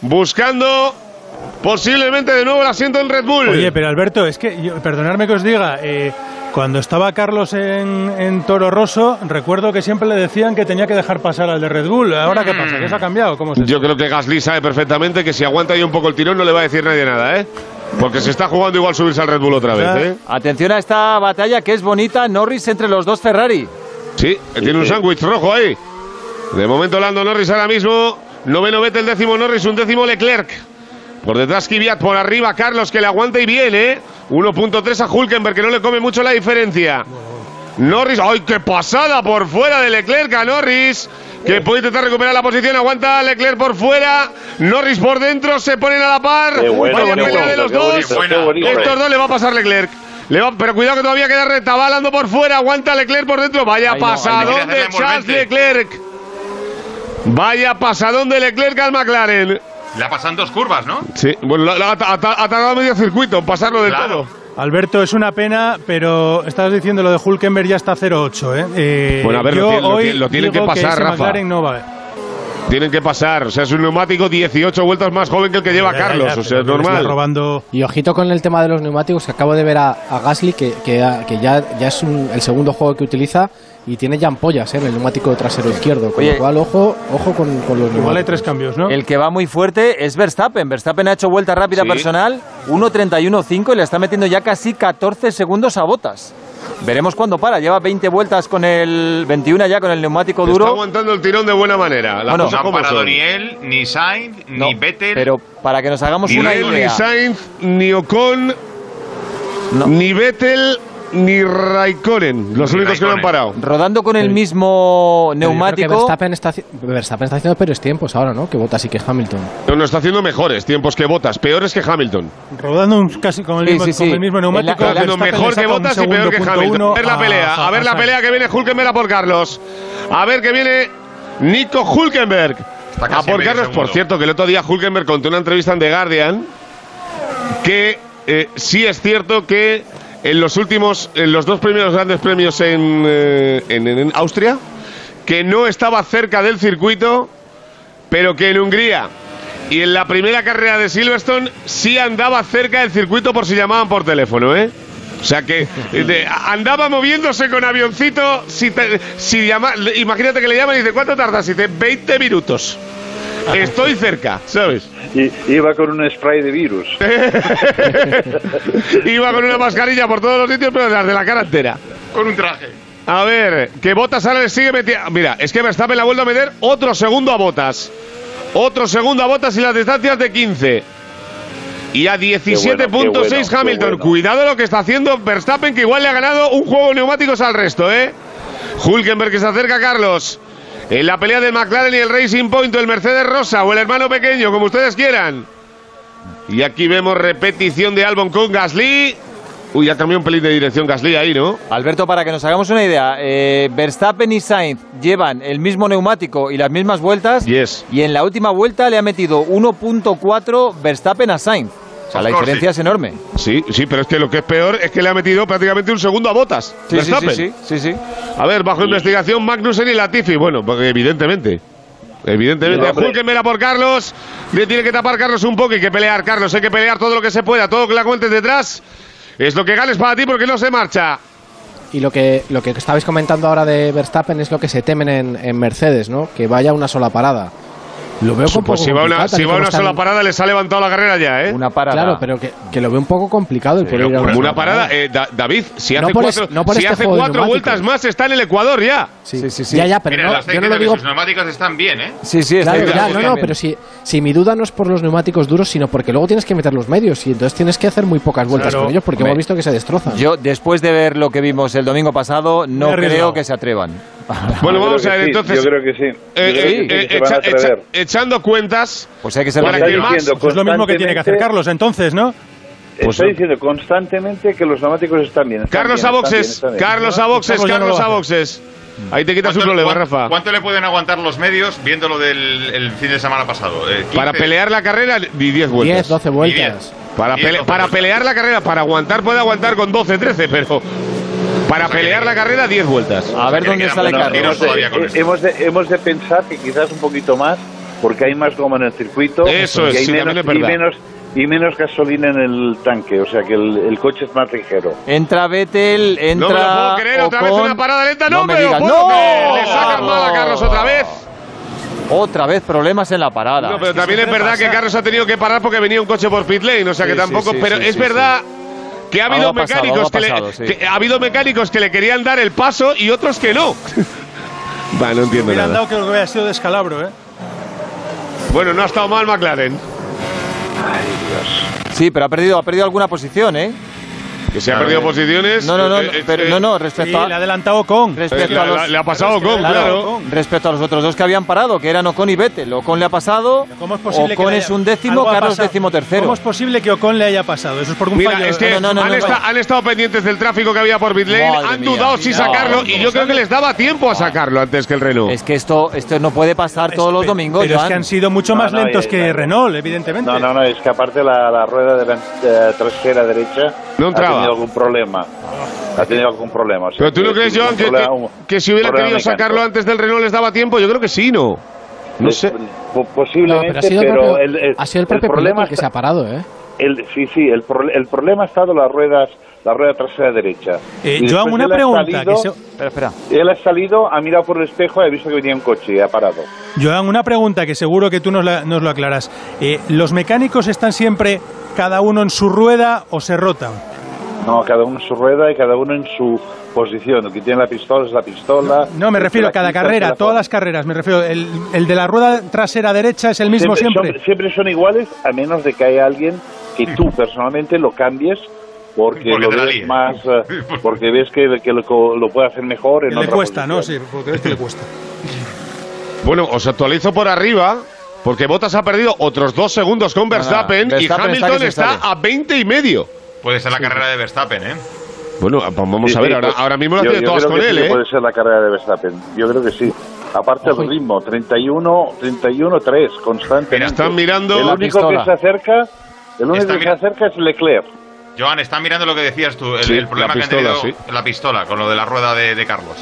buscando posiblemente de nuevo el asiento en Red Bull. Oye, pero Alberto, es que, yo- perdonadme que os diga, eh, cuando estaba Carlos en, en Toro Rosso, recuerdo que siempre le decían que tenía que dejar pasar al de Red Bull. ¿Ahora qué pasa? ¿Qué se ha cambiado? ¿Cómo se Yo creo que Gasly sabe perfectamente que si aguanta ahí un poco el tirón no le va a decir nadie nada, ¿eh? Porque se está jugando igual subirse al Red Bull otra vez, ¿eh? Atención a esta batalla que es bonita. Norris entre los dos Ferrari. Sí, tiene un sándwich rojo ahí. De momento Lando Norris ahora mismo. Noveno Vettel, décimo Norris, un décimo Leclerc. Por detrás Kvyat, por arriba Carlos que le aguanta y viene. 1.3 a Hulkenberg que no le come mucho la diferencia. Norris, ¡ay, qué pasada por fuera de Leclerc a Norris! Que puede intentar recuperar la posición, aguanta Leclerc por fuera, Norris por dentro, se ponen a la par. Qué bueno, Vaya qué pelea de los qué dos. bonito, qué bonito. Estos dos le va a pasar Leclerc. Le va- pero cuidado que todavía queda recta, va Lando por fuera, aguanta Leclerc por dentro. Vaya Ay, no. pasadón de Charles. Leclerc. Vaya pasadón de Leclerc al McLaren. Le pasan dos curvas, ¿no? Sí, bueno, la- la- ha, ha- ha tardado medio circuito en pasarlo Claro. todo. Alberto, es una pena, pero estás diciendo lo de Hulkenberg ya está 0-8, ¿eh? Eh, Bueno, a ver, yo lo tiene- lo hoy tiene- lo tienen digo que pasar, ese Rafa. McLaren no va. Tienen que pasar, o sea, es un neumático 18 vueltas más joven que el que lleva Ya, ya, Carlos, ya, o sea, es normal. robando Y ojito con el tema de los neumáticos, que acabo de ver a, a Gasly, que, que, que ya, ya es un- el segundo juego que utiliza y tiene ya ampollas ¿eh? en el neumático trasero izquierdo. Con Oye. lo cual, ojo, ojo con, con los neumáticos. Igual hay tres cambios, ¿no? El que va muy fuerte es Verstappen. Verstappen ha hecho vuelta rápida Sí. personal, 1.31.5 y le está metiendo ya casi 14 segundos a botas. Veremos cuándo para. Lleva 20 vueltas con el 21 ya con el neumático Está duro. aguantando el tirón de buena manera. Las Bueno, cosas No han parado son. ni él, ni Sainz, No, ni Vettel. Pero para que nos hagamos Ni una él, ni idea. Sainz, ni Ocon, No. ni Vettel, ni Raikkonen. Los Ni únicos que no han parado. Rodando con el mismo Pero que neumático. Verstappen está, Verstappen está haciendo peores tiempos ahora, ¿no? Que Bottas y que Hamilton. No, no está haciendo mejores tiempos que Botas, peores que Hamilton. Rodando un- casi con el, Sí, mismo, sí, con el mismo neumático. la- Haciendo mejor que Botas y peor que Hamilton. A ver la pelea, a, ver la pelea que viene Hulkenberg a por Carlos. A ver que viene Nico Hulkenberg. A por Carlos, por cierto, que el otro día Hulkenberg contó una entrevista en The Guardian que eh, sí es cierto que en los últimos, en los dos primeros grandes premios en, eh, en, Austria, que no estaba cerca del circuito, pero que en Hungría y en la primera carrera de Silverstone sí andaba cerca del circuito por si llamaban por teléfono, ¿eh? O sea que eh, andaba moviéndose con avioncito. Si, te- si llama, imagínate que le llaman y dice, ¿cuánto tardas? Y dice, 20 minutos. Estoy cerca, ¿sabes? Y iba con un spray de virus. Iba con una mascarilla por todos los sitios, pero las de la cara entera. Con un traje. A ver, que Botas ahora le sigue metiendo. Mira, es que Verstappen la vuelve a meter otro segundo a Botas. Otro segundo a Botas y las distancias de 15. Y a 17.6 Qué bueno, Hamilton. bueno. Cuidado lo que está haciendo Verstappen, que igual le ha ganado un juego de neumáticos al resto, ¿eh? Hulkenberg que se acerca a Carlos. En la pelea del McLaren y el Racing Point, el Mercedes Rosa o el hermano pequeño, como ustedes quieran. Y aquí vemos repetición de Albon con Gasly. Uy, ya cambió un pelín de dirección Gasly ahí, ¿no? Alberto, para que nos hagamos una idea, eh, Verstappen y Sainz llevan el mismo neumático y las mismas vueltas. Yes. Y en la última vuelta le ha metido 1.4 Verstappen a Sainz. O sea, la diferencia sí. es enorme. Sí, sí, pero es que lo que es peor es que le ha metido prácticamente un segundo a botas. Sí, sí, sí, Verstappen. sí, sí, sí. A ver, bajo investigación Magnussen y Latifi. Bueno, porque evidentemente. Evidentemente. Hulkenberg por Carlos. Le tiene que tapar Carlos un poco y que pelear, Carlos. Hay que pelear todo lo que se pueda, todo lo que la cuentes detrás. Es lo que ganes para ti porque no se marcha. Y lo que, lo que estabais comentando ahora de Verstappen es lo que se temen en, en Mercedes, ¿no? Que vaya una sola parada. Lo veo un poco Pues si va una, si va sola parada, les ha levantado la carrera ya, ¿eh? Una parada. Claro, pero que, que lo veo un poco complicado el poder ir a Como una parada, eh, Da- David, si No hace cuatro, es- no por si este hace cuatro vueltas más, está en el Ecuador ya. Sí, Sí, sí, sí. Ya, ya, pero Mira, no, yo no lo digo. sus neumáticos están bien, ¿eh? Sí, sí, está Claro, bien. ya, no, no, pero si, si mi duda no es por los neumáticos duros, sino porque luego tienes que meter los medios y entonces tienes que hacer muy pocas vueltas Claro. con ellos porque Hombre, hemos visto que se destrozan. Yo, después de ver lo que vimos el domingo pasado, no creo que se atrevan. Bueno, Yo vamos a ver sí, entonces. Yo creo que sí. Eh, eh, que eh, echa- echa- echando cuentas, Pues hay que ser Para que diciendo Pues es lo mismo que tiene que hacer Carlos entonces, ¿no? Pues está no. diciendo constantemente que los neumáticos están bien. están Carlos bien, a bien, boxes, bien. Carlos a boxes, Carlos no a boxes. Ahí te quitas un ¿Cuánto- problema, Rafa. ¿Cuánto le pueden aguantar los medios viendo lo del el fin de semana pasado? Eh, 15. Para pelear la carrera, ni 10 vueltas. 10, 12 vueltas. Para, Diez, pele- doce para vueltas. pelear la carrera, para aguantar puede aguantar con 12, 13, pero para que pelear le- la carrera 10 vueltas. A ver Que dónde sale buenos Carlos. Hemos hemos, de, hemos de pensar que quizás un poquito más, porque hay más goma en el circuito Eso y es, hay sí, menos, y, menos, y menos gasolina en el tanque, o sea que el, el coche es más ligero. Entra Vettel, entra. No me lo puedo creer, otra vez Ocon. una parada lenta. No, me me lo digas. puedo ¡No! creer. Le sacan mal a Carlos otra vez. Otra vez problemas en la parada. No, pero Es que también es verdad que pasa. Carlos ha tenido que parar porque venía un coche por pit lane, o sea que Sí, tampoco. sí, sí, pero sí, es sí, verdad que ha habido Algo ha pasado, mecánicos que, le- pasado, sí. que- ha habido mecánicos que le querían dar el paso y otros que no. Va, no entiendo nada. dado que lo que hubiera sido descalabro, ¿eh? Bueno, no ha estado mal McLaren. Sí, pero ha perdido, ha perdido alguna posición, ¿eh? Que se ha perdido posiciones. No, no, no, Eh, eh, pero, eh, no, no, Sí, respecto le ha a, adelantado con. respecto le, a los, le- ha pasado con, Claro, claro. respecto a los otros dos que habían parado, que eran Ocon y Vettel. Ocon le ha pasado, ¿Cómo es posible que Ocon es haya- un décimo, Carlos décimo tercero. ¿Cómo es posible que Ocon le haya pasado? Eso es por un Mira, fallo. es que No, no, no, han, no. han estado pendientes del tráfico que había por pit lane, Madre han mía. dudado si No, sacarlo y ¿cómo yo creo que les daba tiempo a sacarlo antes que el Renault. Es que esto, esto no puede pasar todos los domingos, Pero es que han sido mucho No, más no, lentos eh, que no. Renault, evidentemente. No, no, no, es que aparte la, rueda de la eh, trasera derecha No ha entraba. tenido algún problema. Ha tenido algún problema. o sea, Pero tú no crees, Joan, que, problema- que- que si hubiera problema querido mecánico. sacarlo antes del Renault les daba tiempo, yo creo que sí, ¿no? No sé. po- Posiblemente, No, pero ha sido el pero propio, el, el- ha sido el el propio problema piloto el que se está- ha parado, ¿eh? el- sí, sí, el, pro- el problema ha estado las ruedas, la rueda trasera derecha. Eh, Y Joan, después una pregunta. salido- que se- Espera, espera. Él ha salido, ha mirado por el espejo y ha visto que venía un coche y ha parado. Joan, una pregunta que seguro que tú nos, la- nos lo aclaras. Eh, ¿Los mecánicos están siempre cada uno en su rueda o se rotan? No, cada uno en su rueda y cada uno en su posición. El que tiene la pistola es la pistola. No, me refiero a cada quita carrera, todas las carreras. Me refiero, el, el de la rueda trasera derecha es el mismo siempre. Son, siempre son iguales, a menos de que haya alguien que tú personalmente lo cambies porque, Porque lo la ves más, eh, porque ves que, que lo, lo puede hacer mejor en Que le otra cuesta, ¿no? Sí, porque ves que le cuesta. Bueno, os actualizo por arriba. Porque Bottas ha perdido otros dos segundos con Verstappen, y Verstappen Hamilton está, a 20 y medio. Puede ser la carrera de Verstappen, ¿eh? Bueno, pues vamos Sí, a ver, sí, ahora, pues, ahora mismo las yo- tiene yo todas creo con que él, sí ¿eh? Puede ser la carrera de Verstappen. Yo creo que sí. Aparte Ojo. el ritmo, 31, 31, 3, constante. Están mirando El la único que se acerca, el único que se acerca es Leclerc. Joan, está mirando lo que decías tú, el, Sí, el problema la que pistola, han tenido la pistola con lo de la rueda de, de Carlos.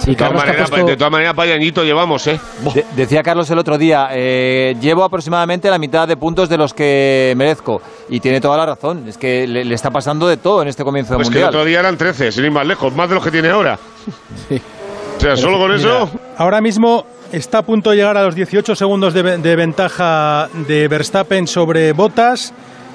Sí, De todas maneras, puesto- de todas maneras, vaya añito llevamos, ¿eh? De- decía Carlos el otro día, eh, llevo aproximadamente la mitad de puntos de los que merezco. Y tiene toda la razón. Es que le, le está pasando de todo en este comienzo Pues del que el Mundial. otro día eran 13, sin ir más lejos, más de los que tiene ahora. Sí. O sea, solo con eso. Ahora mismo está a punto de llegar a los 18 segundos de, de ventaja de Verstappen sobre Bottas.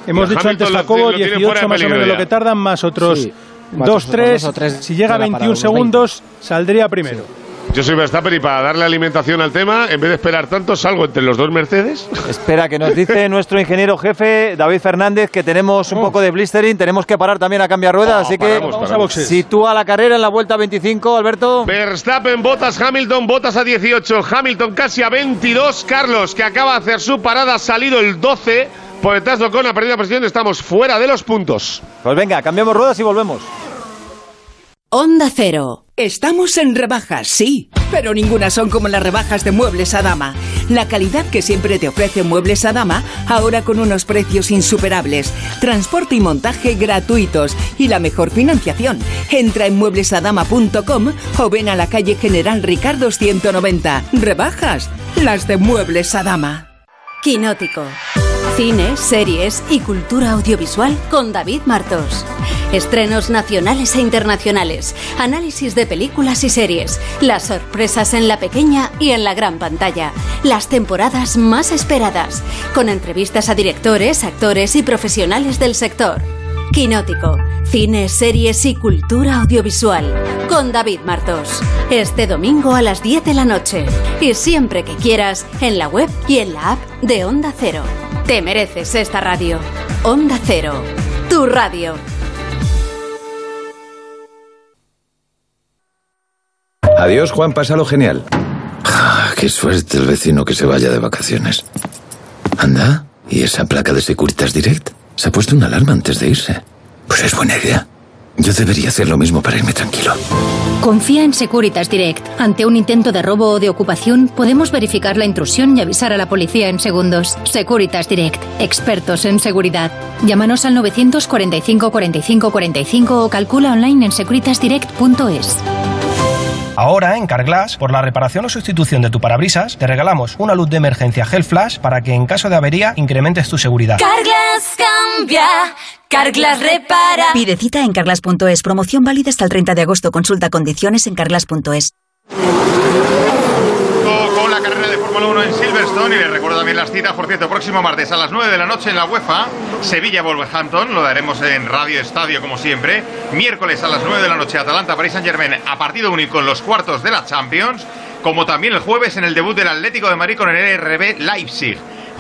Hemos dicho Hamilton antes, Jacobo, lo tiene fuera 18 de más o menos lo que tardan, más otros Sí, más 2, otros 3. dos o tres Si llega a de la parada, 21 unos segundos, saldría primero. Yo soy Verstappen y para darle alimentación al tema, en vez de esperar tanto, salgo entre los dos Mercedes. Espera, que nos dice nuestro ingeniero jefe, David Fernández, que tenemos un poco de blistering, tenemos que parar también a cambiar ruedas, Oh, así que paramos, a paramos. boxes. sitúa la carrera en la vuelta 25, Alberto. Verstappen, Botas, Hamilton, Botas a 18, Hamilton casi a 22, Carlos que acaba de hacer su parada, ha salido el 12, por detrás de Ocon, ha perdido la posición, estamos fuera de los puntos. Pues venga, cambiamos ruedas y volvemos. Onda Cero. Estamos en rebajas, sí, pero ninguna son como las rebajas de Muebles a Dama. La calidad que siempre te ofrece Muebles a Dama, ahora con unos precios insuperables, transporte y montaje gratuitos y la mejor financiación. Entra en mueblesadama.com o ven a la calle General Ricardo 190. Rebajas, las de Muebles a Dama. Quinótico. Cine, series y cultura audiovisual con David Martos. Estrenos nacionales e internacionales, análisis de películas y series, las sorpresas en la pequeña y en la gran pantalla, las temporadas más esperadas, con entrevistas a directores, actores y profesionales del sector. Quinótico, cine, series y cultura audiovisual con David Martos. Este domingo a las 10 de la noche y siempre que quieras en la web y en la app de Onda Cero. Te mereces esta radio. Onda Cero, tu radio. Adiós, Juan, pásalo genial. Ah, Qué suerte el vecino que se vaya de vacaciones. Anda, ¿y esa placa de Securitas Direct? Se ha puesto una alarma antes de irse. Pues es buena idea. Yo debería hacer lo mismo para irme tranquilo. Confía en Securitas Direct. Ante un intento de robo o de ocupación, podemos verificar la intrusión y avisar a la policía en segundos. Securitas Direct. Expertos en seguridad. Llámanos al 945 45 45 o calcula online en securitasdirect.es. Ahora, en Carglass, por la reparación o sustitución de tu parabrisas, te regalamos una luz de emergencia Gel Flash para que en caso de avería incrementes tu seguridad. Carglass cambia, Carglass repara. Pide cita en carglass.es. Promoción válida hasta el 30 de agosto. Consulta condiciones en carglass.es. Con la carrera de Fórmula 1 en Silverstone y les recuerdo también las citas, por cierto, próximo martes a las 9 de la noche en la UEFA, Sevilla-Wolverhampton, lo daremos en Radio Estadio como siempre, miércoles a las 9 de la noche Atalanta-Paris Saint-Germain a partido único en los cuartos de la Champions, como también el jueves en el debut del Atlético de Madrid con el RB Leipzig.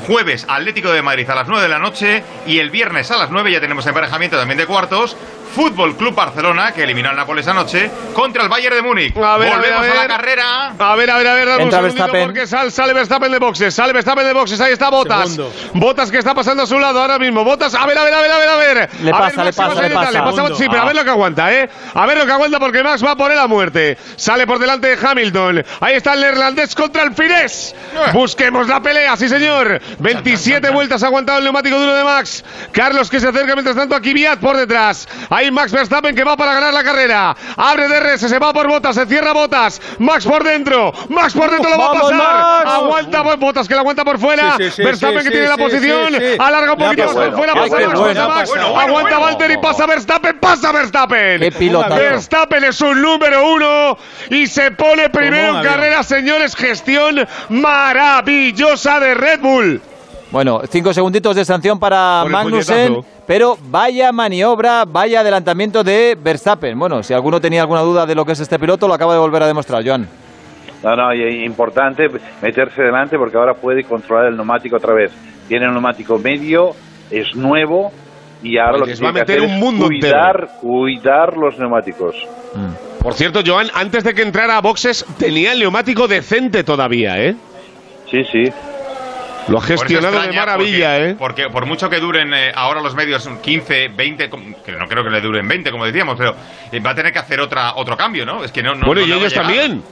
Jueves Atlético de Madrid a las 9 de la noche y el viernes a las 9 ya tenemos emparejamiento también de cuartos. Fútbol Club Barcelona, que eliminó al Nápoles anoche, contra el Bayern de Múnich. A ver, a Volvemos ver, a a, la ver. carrera. A ver, a ver, a ver, dame un Entra segundito Verstappen. porque sal- sale Verstappen de boxes, sale Verstappen de boxes, ahí está Botas. Segundo. Botas que está pasando a su lado ahora mismo. Botas, a ver, a ver, a ver, a ver, a ver. Le A pasa, ver, le Max, pasa, le pasa. pasa, Sí, pero a ver lo que aguanta, ¿eh? A ver lo que aguanta porque Max va por él a muerte. Sale por delante de Hamilton. Ahí está el neerlandés contra el finés. Busquemos la pelea, sí señor. 27 vueltas ha aguantado el neumático duro de Max. Carlos que se acerca mientras tanto a Kvyat por detrás. Ahí Max Verstappen que va para ganar la carrera. Abre DRS, se va por botas, se cierra botas. Max por dentro. Max por dentro lo va a ¡Vamos, pasar. Max! Aguanta por botas que la aguanta por fuera. Sí, sí, sí, Verstappen que tiene la posición. Alarga un poquito más por pasado. fuera. Pasa Max, bueno, pasa Max. bueno, bueno, Aguanta bueno. Valtteri, pasa Verstappen, pasa Verstappen. Qué pilotazo. Verstappen es un número uno y se pone primero en carrera, señores. Gestión maravillosa de Red Bull. Bueno, cinco segunditos de sanción para Por Magnussen, pero vaya maniobra, vaya adelantamiento de Verstappen. Bueno, si alguno tenía alguna duda de lo que es este piloto, lo acaba de volver a demostrar, Joan. No, no, y es importante meterse delante porque ahora puede controlar el neumático otra vez. Tiene un neumático medio, es nuevo y ahora Pues lo que les va a meter hacer un es mundo cuidar, cuidar los neumáticos. Por cierto, Joan, antes de que entrara a boxes, tenía el neumático decente todavía, ¿eh? Sí, sí. Lo ha gestionado de maravilla, porque, ¿eh? Porque por mucho que duren eh, ahora los medios 15, 20, com- que no creo que le duren 20, como decíamos, pero eh, va a tener que hacer otra otro cambio, ¿no? Es que no. no bueno, no y ellos también.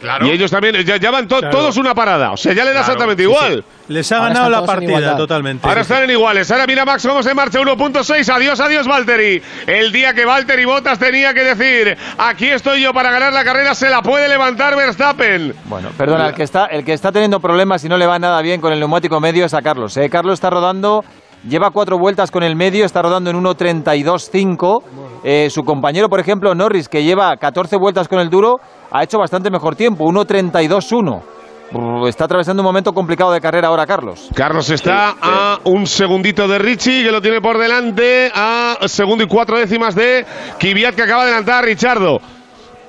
Claro. Y ellos también, ya, ya van to- Claro. todos una parada. O sea, ya le da Claro, exactamente sí, igual. Les ha Ahora ganado la partida totalmente. Ahora están en iguales. Ahora mira Max cómo se marcha 1.6. Adiós, adiós, Valtteri. El día que Valtteri Bottas tenía que decir, aquí estoy yo para ganar la carrera, se la puede levantar Verstappen. Bueno, perdona, el que está, el que está teniendo problemas y no le va nada bien con el neumático medio es a Carlos. ¿eh? Carlos está rodando, lleva cuatro vueltas con el medio, está rodando en 1.32.5. Eh, su compañero, por ejemplo, Norris, que lleva 14 vueltas con el duro, ha hecho bastante mejor tiempo, 1.32.1. Brr, Está atravesando un momento complicado de carrera ahora, Carlos. Carlos está a un segundito de Richie, que lo tiene por delante, a segundo y cuatro décimas de Kvyat, que acaba de adelantar a Richardo.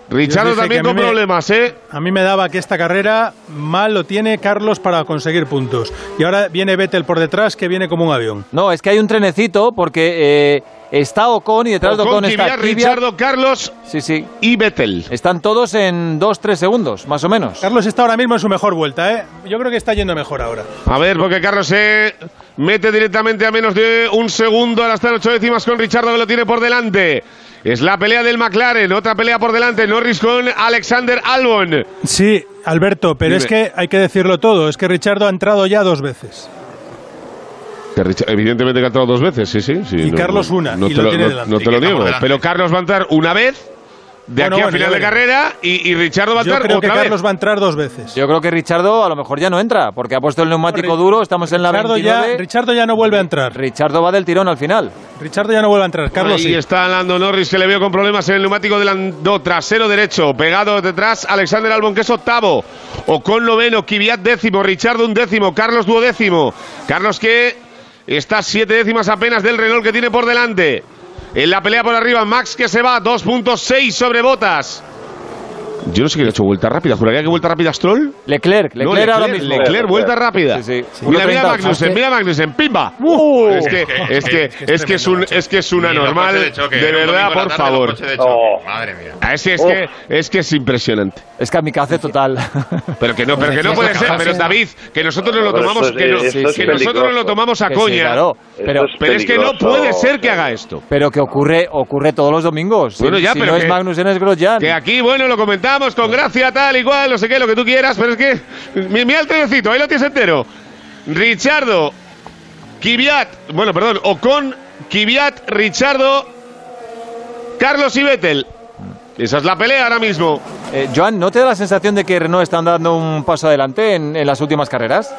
Richardo también con problemas, ¿eh? A mí me daba que esta carrera mal lo tiene Carlos para conseguir puntos. Y ahora viene Vettel por detrás, que viene como un avión. No, es que hay un trenecito porque eh, está Ocon y detrás de Ocon, está Kvyat. Richardo, Carlos Sí, sí. y Vettel. Están todos en 2-3 segundos, más o menos. Carlos está ahora mismo en su mejor vuelta, ¿eh? Yo creo que está yendo mejor ahora. A ver, porque Carlos se mete directamente a menos de un segundo. Ahora están ocho décimas con Richardo que lo tiene por delante. Es la pelea del McLaren, otra pelea por delante. Norris con Alexander Albon. Sí, Alberto, pero Dime. es que hay que decirlo todo. Es que Richardo ha entrado ya dos veces. Que evidentemente que ha entrado dos veces, sí, sí. sí Y Carlos una, No y te lo lo, tiene no- delante. no te lo niego. Pero Carlos va a entrar una vez de Bueno, aquí a bueno, final ya de carrera y, y Richardo va a Yo entrar creo que Carlos va a entrar dos veces. Yo creo que Richardo a lo mejor ya no entra, porque ha puesto el neumático Ri- duro, estamos en la Richardo 29. ya, Richardo ya no vuelve a entrar. Richardo va del tirón al final. Richardo ya no vuelve a entrar. Carlos Ahí sí. está Lando Norris que le veo con problemas en el neumático delantero trasero derecho. Pegado detrás Alexander Albon que es octavo. Ocon noveno, Kvyat décimo, Richardo un décimo, Carlos duodécimo. Carlos que está siete décimas apenas del Renault que tiene por delante. En la pelea por arriba, Max que se va, 2.6 sobre botas. Yo no sé quién ha hecho vuelta rápida. ¿Juraría que vuelta rápida Stroll? Leclerc, No, Leclerc ahora mismo. Leclerc, vuelta rápida. Sí, sí. Mira, mira 1.30. Magnussen, mira Magnussen, ¡pimba! Uh. es que, es que, es que es un, es que es una normal, de choque, de un verdad, por tarde, favor. de choque. Madre mía. Ah, Es que, es, que, es que es impresionante. Es kamikaze total. Pero que no, pero que no puede ser. Pero David, que nosotros nos lo tomamos, que, es- no- esto es que nosotros nos lo tomamos a coña. claro. Pero, Pero es que no puede ser que haga esto. pero que ocurre, ocurre todos los domingos. Bueno, ya, si pero no que- es Magnussen, es Grosjean. Que aquí, bueno, lo comentamos con gracia, tal, igual, no sé qué, lo que tú quieras, pero es que. mi- Mira el trenecito, ahí lo tienes entero. Richardo, Kvyat, bueno, perdón, Ocon, Kvyat, Richardo, Carlos y Vettel. Esa es la pelea ahora mismo. Eh, Joan, ¿no te da la sensación de que Renault están dando un paso adelante en, en las últimas carreras?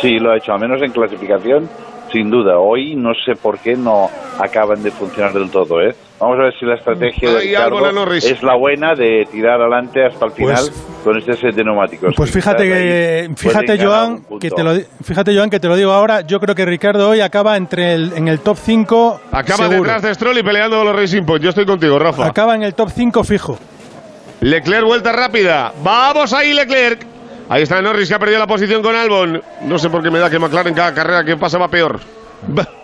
Sí, lo ha hecho, al menos en clasificación, sin duda. Hoy no sé por qué no acaban de funcionar del todo, ¿eh? Vamos a ver si la estrategia de Ricardo es la buena de tirar adelante hasta el final Pues- con este set de neumáticos. Pues fíjate que, fíjate Joan, que te lo, fíjate Joan que te lo digo ahora. Yo creo que Ricardo hoy acaba entre el, en el top 5 Acaba seguro. detrás de Stroll y peleando con los Racing Point. Yo estoy contigo, Rafa. Acaba en el top 5 fijo. Leclerc, vuelta rápida. Vamos ahí, Leclerc. Ahí está Norris que ha perdido la posición con Albon. No sé por qué me da que McLaren cada carrera que pasa va peor.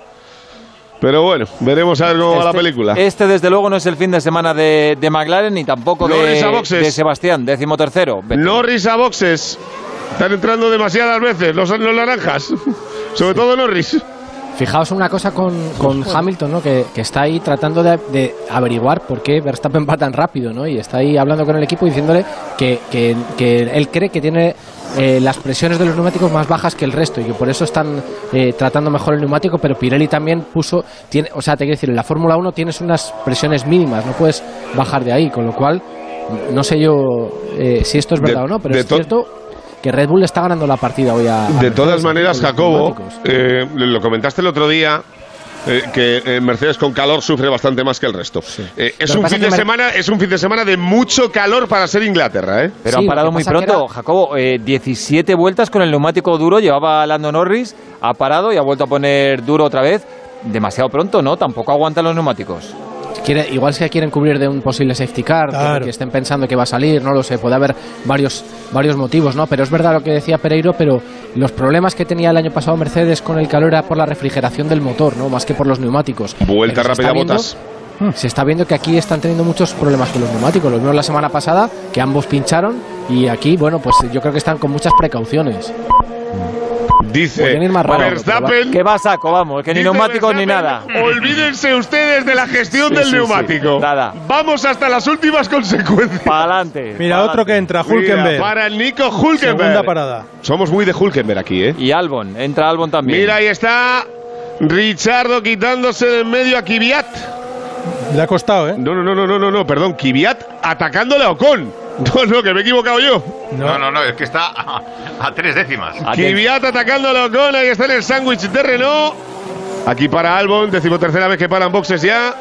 Pero bueno, veremos a ver cómo va la Este- película. Este, desde luego, no es el fin de semana de, de McLaren ni tampoco de, de Sebastián, décimo tercero. Norris a boxes. Están entrando demasiadas veces los, los naranjas. Sobre todo Norris. Fijaos una cosa con, con Hamilton, ¿no? Que, que está ahí tratando de, de averiguar por qué Verstappen va tan rápido, ¿no? Y está ahí hablando con el equipo diciéndole que, que- que él cree que tiene eh, las presiones de los neumáticos más bajas que el resto y que por eso están eh, tratando mejor el neumático, pero Pirelli también puso, tiene, o sea, te quiero decir, en la Fórmula 1 tienes unas presiones mínimas, no puedes bajar de ahí, con lo cual no sé yo eh, si esto es verdad De- o no, pero de es to- cierto que Red Bull está ganando la partida hoy a... a De todas maneras, Jacobo, eh, lo comentaste el otro día. eh, que eh, Mercedes con calor sufre bastante más que el resto. Eh, es un fin de Mer- semana, es un fin de semana de mucho calor para ser Inglaterra, ¿eh? Pero Sí, han parado muy pronto. era- Jacobo, eh, 17 vueltas con el neumático duro, llevaba Lando Norris, ha parado y ha vuelto a poner duro otra vez. Demasiado pronto, ¿no? Tampoco aguantan los neumáticos. Quiere- igual se quieren cubrir de un posible safety car, Claro. que estén pensando que va a salir, no lo sé, puede haber varios, varios motivos, ¿no? Pero es verdad lo que decía Pereiro, pero los problemas que tenía el año pasado Mercedes con el calor era por la refrigeración del motor, ¿no? Más que por los neumáticos. Vuelta Pero rápida, viendo- Botas. Se está viendo que aquí están teniendo muchos problemas con los neumáticos. Lo vimos la semana pasada, que ambos pincharon, y aquí, bueno, pues yo creo que están con muchas precauciones. Dice rápido, Verstappen. Que va a saco, vamos, que ni neumáticos ni nada. Olvídense ustedes de la gestión Sí, del sí, sí. neumático. Nada. Vamos hasta las últimas consecuencias. Para adelante. Mira, otro que entra, Hulkenberg. Mira, para el Nico Hulkenberg. Segunda parada. Somos muy de Hulkenberg aquí, ¿eh? Y Albon, entra Albon también. Mira, ahí está Richardo quitándose de en medio a Kvyat. Le ha costado, ¿eh? No, no, no, no, no, no, perdón. Kvyat atacándole a Ocon. No, no, que me he equivocado yo. No, no, no, es que está a, a tres décimas. Kvyat atacándole a Ocon. Ahí está en el sándwich de Renault. Aquí para Albon, decimotercera vez que paran boxes ya.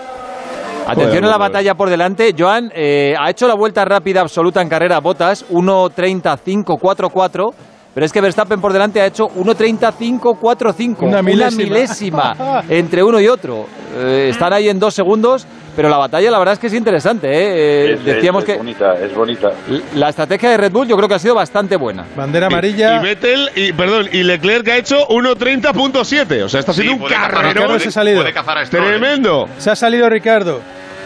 Atención Joder, a la batalla por delante. Joan eh, ha hecho la vuelta rápida absoluta en carrera Botas, 1.30.544. Pero es que Verstappen por delante ha hecho 1.30.545. Una milésima. milésima entre uno y otro. Eh, están ahí en dos segundos, pero la batalla la verdad es que es interesante. ¿eh? Eh, Es- decíamos es, es que bonita, es bonita. la estrategia de Red Bull yo creo que ha sido bastante buena. Bandera Y amarilla. Vettel, y, perdón, y Leclerc ha hecho 1.30.7. O sea, está Sí, haciendo un puede cazar a- carrerón Ricardo se ha salido. puede cazar a Stroll, ¿eh? tremendo. Se ha salido Ricardo.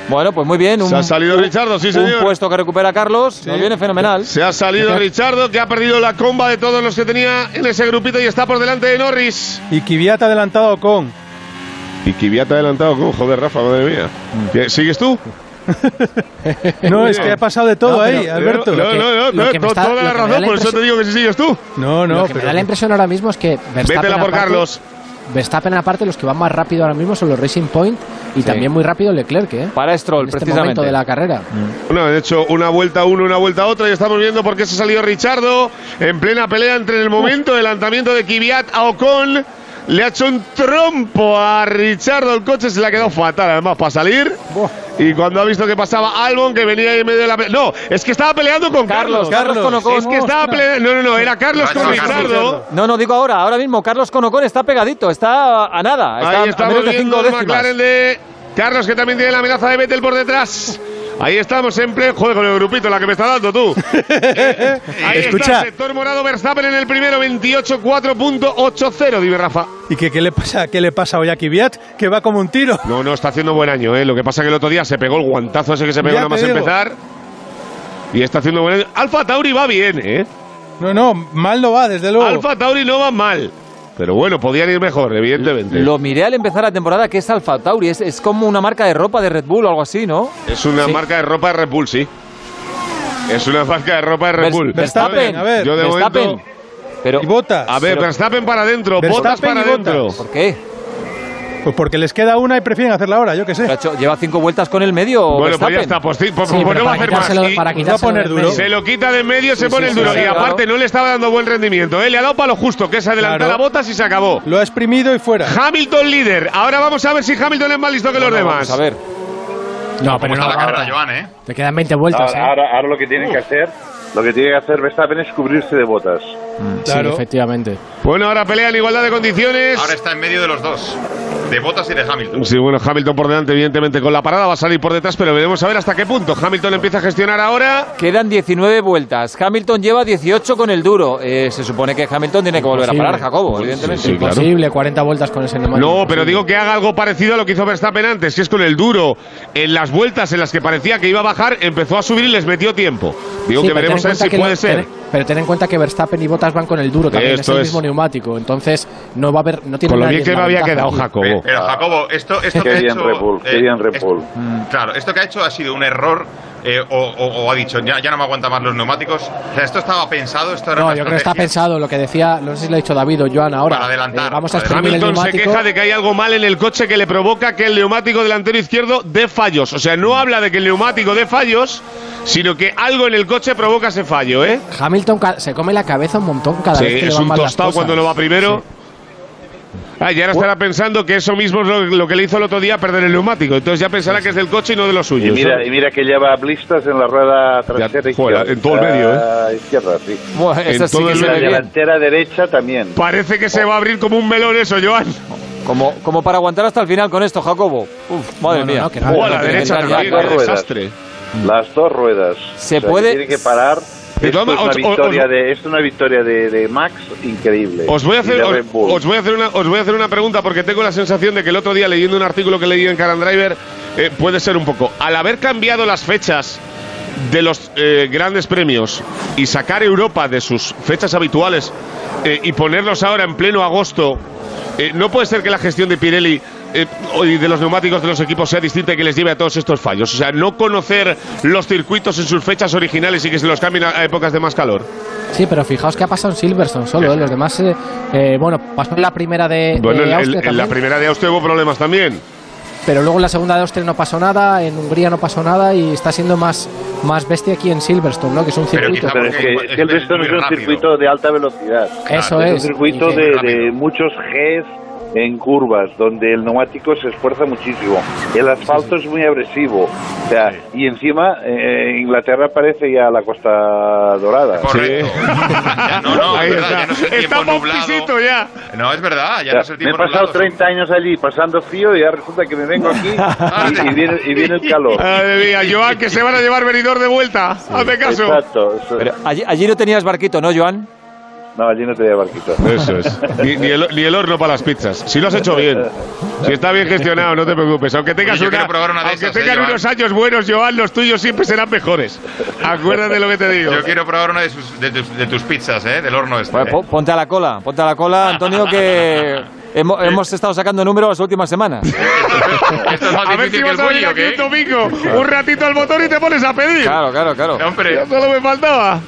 Bueno, pues muy bien. Un, Se ha salido Richardo, sí, un señor. puesto que recupera Carlos. Nos viene fenomenal. Se ha salido Richardo, que ha perdido la comba de todos los que tenía en ese grupito y está por delante de Norris. Y Kvyat ha adelantado con. Y Kvyat ha adelantado con, joder, Rafa, madre mía. ¿Qué, ¿Sigues tú? No, es que ha pasado de todo No, pero- ahí, Alberto. No, no, no, no, me está- toda la me razón, la por eso te digo que si sigues tú. No, no, Lo que me pero. da la impresión ahora mismo es que Verstappen, Vétela por aparte- Carlos. Verstappen aparte los que van más rápido ahora mismo son los Racing Point y también muy rápido Leclerc, ¿eh? Para Stroll, en este precisamente. momento de la carrera. Bueno, han hecho una vuelta uno, una vuelta otra y estamos viendo por qué se ha salido Richardo en plena pelea entre el momento del lanzamiento de Kvyat a Ocon. Le ha hecho un trompo a Richardo, el coche se le ha quedado fatal además para salir. Y cuando ha visto que pasaba Albon, que venía ahí en medio de la. No, es que estaba peleando con Carlos. Carlos, Carlos con Ocon. Es que estaba peleando. No, no, no, era Carlos Lo ha con. Richardo. No, no, digo ahora, ahora mismo Carlos con Ocon está pegadito, está a nada, está Ahí a estamos menos de cinco. McLaren de Carlos, que también tiene la amenaza de Vettel por detrás. Ahí estamos en pleno. Joder, con el grupito, la que me está dando tú. Eh, Ahí está Escucha. el sector morado Verstappen en el primero, 28-4.80, dime Rafa. ¿Y qué, qué le pasa, qué le pasa hoy a Kvyat? Que va como un tiro. No, no, está haciendo buen año, ¿eh? Lo que pasa que el otro día se pegó el guantazo ese que se pegó Ya nada más digo. empezar. Y está haciendo buen año. Alfa Tauri va bien, ¿eh? No, no, mal no va, desde luego. Alfa Tauri no va mal. Pero bueno, podían ir mejor, evidentemente. Lo miré al empezar la temporada que es Alfa Tauri, es, es como una marca de ropa de Red Bull o algo así, ¿no? Es una Sí. marca de ropa de Red Bull, sí. Es una marca de ropa de Red Vers- Bull. Verstappen, A ver, yo de Verstappen. momento. Pero, y botas. A ver, Pero- Verstappen para adentro, botas para adentro. ¿Por qué? Pues porque les queda una y prefieren hacerla ahora, yo qué sé. Hecho- ¿Lleva cinco vueltas con el medio Bueno, pues ya está, pues, sí, pues, Sí, pues no va a hacer más. Y- para va a poner del duro. Se lo quita de en medio, se Sí, pone sí, el sí, duro. sí, y claro. aparte no le estaba dando buen rendimiento. ¿eh? Le ha dado para lo justo, que es adelantar Claro. a botas y se acabó. Lo ha exprimido y fuera. Hamilton líder. Ahora vamos a ver si Hamilton es más listo que los No, demás. vamos a ver. No, ¿Cómo pero está no. la carrera, Joan, eh? Te quedan 20 vueltas, Ahora, ¿eh? ahora, ahora lo que tiene que hacer, lo que tiene que hacer Verstappen es cubrirse de botas. Sí, Claro. efectivamente. Bueno, ahora pelea en igualdad de condiciones. Ahora está en medio de los dos, de Bottas y de Hamilton. Sí, bueno, Hamilton por delante, evidentemente, con la parada va a salir por detrás, pero veremos a ver hasta qué punto. Hamilton empieza a gestionar ahora. Quedan 19 vueltas. Hamilton lleva 18 con el duro. Eh, se supone que Hamilton tiene que volver a parar, Jacobo, evidentemente. Sí, claro. Imposible, 40 vueltas con ese neumático. No, pero digo que haga algo parecido a lo que hizo Verstappen antes, que es con el duro. En las vueltas en las que parecía que iba a bajar, empezó a subir y les metió tiempo. Digo Sí, que veremos a ver si que puede lo- ser. ten- pero ten en cuenta que Verstappen y Bottas van con el duro también, Esto es el es. mismo neumático. Entonces, no va a haber. No tiene Con lo bien que me había quedado aquí. Jacobo. Pero Jacobo, esto, esto Qué que ha bien hecho, qué eh, bien Red es- Bull. Mm, Claro, esto que ha hecho ha sido un error eh, o, o- o ha dicho ya, ya no me aguanta más los neumáticos. O sea, esto estaba pensado, esto era No, una yo creo que está pensado lo que decía, no sé si lo ha dicho David o Joan ahora. Para adelantar, Eh, vamos a exprimir el Hamilton se neumático. queja de que hay algo mal en el coche que le provoca que el neumático delantero izquierdo dé fallos. O sea, no habla de que el neumático dé fallos, sino que algo en el coche provoca ese fallo, ¿eh? Hamilton ca- se come la cabeza un montón cada Sí, vez que le es van un mal las tostado cosas. cuando no va primero. Ah, y ahora estará pensando que eso mismo es lo, lo que le hizo el otro día perder el neumático. Entonces ya pensará que es del coche y no de los Y suyos. mira, ¿no? y mira que lleva blistas en la rueda trasera fuera, izquierda. en todo el medio, ¿eh? Ah, Izquierda, sí. Buah, En esa sí todo que el Y la delantera derecha también. Parece que se va a abrir como un melón eso, Joan. Como, como para aguantar hasta el final con esto, Jacobo. Uf, madre No, no, mía. no, que no, la derecha ya. también, qué desastre. Las dos ruedas. Se O sea, puede- que tiene que parar. Esto es os- os- de, esto es una victoria de, de Max increíble. Os voy, a hacer, de os, voy a hacer una, os voy a hacer una pregunta porque tengo la sensación de que el otro día leyendo un artículo que leí en Car and Driver eh, puede ser un poco. Al haber cambiado las fechas de los eh, grandes premios y sacar Europa de sus fechas habituales eh, y ponerlos ahora en pleno agosto, eh, no puede ser que la gestión de Pirelli eh, y de los neumáticos de los equipos sea distinta y que les lleve a todos estos fallos. O sea, no conocer los circuitos en sus fechas originales y que se los cambien a, a épocas de más calor. Sí, pero fijaos que ha pasado en Silverstone solo, ¿eh? los demás, eh, eh, bueno, pasó en la primera de, Bueno, de en, en- Austria en la primera de Austria hubo problemas también. pero luego en la segunda de Austria no pasó nada, en Hungría no pasó nada y está siendo más, más bestia aquí en Silverstone, ¿no? Que es un circuito. Pero es que es- Silverstone es es, un rápido. circuito de alta velocidad. Eso es. es. un circuito de, de muchos Gs en curvas, donde el neumático se esfuerza muchísimo. El asfalto es muy agresivo. O sea, y encima eh, Inglaterra parece ya la Costa Dorada. Correcto. Ya, no, no, Ahí es verdad, ya no es el tiempo Está un nublado. pisito ya. No, es verdad, ya no es el me he tiempo pasado nublado. 30 años allí pasando frío y ya resulta que me vengo aquí y, y viene, y viene el calor. Madre mía, Joan, que se van a llevar venidor de vuelta. Hazme caso. Exacto. Eso- Pero allí, allí no tenías barquito, ¿no, Joan? No, allí no tenía barquito. Eso es. Ni, ni el, ni el horno para las pizzas. Si lo has hecho bien. Si está bien gestionado, no te preocupes. Aunque tengas Oye, una, una de aunque esas, eh, tengan Joan. unos años buenos, Joan, los tuyos siempre serán mejores. Acuérdate lo que te digo. Yo quiero probar una de, sus- de tus, de tus pizzas, ¿eh? Del horno este. Bueno, po- ponte a la cola, ponte a la cola, Antonio, que hemos, hemos estado sacando números las últimas semanas. Esto es más A ver si que el vas a venir bully, ¿o aquí un domingo, un ratito al motor y te pones a pedir. Claro, claro, claro. Hombre, Ya solo me faltaba.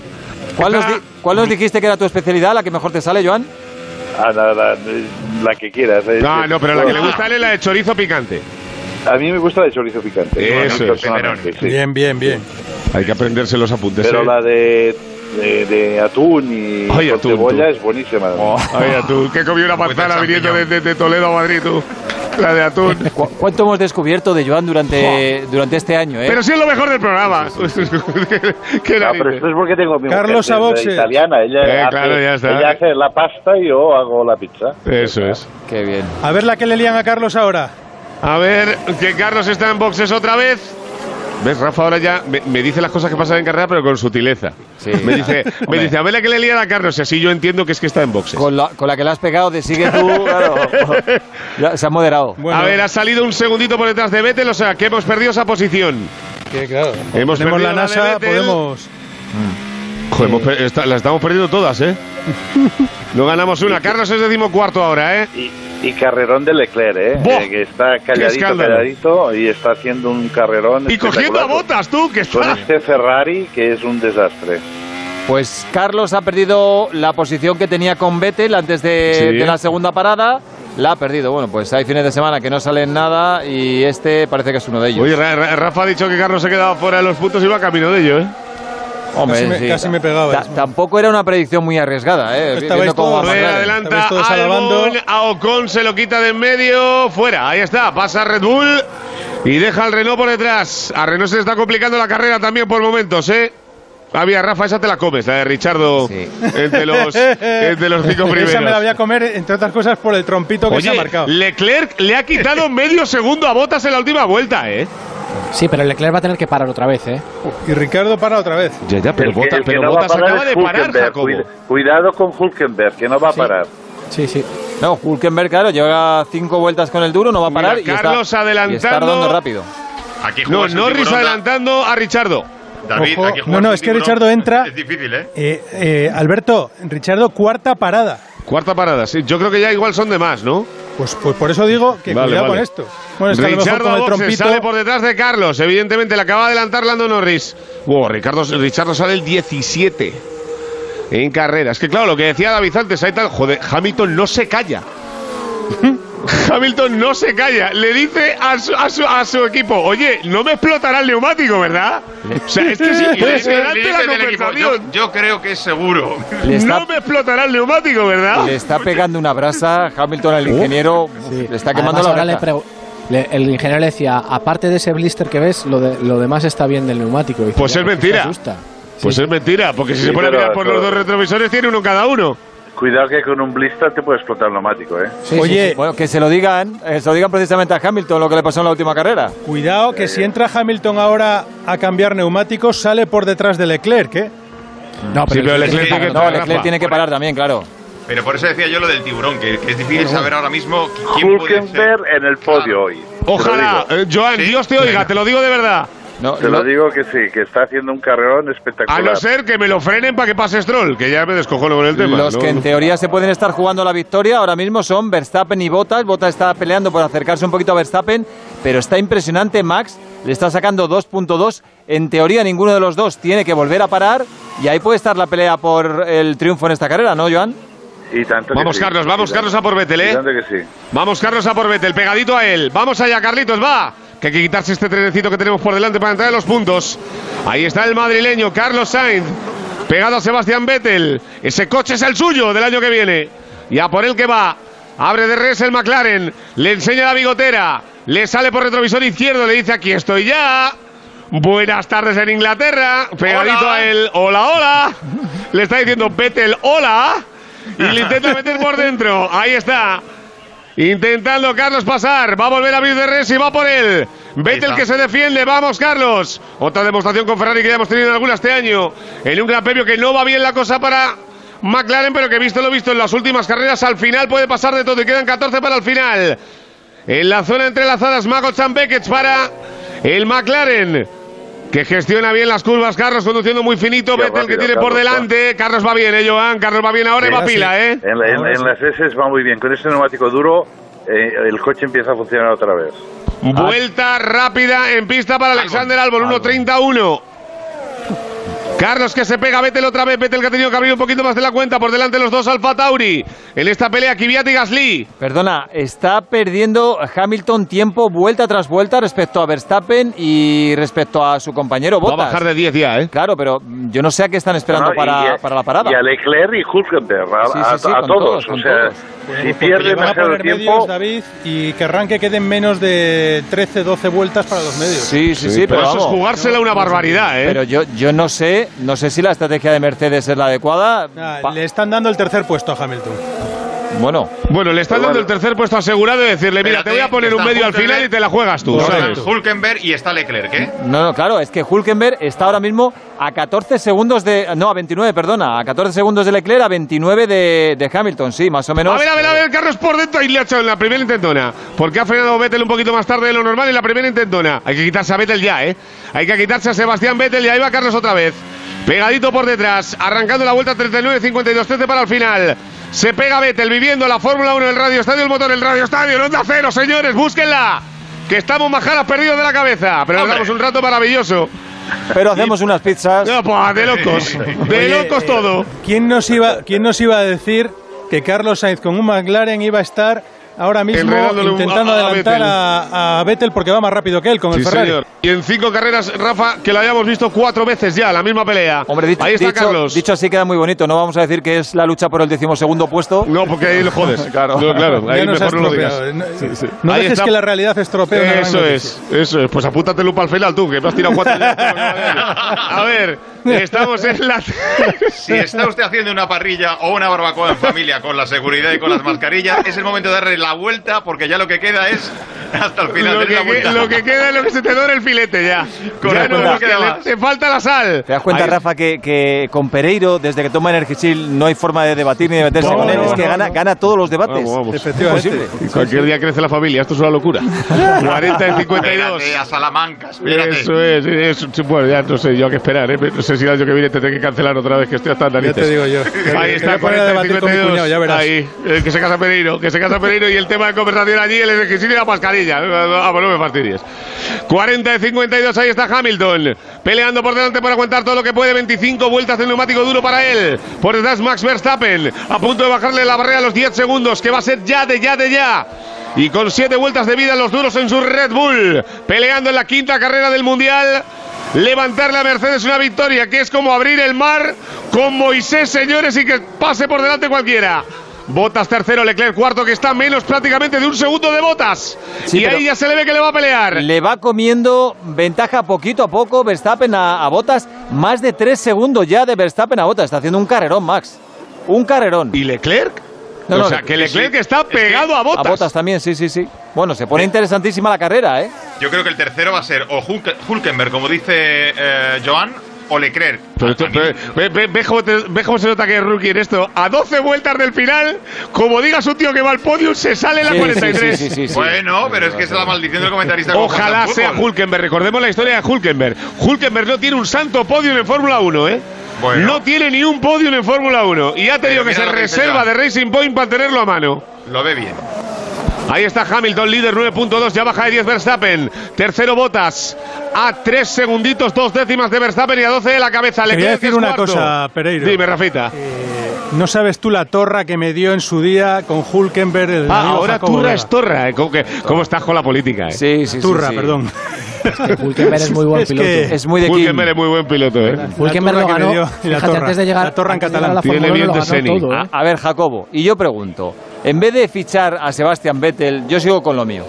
¿Cuál nos, di- cuál nos dijiste que era tu especialidad, la que mejor te sale, Joan? Ah, la, la- la que quieras. eh. No, no, pero la que le gusta a él es la de chorizo picante. A mí me gusta la de chorizo picante. Eso es. sí. Bien, bien, bien. Hay que aprenderse los apuntes. Pero ¿eh? la de, de, de atún y Ay, con atún, cebolla tú. es buenísima. Ay, atún, que comió una Pues manzana viniendo de- de Toledo a Madrid, tú. La de atún. ¿Cu- ¿Cuánto hemos descubierto de Joan durante, durante este año, eh? Pero sí es lo mejor del programa. ¿Qué No, pero esto es porque tengo mi Carlos Saboxe. italiana. Ella, Eh, hace, claro, ya está. ella hace la pasta y yo hago la pizza. Eso es. Qué bien. A ver la que le lían a Carlos ahora. A ver, que Carlos está en boxes otra vez. ¿Ves? Rafa ahora ya me, me dice las cosas que pasan en carrera, pero con sutileza. Me dice, me dice, a ver la que le lían a Carlos, y así yo entiendo que es que está en boxes. Con la, con la que le has pegado de sigue tú, claro. Ya se ha moderado. A ver, ha salido un segundito por detrás de Vettel, o sea, que hemos perdido esa posición. Que claro. Hemos tenemos perdido la la de NASA, Vettel. podemos. Joder, hemos per- esta- las estamos perdiendo todas, ¿eh? No ganamos una. Carlos es decimocuarto ahora, ¿eh? Y carrerón de Leclerc, ¿eh? Eh, que está ¡Qué calladito, y está haciendo un carrerón. Y cogiendo a botas, tú, que Con está. este Ferrari que es un desastre. Pues Carlos ha perdido la posición que tenía con Vettel antes de, Sí. de la segunda parada. La ha perdido. Bueno, pues hay fines de semana que no salen nada y este parece que es uno de ellos. Oye, Ra- Ra- Rafa ha dicho que Carlos se ha quedado fuera de los puntos y va camino de ello, ¿eh? Hombre, Casi me- sí. casi me pegaba Ta- tampoco era una predicción muy arriesgada, ¿eh? Estabais todos- adelanta todos. Albon, a Ocon se lo quita de en medio, fuera, ahí está, pasa Red Bull y deja al Renault por detrás. A Renault se le está complicando la carrera también por momentos, ¿eh? Había Rafa, esa te la comes, la de Richardo entre, los, entre los cinco primeros. Esa me la voy a comer, entre otras cosas, por el trompito que se ha marcado. Leclerc le ha quitado medio segundo a Botas en la última vuelta, ¿eh? Sí, pero Leclerc va a tener que parar otra vez, ¿eh? Y Ricardo para otra vez. Ya, ya, pero El el no parar acaba de parar. Jacobo. Cuidado con Hulkenberg, que no va a parar. Sí, sí. No, Hulkenberg, claro, lleva cinco vueltas con el duro, no va a Mira, parar y, Carlos está, y adelantando. está rodando rápido. Aquí No, Norris adelantando a Richardo. David, Ojo. aquí No, no, es que. Richardo entra- Es difícil, ¿eh? Eh, eh, Alberto, Richardo, cuarta parada. Cuarta parada, sí. Yo creo que ya igual son de más, ¿no? Pues, pues por eso digo que Vale, cuidado vale. con esto. Bueno, es que a lo mejor Richardo con a el boxes, trompito. sale por detrás de Carlos. Evidentemente le acaba de adelantar Lando Norris. Wow, Ricardo, Richardo sale el 17 en carrera. Es que claro, lo que decía David antes, ahí tal, joder, Hamilton no se calla. Hamilton no se calla. Le dice a su, a su, a su equipo, oye, no me explotará el neumático, ¿verdad? O sea, es que es le dice- le la equipo, yo, conversación. yo creo que es seguro. Está, No me explotará el neumático, ¿verdad? le está pegando una brasa Hamilton al ingeniero, le está quemando Además, la ahora le el ingeniero le decía, aparte de ese blister que ves, lo, de- lo demás está bien del neumático. Y dice, Pues "Ya, es ¿por qué te mentira. asusta?". Pues es mentira, porque si Sí, se pone a mirar por los dos retrovisores, tiene uno cada uno. Cuidado que con un blister te puede explotar el neumático, ¿eh? Sí, Oye, sí. Bueno, que se lo digan, eh, se lo digan precisamente a Hamilton lo que le pasó en la última carrera. cuidado que si entra Hamilton ahora a cambiar neumáticos, sale por detrás de Leclerc, ¿eh? No, Sí, pero el- Leclerc tiene que No, parar, Leclerc tiene que parar también, claro. Pero por eso decía yo lo del tiburón, que, que es difícil saber ahora mismo quién puede ser. En el podio hoy. Ojalá, eh, Joan, Dios te oiga, te lo digo de verdad. No. Te lo digo que sí, que está haciendo un carrerón A espectacular. no ser que me lo frenen para que pase Stroll, que ya me descojono con el tema. Los ¿no? que en teoría se pueden estar jugando la victoria ahora mismo son Verstappen y Bottas. Bottas está peleando por acercarse un poquito a Verstappen, pero está impresionante Max. Le está sacando 2.2. En teoría ninguno de los dos tiene que volver a parar y ahí puede estar la pelea por el triunfo en esta carrera, ¿no, Joan? Y tanto que Vamos, sí. Carlos, vamos, Y Carlos, a por Vettel, y ¿eh? tanto que sí. Vamos, Carlos, a por Vettel, pegadito a él. Vamos allá, Carlitos, va. Que hay que quitarse este trenecito que tenemos por delante para entrar en los puntos. Ahí está el madrileño, Carlos Sainz. Pegado a Sebastián Vettel. Ese coche es el suyo del año que viene. Y a por él que va. Abre de res el McLaren. Le enseña la bigotera. Le sale por retrovisor izquierdo. Le dice aquí estoy ya. Buenas tardes en Inglaterra. Pegadito Hola. a él. Hola, hola. Le está diciendo Vettel, hola. Y le intenta meter por dentro. Ahí está. Intentando Carlos pasar. Va a volver a abrir de res y va por él. Vettel está. que se defiende. Vamos, Carlos. Otra demostración con Ferrari que ya hemos tenido en alguna este año. En un gran premio que no va bien la cosa para McLaren, pero que visto lo visto en las últimas carreras, al final puede pasar de todo y quedan 14 para el final. En la zona entrelazadas, Mago Beckett para el McLaren. Que gestiona bien las curvas, Carlos conduciendo muy finito, Qué Vettel que tiene por delante, Carlos va bien, ¿eh, Joan? Carlos va bien ahora y va sí. pila, ¿eh? En, la- en- Ahora en sí. las S va muy bien. Con este neumático duro, eh, el coche empieza a funcionar otra vez. Vuelta rápida en pista para Alexander Albon, 1.31. Carlos que se pega, Vettel otra vez, Vettel que ha tenido que abrir un poquito más de la cuenta, por delante los dos Alfa Tauri. En esta pelea, Kvyat y Gasly. Perdona, está perdiendo Hamilton tiempo vuelta tras vuelta respecto a Verstappen y respecto a su compañero Va a Bottas. bajar de 10 ya, ¿eh? Claro, pero yo no sé a qué están esperando ¿no? Para, y, para la parada. Y a Leclerc y Hulkenberg, a, Sí, a- sí, sí, a con todos. todos, o sea, todos. si pierde a poner tiempo, medios, David, y querrán que queden menos de 13, 12 vueltas para los medios. Sí, sí, sí, pero Pero eso es vamos. jugársela una barbaridad, ¿eh? Pero yo, yo no sé, no sé si la estrategia de Mercedes es la adecuada. Ah, le están dando el tercer puesto a Hamilton. Bueno. Bueno, le están dando el tercer puesto asegurado y decirle, mira, te voy a poner un medio al final y te la juegas tú, está ¿sabes? Hulkenberg y está Leclerc, ¿eh? No, no, claro, es que Hulkenberg está ahora mismo a 14 segundos de. No, a 29, perdona. A 14 segundos de Leclerc, a 29 de, de Hamilton, sí, más o menos. A ver, a ver, a ver, Carlos por dentro y le ha echado en la primera intentona. Porque ha frenado Vettel un poquito más tarde de lo normal en la primera intentona. Hay que quitarse a Vettel ya, ¿eh? Hay que quitarse a Sebastián Vettel y ahí va Carlos otra vez. Pegadito por detrás, arrancando la vuelta 39-52, 13 para el final. Se pega Vettel viviendo la Fórmula 1 el Radio Estadio, el motor, el Radio Estadio, el Onda Cero, señores, búsquenla. Que estamos majaras perdidos de la cabeza, pero nos damos un rato maravilloso. Pero hacemos unas pizzas. No, pues, de locos. De Oye, locos todo. ¿quién nos, iba, ¿Quién nos iba a decir que Carlos Sainz con un McLaren iba a estar ahora mismo intentando a- a adelantar a, a Vettel porque va más rápido que él con el Sí, Ferrari? señor. Y en cinco carreras, Rafa, que la hayamos visto cuatro veces ya, la misma pelea. Hombre, dicho, Ahí está dicho- Carlos. dicho así queda muy bonito. No vamos a decir que es la lucha por el decimosegundo puesto. No, porque ahí lo jodes. claro. No, claro, ahí Ya nos mejor has no lo digas. No, Sí, sí. no dejes está. que la realidad estropee una Eso noticia. es, eso es. Pues apúntate lupa al final tú, que me has tirado cuatro. A ver, estamos en la. Si está usted haciendo una parrilla o una barbacoa en familia con la seguridad y con las mascarillas, es el momento de darle la vuelta porque ya lo que queda es hasta el final. Lo de que, la vuelta. lo que queda es lo que se te dora el filete ya. Correcto, ya no, queda más. te falta la sal. ¿Te das cuenta, Ahí- Rafa, que, que con Pereiro, desde que toma Energisil, no hay forma de debatir ni de meterse No, con él? no, es que no, gana, no. gana todos los debates. Vamos, vamos. Efectivamente. Imposible. Cualquier día crece la familia, esto es una locura. 40 y 52. Espérate, a Salamanca, espérate. Eso es, eso, bueno, ya no sé yo a qué esperar, ¿eh? no sé si el año que viene tendré que cancelar otra vez, que estoy hasta Ya narices. te digo yo. Ahí está, me pone 40 a y debatir con mi 52. cuñado, ya verás. Ahí, eh, que se casa Pereiro, que se casa Pereiro y el tema de conversación allí, el ejercicio y la mascarilla. Ah, pues no me fastidies. 40 de 52, ahí está Hamilton, peleando por delante para aguantar todo lo que puede. 25 vueltas de neumático duro para él. Por detrás Max Verstappen, a punto de bajarle la barrera a los 10 segundos, que va a ser ya de ya de ya. Y con 7 vueltas de vida los duros en su Red Bull, peleando en la quinta carrera del Mundial. Levantarle a Mercedes una victoria que es como abrir el mar con Moisés, señores, y que pase por delante cualquiera. Botas tercero, Leclerc cuarto, que está menos prácticamente de un segundo de Botas. Sí, y ahí ya se le ve que le va a pelear. Le va comiendo ventaja poquito a poco Verstappen a, a Botas. Más de tres segundos ya de Verstappen a Botas. Está haciendo un carrerón, Max. Un carrerón. ¿Y Leclerc? No, o no, sea, que Leclerc sí. está pegado a Botas. A Botas también, sí, sí, sí. Bueno, se pone interesantísima la carrera, ¿eh? Yo creo que el tercero va a ser o Hulk- Hulkenberg, como dice eh, Joan, o Leclerc. Pero esto- ve, ve- ve- ve cómo te- ve cómo se nota que es rookie en esto. A 12 vueltas del final, como digas un tío que va al podium, se sale la Sí, 43. sí, sí, sí, sí. Bueno, pero es que es la maldición del comentarista. Ojalá sea fútbol. Hulkenberg. Recordemos la historia de Hulkenberg. Hulkenberg no tiene un santo podio en Fórmula 1, ¿eh? Bueno. No tiene ni un podio en Fórmula 1. Y ha tenido Pero que mira se lo que dice reserva de Racing Point para tenerlo a mano. Lo ve bien. Ahí está Hamilton, líder 9.2, ya baja de 10 Verstappen. Tercero Botas, a 3 segunditos, dos décimas de Verstappen y a 12 de la cabeza. Quería Leclerc decir es una cuarto. cosa, Pereiro. Dime, Rafita. No sabes tú la torra que me dio en su día con Hulkenberg. El Ah, ahora Jacobo Turra Vega. es Torra. ¿eh? ¿Cómo, que- cómo estás con la política? Eh? Sí, sí. Turra, sí. perdón. Hulkenberg es muy buen Es que- piloto. Es muy de. Hulkenberg es muy buen piloto, ¿eh? Hulkenberg la lo que ganó. dio Fíjate, torra. antes de llegar, La torra en catalán. la Tiene Fórmula 1 bien de Seni. todo, ¿eh? A, a ver, Jacobo, y yo pregunto, en vez de fichar a Sebastián Vettel, yo sigo con lo mío.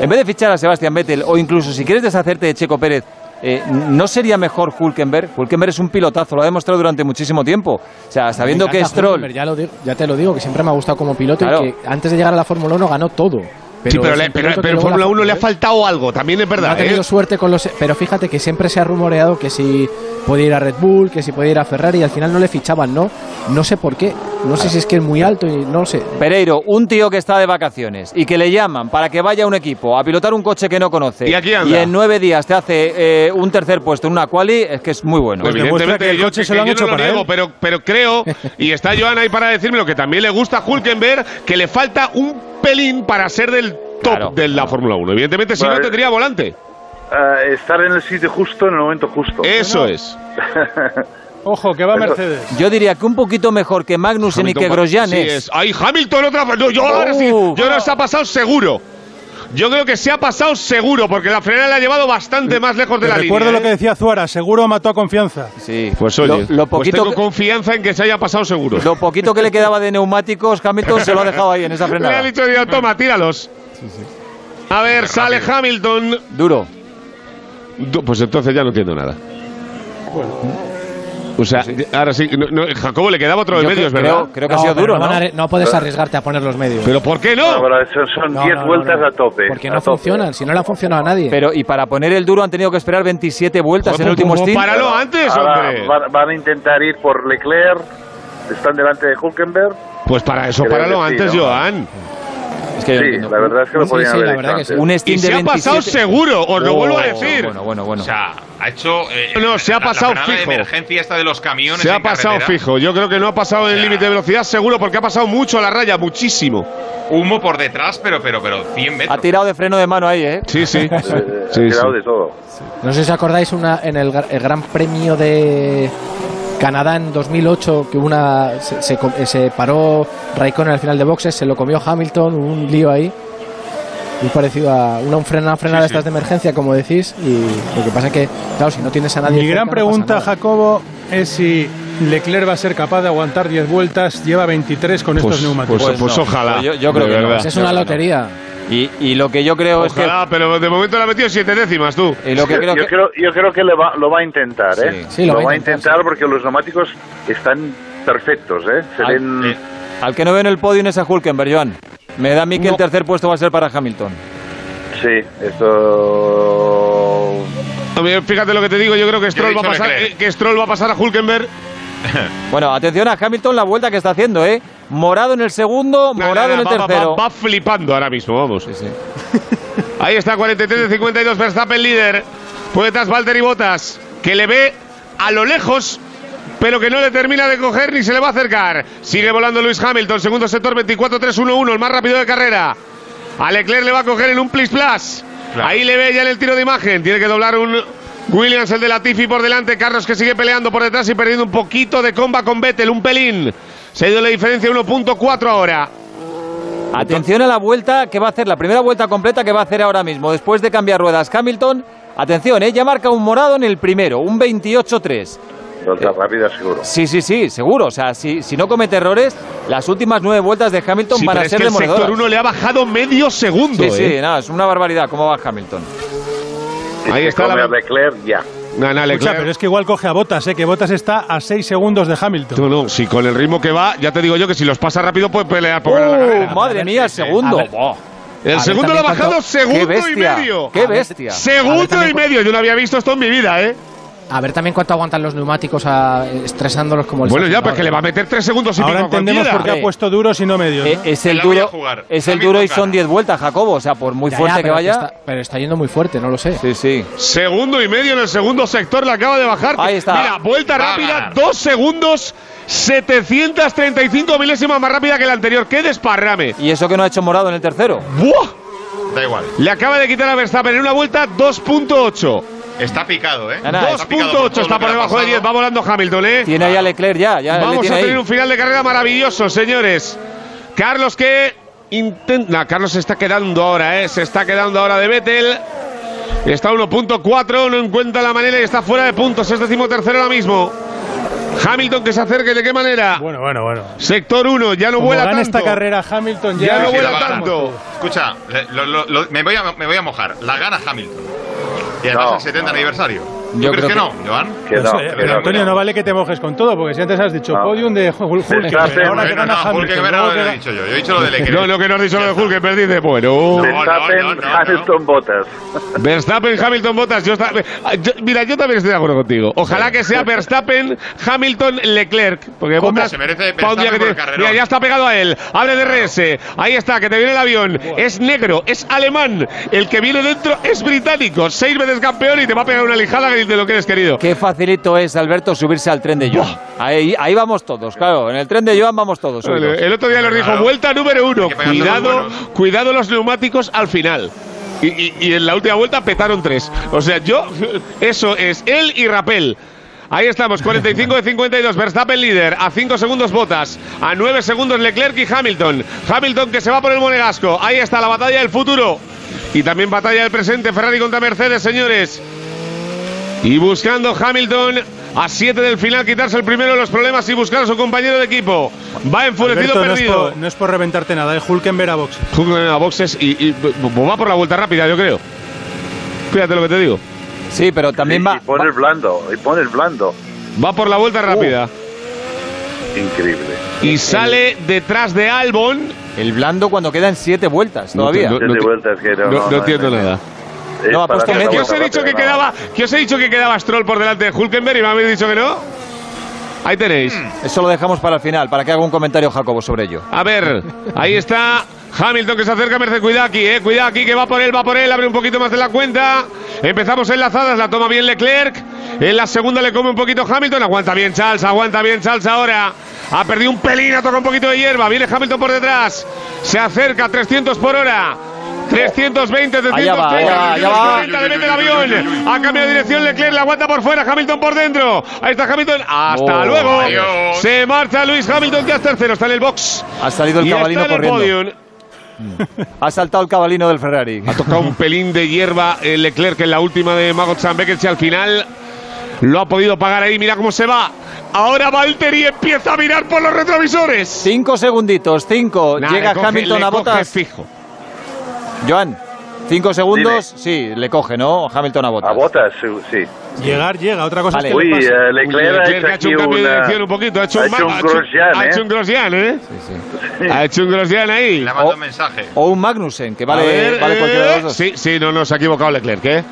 En vez de fichar a Sebastián Vettel, o incluso si quieres deshacerte de Checo Pérez, eh, ¿no sería mejor Hulkenberg? Hulkenberg es un pilotazo, lo ha demostrado durante muchísimo tiempo. O sea, sabiendo que encanta Stroll... Ya, lo digo- ya te lo digo, que siempre me ha gustado como piloto Claro. y que antes de llegar a la Fórmula 1 ganó todo. Pero sí, pero, le- pero, pero Fórmula la 1 le ha faltado algo, también es No verdad. ha tenido ¿eh? suerte con los. Pero fíjate que siempre se ha rumoreado que si podía ir a Red Bull, que si podía ir a Ferrari y al final no le fichaban, ¿no? No sé por qué. No sé si es que es muy alto y no lo sé. Pereiro, un tío que está de vacaciones y que le llaman para que vaya a un equipo a pilotar un coche que no conoce Y aquí anda. en nueve días te hace eh, un tercer puesto en una quali, es que es muy bueno. Pues demuestra Evidentemente, que el yo- coche se lo han yo hecho no lo para niego, él. pero, pero creo, y está Joan ahí para decirme lo que también le gusta a Hulkenberg, que le falta un pelín para ser del top Claro. de la Fórmula 1. Evidentemente, si no Vale. tendría volante. Eh, estar en el sitio justo en el momento justo. Eso es. Ojo, que va Mercedes. Yo diría que un poquito mejor que Magnussen y que Grosjean sí es. es. Ay, Hamilton otra vez. No, yo ahora sí. Uh. Yo creo que se ha pasado seguro. Yo creo que se ha pasado seguro, porque la frenada le ha llevado bastante más lejos de Te la recuerdo línea. lo que ¿eh? decía Zuara, seguro mató a confianza. Sí. Pues oye, lo, lo pues poquito tengo que, confianza en que se haya pasado seguro. lo poquito que le quedaba de neumáticos, Hamilton se lo ha dejado ahí en esa Le ha frenada. dicho toma, tíralos. A ver, sale Hamilton. Duro. Du- Pues entonces ya no entiendo nada. O sea, ahora sí, no, no, Jacobo le quedaba otro de medios, creo- ¿verdad? creo que ha No, sido pero duro, no, ¿no? puedes arriesgarte a poner los medios. ¿Pero por qué no? son No, 10 no, no, vueltas no. a tope. Porque a no tope. funcionan, si no le han funcionado a nadie. Pero, y para poner el duro han tenido que esperar 27 vueltas en el último pues stint. páralo antes, Ahora hombre. van, van a intentar ir por Leclerc. Están delante de Hulkenberg. Pues para eso, páralo sí, antes, ¿no? Joan. Es que yo Sí, no la verdad es que lo Sí, podían sí, haber la hecho antes. Un Y stint de se ha 27. pasado seguro, os lo Oh, vuelvo a decir. Bueno, bueno, bueno. O sea, ha hecho. eh, No, se ha la- pasado la fijo. de emergencia esta de los camiones. Se ha en pasado carretera. fijo. Yo creo que no ha pasado en el límite de velocidad seguro porque ha pasado mucho a la raya, muchísimo. Humo por detrás, pero, pero, pero 100 metros. ha tirado de freno de mano ahí, ¿eh? Sí, sí. Sí, ha tirado sí. de todo. No sé si os acordáis una, en el Gran Premio de Canadá en 2008 que una se, se eh, se paró Raikkonen al final de boxes, se lo comió Hamilton, hubo un lío ahí. Muy parecido a una frena, frenada de estas de emergencia, como decís. Y lo que pasa es que, claro, si no tienes a nadie. Mi cerca, gran no pregunta, nada. Jacobo, es si Leclerc va a ser capaz de aguantar 10 vueltas. Lleva 23 con estos Pues, neumáticos. pues, pues no. ojalá. Yo- yo creo de que no. Pues es una lotería. Y, y lo que yo creo Ojalá, pero de momento le ha metido siete décimas tú. es que. Y lo que yo, creo yo que. creo, yo creo que le va- lo va a intentar, ¿eh? Sí, lo, va a intentar, porque los neumáticos están perfectos, ¿eh? Se Al, ven... eh, al que no veo en el podio es a Hulkenberg, Joan. Me da a mí que el tercer puesto va a ser para Hamilton. Sí, esto... Fíjate lo que te digo, yo creo que Stroll, va a pasar, eh, que Stroll va a pasar a Hulkenberg. Bueno, atención a Hamilton, la vuelta que está haciendo, ¿eh? Morado en el segundo, Nada, morado en el nada, va- va- tercero. Va, va flipando ahora mismo, vamos. Sí, sí. Ahí está, 43 de 52, Verstappen líder. Puede tras Valtteri Bottas, que le ve a lo lejos, pero que no le termina de coger ni se le va a acercar. Sigue volando Luis Hamilton, segundo sector 24-3-1-1, el más rápido de carrera. A Leclerc le va a coger en un plis plus. Ahí le ve ya en el tiro de imagen. Tiene que doblar un Williams, el de Latifi por delante. Carlos que sigue peleando por detrás y perdiendo un poquito de comba con Vettel, un pelín. Se ha ido la diferencia 1.4 ahora. Atención a la vuelta que va a hacer, la primera vuelta completa que va a hacer ahora mismo, después de cambiar ruedas Hamilton. Atención, ¿eh? ya marca un morado en el primero, un 28-3. Vuelta rápida, seguro. Sí, sí, sí, seguro. O sea, si, si no comete errores, las últimas nueve vueltas de Hamilton Sí, van pero a es ser que el sector demoledoras. 1 le ha bajado medio segundo. Sí, sí, ¿eh? nada, es una barbaridad cómo va Hamilton. Ahí Se está come la- a Leclerc ya. Escucha, Leclerc. pero es que igual coge a Botas, ¿eh? que Botas está a 6 segundos de Hamilton. No, no, si con el ritmo que va, ya te digo yo que si los pasa rápido puede pelear por ganar la ¡Uh, carrera. madre mía, el segundo! El segundo lo ha bajado segundo y medio. ¡Qué bestia! Segundo y medio. Yo no había visto esto en mi vida, ¿eh? A ver también cuánto aguantan los neumáticos a- estresándolos como el Bueno, ya, Sainz pues que le va a meter tres segundos y Ahora pico entendemos por qué ha puesto duros y no medios. Eh, ¿no? es el duro, jugar. es el duro y son 10 vueltas, Jacobo. O sea, por muy Ya, fuerte ya, que vaya. Está, pero está yendo muy fuerte, no lo sé. Sí, sí. Segundo y medio en el segundo sector, le acaba de bajar. Ahí está. Mira, vuelta Va rápida, dos segundos, 735 milésimas más rápida que la anterior. ¡Qué desparrame! Y eso que no ha hecho morado en el tercero. ¡Buah! Da igual. Le acaba de quitar a Verstappen en una vuelta 2.8. Está picado, ¿eh? Nada, Está picado por 2.8 todo está por debajo de pasado. 10. Va volando Hamilton, ¿eh? Tiene ahí a Leclerc ya. ya le Vamos tiene a ahí. tener un final de carrera maravilloso, señores. Carlos que intenta. Carlos se está quedando ahora, ¿eh? Se está quedando ahora de Vettel. Está 1.4, no encuentra la manera y está fuera de puntos. Es decimotercero ahora mismo. Hamilton que se acerque, ¿de qué manera? Bueno, bueno, bueno. Sector 1, ya no Como vuela tanto. esta carrera Hamilton ya, Ya no Sí, vuela tanto. Escucha, le- lo- lo- lo- me, voy a, me voy a mojar. La gana Hamilton. Y además No. el 70 aniversario. ¿Tú Yo creo que, que- no, Joan? Que no, eh, que pero no, Antonio, no vale que te mojes con todo, porque si antes has dicho No. podium de Hulk, Verstappen, ahora que no. Hulkenberg lo que he dicho yo. Yo he dicho lo de Leclerc. No, lo que no has dicho lo de Hulkenberg, dice, bueno. No. Verstappen. Hamilton, Bottas. Verstappen, Hamilton, Bottas. Yo está- ah, yo- mira, yo también estoy de acuerdo contigo. Ojalá que sea Verstappen, Hamilton, Leclerc. Porque ¿Cómo? Bottas Se merece Verstappen que por el. Mira, ya está pegado a él. Abre DRS. Ahí está, que te viene el avión. Es negro, es alemán. El que viene dentro es británico. Seis veces campeón y te va a pegar una lijada de lo que eres querido. Qué facilito es, Alberto, subirse al tren de Joan. Ahí, ahí vamos todos, claro. En el tren de Joan vamos todos. subidos. El otro día nos dijo, Claro. vuelta número uno. Cuidado, los cuidado los neumáticos al final. Y, y- y en la última vuelta petaron tres. O sea, yo, eso es él y Rapel. Ahí estamos, 45 de 52, Verstappen líder, a 5 segundos Botas, a 9 segundos Leclerc y Hamilton. Hamilton que se va por el Monegasco, ahí está la batalla del futuro. Y también batalla del presente, Ferrari contra Mercedes, señores. Y buscando Hamilton a 7 del final quitarse el primero de los problemas y buscar a su compañero de equipo. Va enfurecido, Alberto, no es, perdido. por, no es por reventarte nada, es Hulkenberg a boxe. Hulkenberg a boxes y, y va por la vuelta rápida, yo creo. Fíjate lo que te digo. Sí, pero también Y- va. Y pone el blando, y pone el blando. Va por la vuelta rápida. Increíble. Y sale detrás de Albon. El blando cuando quedan siete vueltas todavía. No, no, Siete vueltas que no, no- no, no no, entiendo no, no. nada. No, ha puesto medio. ¿Qué os he dicho que quedaba? ¿Qué os he dicho que quedaba Stroll por delante de Hulkenberg y me habéis dicho que no? Ahí tenéis. Eso lo dejamos para el final, para que haga un comentario Jacobo sobre ello. A ver, ahí está Hamilton que se acerca, Mercedes, cuidado aquí, eh, cuidado aquí que va por él, va por él, abre un poquito más de la cuenta. Empezamos enlazadas, la toma bien Leclerc. En la segunda le come un poquito Hamilton, aguanta bien Charles, aguanta bien Charles ahora. Ha perdido un pelín, ha tocado un poquito de hierba, viene Hamilton por detrás. Se acerca a 300 por hora. 320, 330, Allá va, allá va, allá va. 340, le mete el avión. Ha cambiado de dirección Leclerc, la aguanta por fuera, Hamilton por dentro. Ahí está Hamilton, hasta Oh, luego. adiós. Se marcha Luis Hamilton, que es tercero, está en el box. Ha salido el Y cabalino está en el corriendo. podium. Ha saltado el cabalino del Ferrari. Ha tocado un pelín de hierba el Leclerc en la última de Magot Beckett y al final lo ha podido pagar ahí. Mira cómo se va. Ahora Valtteri empieza a mirar por los retrovisores. Cinco segunditos, cinco. Nah, Llega coge- Hamilton a botas. fijo. Joan, cinco segundos. Sí, le coge, ¿no? Hamilton a botas. A botas, sí. sí. Llegar, llega. Otra cosa Vale. es que le Uy, pase. eh, Leclerc, Leclerc ha hecho un cambio de una- dirección un poquito. Ha hecho, ha un, hecho un ma- ha hecho- Grosjean, ha ¿eh? hecho un Grosjean, ¿eh? Sí, sí. Ha hecho un Grosjean ahí. Le ha mandado Oh. un mensaje. O un Magnussen, que vale, ver, vale cualquiera de los eh, dos. Sí, sí, no, no, se ha equivocado Leclerc, ¿eh?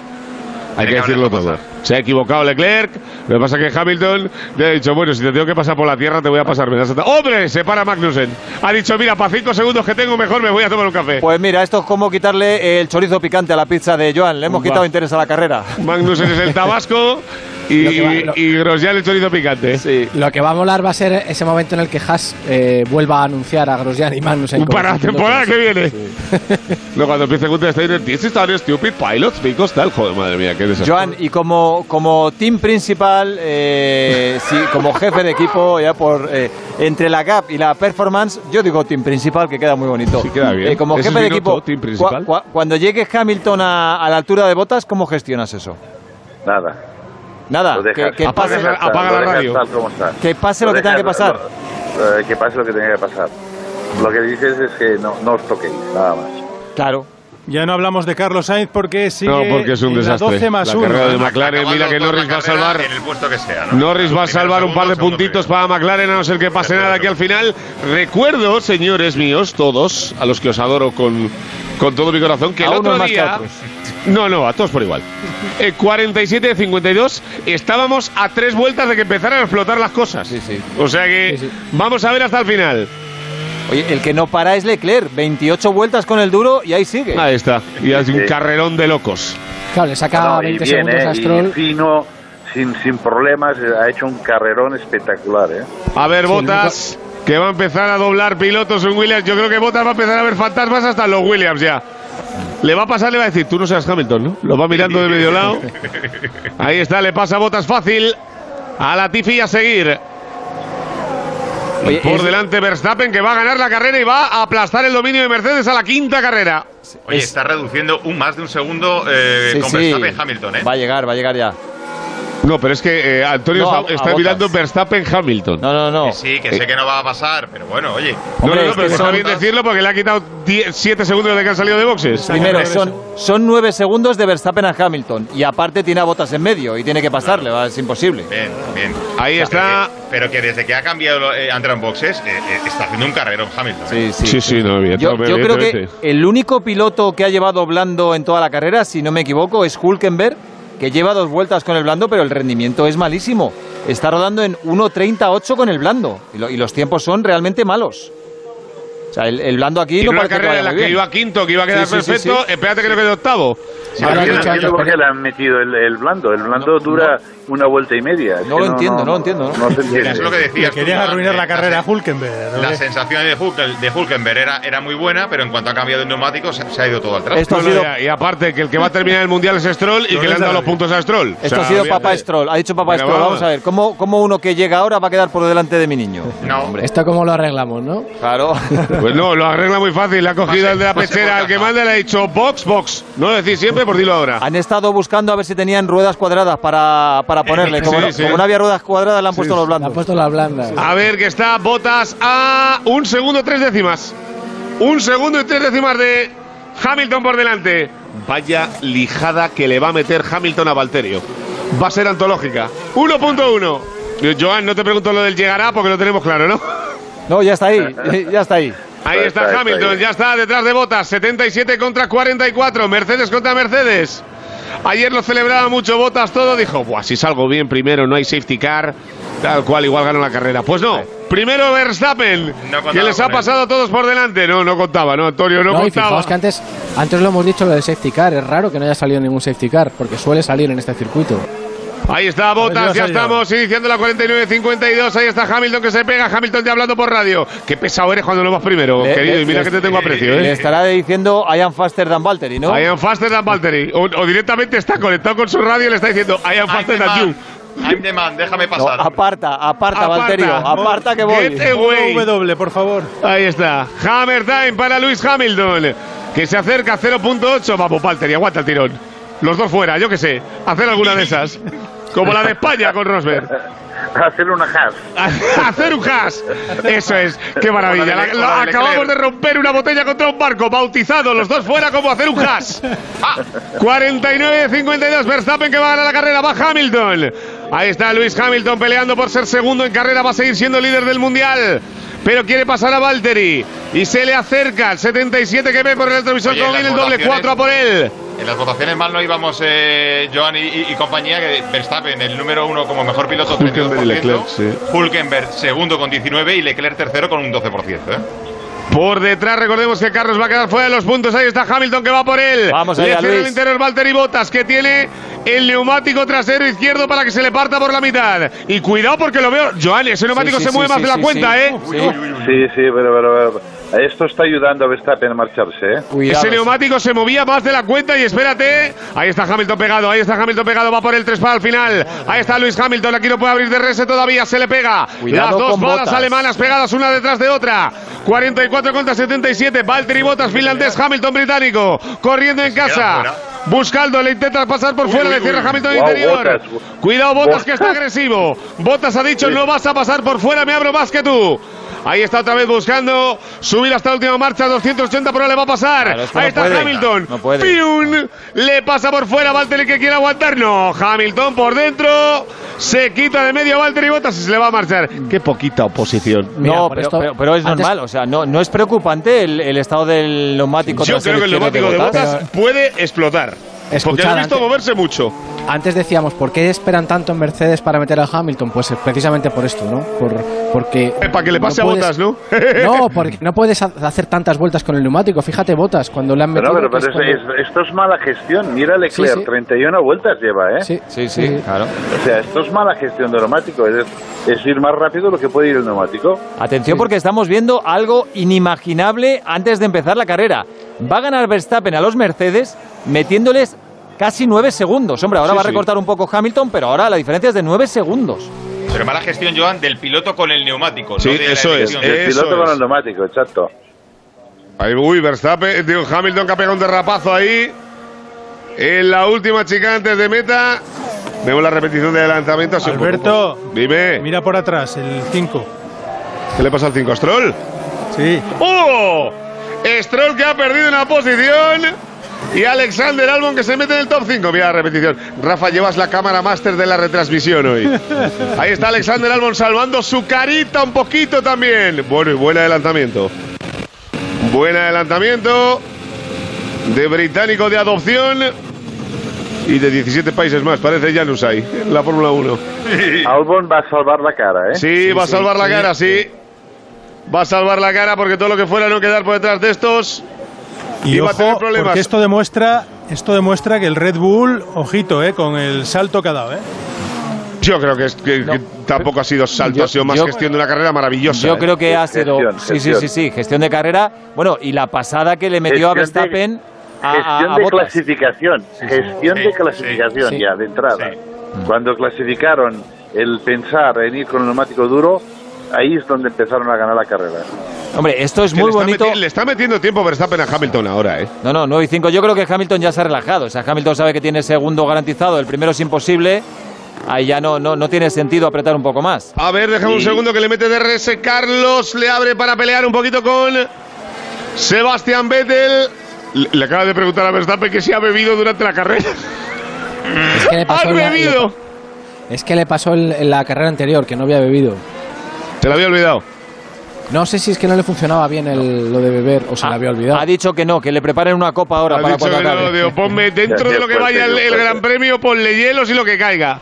Hay que decirlo todo. Se ha equivocado Leclerc. Lo que pasa es que Hamilton le ha dicho, bueno, si te tengo que pasar por la tierra, te voy a pasar. ¡Hombre! Se para Magnussen. Ha dicho, mira, para cinco segundos que tengo, mejor me voy a tomar un café. Pues mira, esto es como quitarle el chorizo picante a la pizza de Joan. Le hemos Va. quitado interés a la carrera. Magnussen es el tabasco y, Lo que va- lo- y Grosjean el chorizo picante. Sí. Lo que va a molar va a ser ese momento en el que Haas eh, vuelva a anunciar a Grosjean y Magnussen. Para la temporada que viene. Luego cuando empiece Gunther Steiner, this is our stupid pilots because tal. Joder, madre mía, qué. Joan, y como, como team principal, eh, sí, como jefe de equipo, ya por eh, entre la gap y la performance, yo digo team principal, que queda muy bonito. Sí, queda bien. Eh, como jefe de equipo, team principal. cua- cua- cuando llegue Hamilton a, a la altura de botas, ¿cómo gestionas eso? Nada. Nada, que, que pase, dejas tal, apaga lo la radio. que pase lo que tenga que pasar. lo- eh, que pase lo que tenga que pasar. Lo que dices es que no, no os toquéis, nada más. Claro. Ya no hablamos de Carlos Sainz porque sigue No, porque es un en la desastre. 12 más La 1. carrera de McLaren, mira que Norris va a salvar. En el puesto que sea, ¿no? Norris va a salvar un par de puntitos para McLaren, a no ser que pase nada aquí al final. Recuerdo, señores míos, todos, a los que os adoro con, con todo mi corazón, que el A otro más que día. No, no, a todos por igual. Eh, 47 de 52, estábamos a tres vueltas de que empezaran a explotar las cosas. Sí, sí. O sea que vamos a ver hasta el final. Oye, el que no para es Leclerc. 28 vueltas con el duro y ahí sigue. Ahí está. Y hay un carrerón de locos. Claro, le saca No, y 20 bien, segundos ¿eh? a Stroll. Y fino, sin, sin problemas, eh, ha hecho un carrerón espectacular, ¿eh? A ver, Sí, Botas, que va a empezar a doblar pilotos en Williams. Yo creo que Botas va a empezar a ver fantasmas hasta los Williams ya. Le va a pasar, le va a decir, tú no seas Hamilton, ¿no? Lo va mirando de medio lado. Ahí está, le pasa Botas fácil. A la Tifi a seguir. Oye, Por es- delante Verstappen que va a ganar la carrera y va a aplastar el dominio de Mercedes a la quinta carrera. Oye, está reduciendo un más de un segundo eh, Sí, con sí. Verstappen Hamilton, ¿eh? Va a llegar, va a llegar ya. No, pero es que eh, Antonio No, está, a está mirando Verstappen Hamilton. No, no, no. Que sí, que sé que no va a pasar, pero bueno, oye. No, Hombre, no, no, pero que está bien decirlo porque le ha quitado 7 segundos de que han salido de boxes. Primero, son, son 9 segundos de Verstappen a Hamilton. Y aparte tiene a botas en medio y tiene que pasarle, va, es imposible. Bien, bien. Ahí O sea, está. Pero que, pero que desde que ha cambiado eh, en boxes, eh, eh, está haciendo un carrero Hamilton. ¿eh? Sí, sí. Sí, sí, no, evidente- Yo, yo creo que el único piloto que ha llevado blando en toda la carrera, si no me equivoco, es Hulkenberg, que lleva dos vueltas con el blando, pero el rendimiento es malísimo. Está rodando en 1.38 con el blando y, lo- y los tiempos son realmente malos. O sea, el, el blando aquí Y no una que carrera vaya en la que iba quinto, que iba a quedar Sí, sí, sí, perfecto. sí. Espérate que no quede octavo. No entiendo por qué pero- le han metido el, el blando. El blando No, dura una vuelta y media. No que lo entiendo, no lo entiendo, ¿no? No se entiende. Es lo que decías. Joan, arruinar eh, la carrera a Hulkenberg. ¿no? La sensación de, Hulk, de Hulkenberg era, era muy buena, pero en cuanto ha cambiado de neumático se, se ha ido todo al traste. Esto ha No, no, sido- y, aparte que el que va a terminar el mundial es Stroll y que le han dado los puntos a Stroll. O Esto sea, ha sido. Papá Stroll. Ha dicho Papá Stroll. Vamos vamos. a ver, ¿cómo, ¿cómo uno que llega ahora va a quedar por delante de mi niño? No, hombre. Esto cómo lo arreglamos, ¿no? Claro. Pues no, lo arregla muy fácil. Le ha cogido el de la pechera por al que manda le ha dicho box, box. No lo decís siempre, por dilo ahora. Han estado buscando a ver si tenían ruedas cuadradas para, para ponerle. Como, Sí, no, sí. como no había ruedas cuadradas, le han puesto los Le ha blandos. puesto las blandas. A ver que está Botas a un segundo tres décimas. Un segundo y tres décimas de Hamilton por delante. Vaya lijada que le va a meter Hamilton a Valterio. Va a ser antológica. 1.1. Eh, Joan, no te pregunto lo del llegará porque lo tenemos claro, ¿no? No, ya está ahí, ya está ahí. Ahí está, Hamilton, ahí. ya está detrás de Botas, 77 contra 44, Mercedes contra Mercedes. Ayer lo celebraba mucho Botas todo, dijo, Buah, si salgo bien primero, no hay safety car, tal cual, igual gano la carrera. Pues no, primero Verstappen, contaba que les ha pasado a todos por delante. No, no contaba, no, Antonio, no, No, y contaba. fijaos que antes, antes lo hemos dicho lo del safety car. Es raro que no haya salido ningún safety car, porque suele salir en este circuito. Ahí está Botas, ya estamos iniciando la 49-52. Ahí está Hamilton que se pega. Hamilton ya hablando por radio. Qué pesado eres cuando lo vas primero, Le- querido. le- y mira le- que te tengo aprecio, Le ¿eh? estará diciendo I am faster than Valtteri, ¿no? I am faster than Valtteri. O, o directamente está conectado con su radio y le está diciendo I am faster than you. I'm the man, déjame No, pasar. aparta, aparta, Aparta. Valterio, aparta que voy. Get away. W, por favor. Ahí está. Hammer time para Luis Hamilton. Que se acerca a 0.8. Vamos, Valtteri, aguanta el tirón. Los dos fuera, yo qué sé. Hacer alguna de esas. Como la de España con Rosberg. Hacer una hash. hacer un hash. Eso es, qué maravilla. La La- acabamos de romper una botella contra un barco, bautizado, los dos fuera como hacer un hash. 49-52, Verstappen que va a ganar la carrera, va Hamilton. Ahí está Luis Hamilton peleando por ser segundo en carrera, va a seguir siendo líder del mundial. Pero quiere pasar a Valtteri y se le acerca el 77 que ve por el televisor Oye, viene el doble votaciones- 4 a por él. En las votaciones mal no íbamos eh, Joan y, y- y compañía, que Verstappen, el número uno como mejor piloto, Hülkenberg 32%. y Leclerc, sí. Hulkenberg, segundo con 19 y Leclerc tercero con un 12%. ¿eh? Por detrás, recordemos que Carlos va a quedar fuera de los puntos. Ahí está Hamilton que va por él. Vamos le allá, cierra el Luis. interior Valtteri Bottas que tiene el neumático trasero izquierdo para que se le parta por la mitad. Y cuidado porque lo veo. Joan, ese neumático sí, se sí, mueve sí, más de la sí, cuenta, sí. ¿eh? Sí, sí, pero, pero, pero esto está ayudando a Verstappen a marcharse, ¿eh? Cuidado. Ese neumático se movía más de la cuenta y espérate. Ahí está Hamilton pegado, ahí está Hamilton pegado, va por el 3 para el final. Ahí está Luis Hamilton, aquí no puede abrir de rese todavía, se le pega. Cuidado Las dos balas Bottas. alemanas pegadas una detrás de otra. 44 contra 77, Valtteri Bottas finlandés, Hamilton británico, corriendo en casa. fuera. Buscaldo, le intenta pasar por Uy, fuera, uy, le cierra uy. Hamilton Guau, interior. Cuidado, Bottas que está agresivo. Bottas ha dicho, no vas a pasar por fuera, me abro más que tú. Ahí está otra vez buscando subir hasta la última marcha, 280 por hora le va a pasar. Claro, es que Ahí no está puede. Hamilton. No puede. ¡Pium! Le pasa por fuera, Valtteri que quiere aguantar. No, Hamilton por dentro. Se quita de medio a Valtteri Bottas y se le va a marchar. Qué poquita oposición. Mira, no, pero, esto- pero- pero es antes- normal, o sea, no, no es preocupante el, el estado del neumático Yo creo que el neumático de Bottas. Bottas puede explotar. porque Escuchad, lo he visto antes- moverse mucho. Antes decíamos, ¿por qué esperan tanto en Mercedes para meter a Hamilton? Pues eh, precisamente por esto, ¿no? Por, porque Eh, para que le pase a puedes- Bottas, ¿no? No, porque no puedes ha- hacer tantas vueltas con el neumático. Fíjate, Botas, cuando le han Pero, metido. pero, pero es- cuando- es- esto es mala gestión. Mira Leclerc, Sí, sí. 31 vueltas lleva, ¿eh? Sí, Sí, sí, claro. O sea, esto es mala gestión de neumático. Es, es ir más rápido de lo que puede ir el neumático. Atención porque estamos viendo algo inimaginable antes de empezar la carrera. Va a ganar Verstappen a los Mercedes metiéndoles casi nueve segundos. Hombre, ahora Sí, va a sí. recortar un poco Hamilton, pero ahora la diferencia es de nueve segundos. Pero mala gestión, Joan, del piloto con el neumático. Sí, no de la eso es, elección. El Eso piloto con el neumático, exacto. Ahí, uy, Verstappen, digo, Hamilton que ha pegado un derrapazo ahí. En la última chica antes de meta. Vemos la repetición del lanzamiento. poco, Alberto, pues, Dime, mira por atrás, el 5. ¿qué le pasa al 5 Stroll? Sí. ¡Oh! Stroll que ha perdido una posición. Y Alexander Albon que se mete en el top 5. Mira la repetición. Rafa, llevas la cámara máster de la retransmisión hoy. Ahí está Alexander Albon salvando su carita un poquito también. Bueno, y buen adelantamiento. Buen adelantamiento de británico de adopción y de 17 países más. Parece Janus ahí, en la Fórmula 1. Albon va a salvar la cara, ¿eh? Sí, va a salvar la cara, sí. Va a salvar la cara porque todo lo que fuera no quedar por detrás de estos. Y Iba a tener ojo, problemas. porque esto demuestra, esto demuestra que el Red Bull, ojito, eh, con el salto que ha dado, eh. Yo creo que, es, que, que tampoco ha sido salto, Yo- ha sido más yo- gestión de una carrera maravillosa. Yo ¿eh? creo que ha sido. Gestión, sí, sí, gestión. sí, sí, gestión de carrera. Bueno, y la pasada que le metió a Gestión Verstappen a, a- Gestión a de clasificación. Gestión Sí, de clasificación sí. ya, de entrada. Sí. Cuando clasificaron el pensar en ir con el neumático duro, ahí es donde empezaron a ganar la carrera. Hombre, esto es Que muy le, bonito. meti- le está metiendo tiempo Verstappen a Hamilton ahora, ¿eh? No, no, 9 y 5. Yo creo que Hamilton ya se ha relajado. O sea, Hamilton sabe que tiene segundo garantizado. El primero es imposible. Ahí ya no, no, no tiene sentido apretar un poco más. A ver, déjame un segundo que le mete DRS. Carlos le abre para pelear un poquito con Sebastián Vettel. Le, le acaba de preguntar a Verstappen que si ha bebido durante la carrera. Es que le pasó ¡Has la- bebido! Es que le pasó en la carrera anterior, que no había bebido. ¿Te lo había olvidado? No sé si es que no le funcionaba bien el- lo de beber o se le había olvidado. Ha dicho que no, que le preparen una copa ahora Ha para dicho cuando que no, digo, ponme dentro de lo que vaya el, el Gran Premio, ponle hielos y lo que caiga.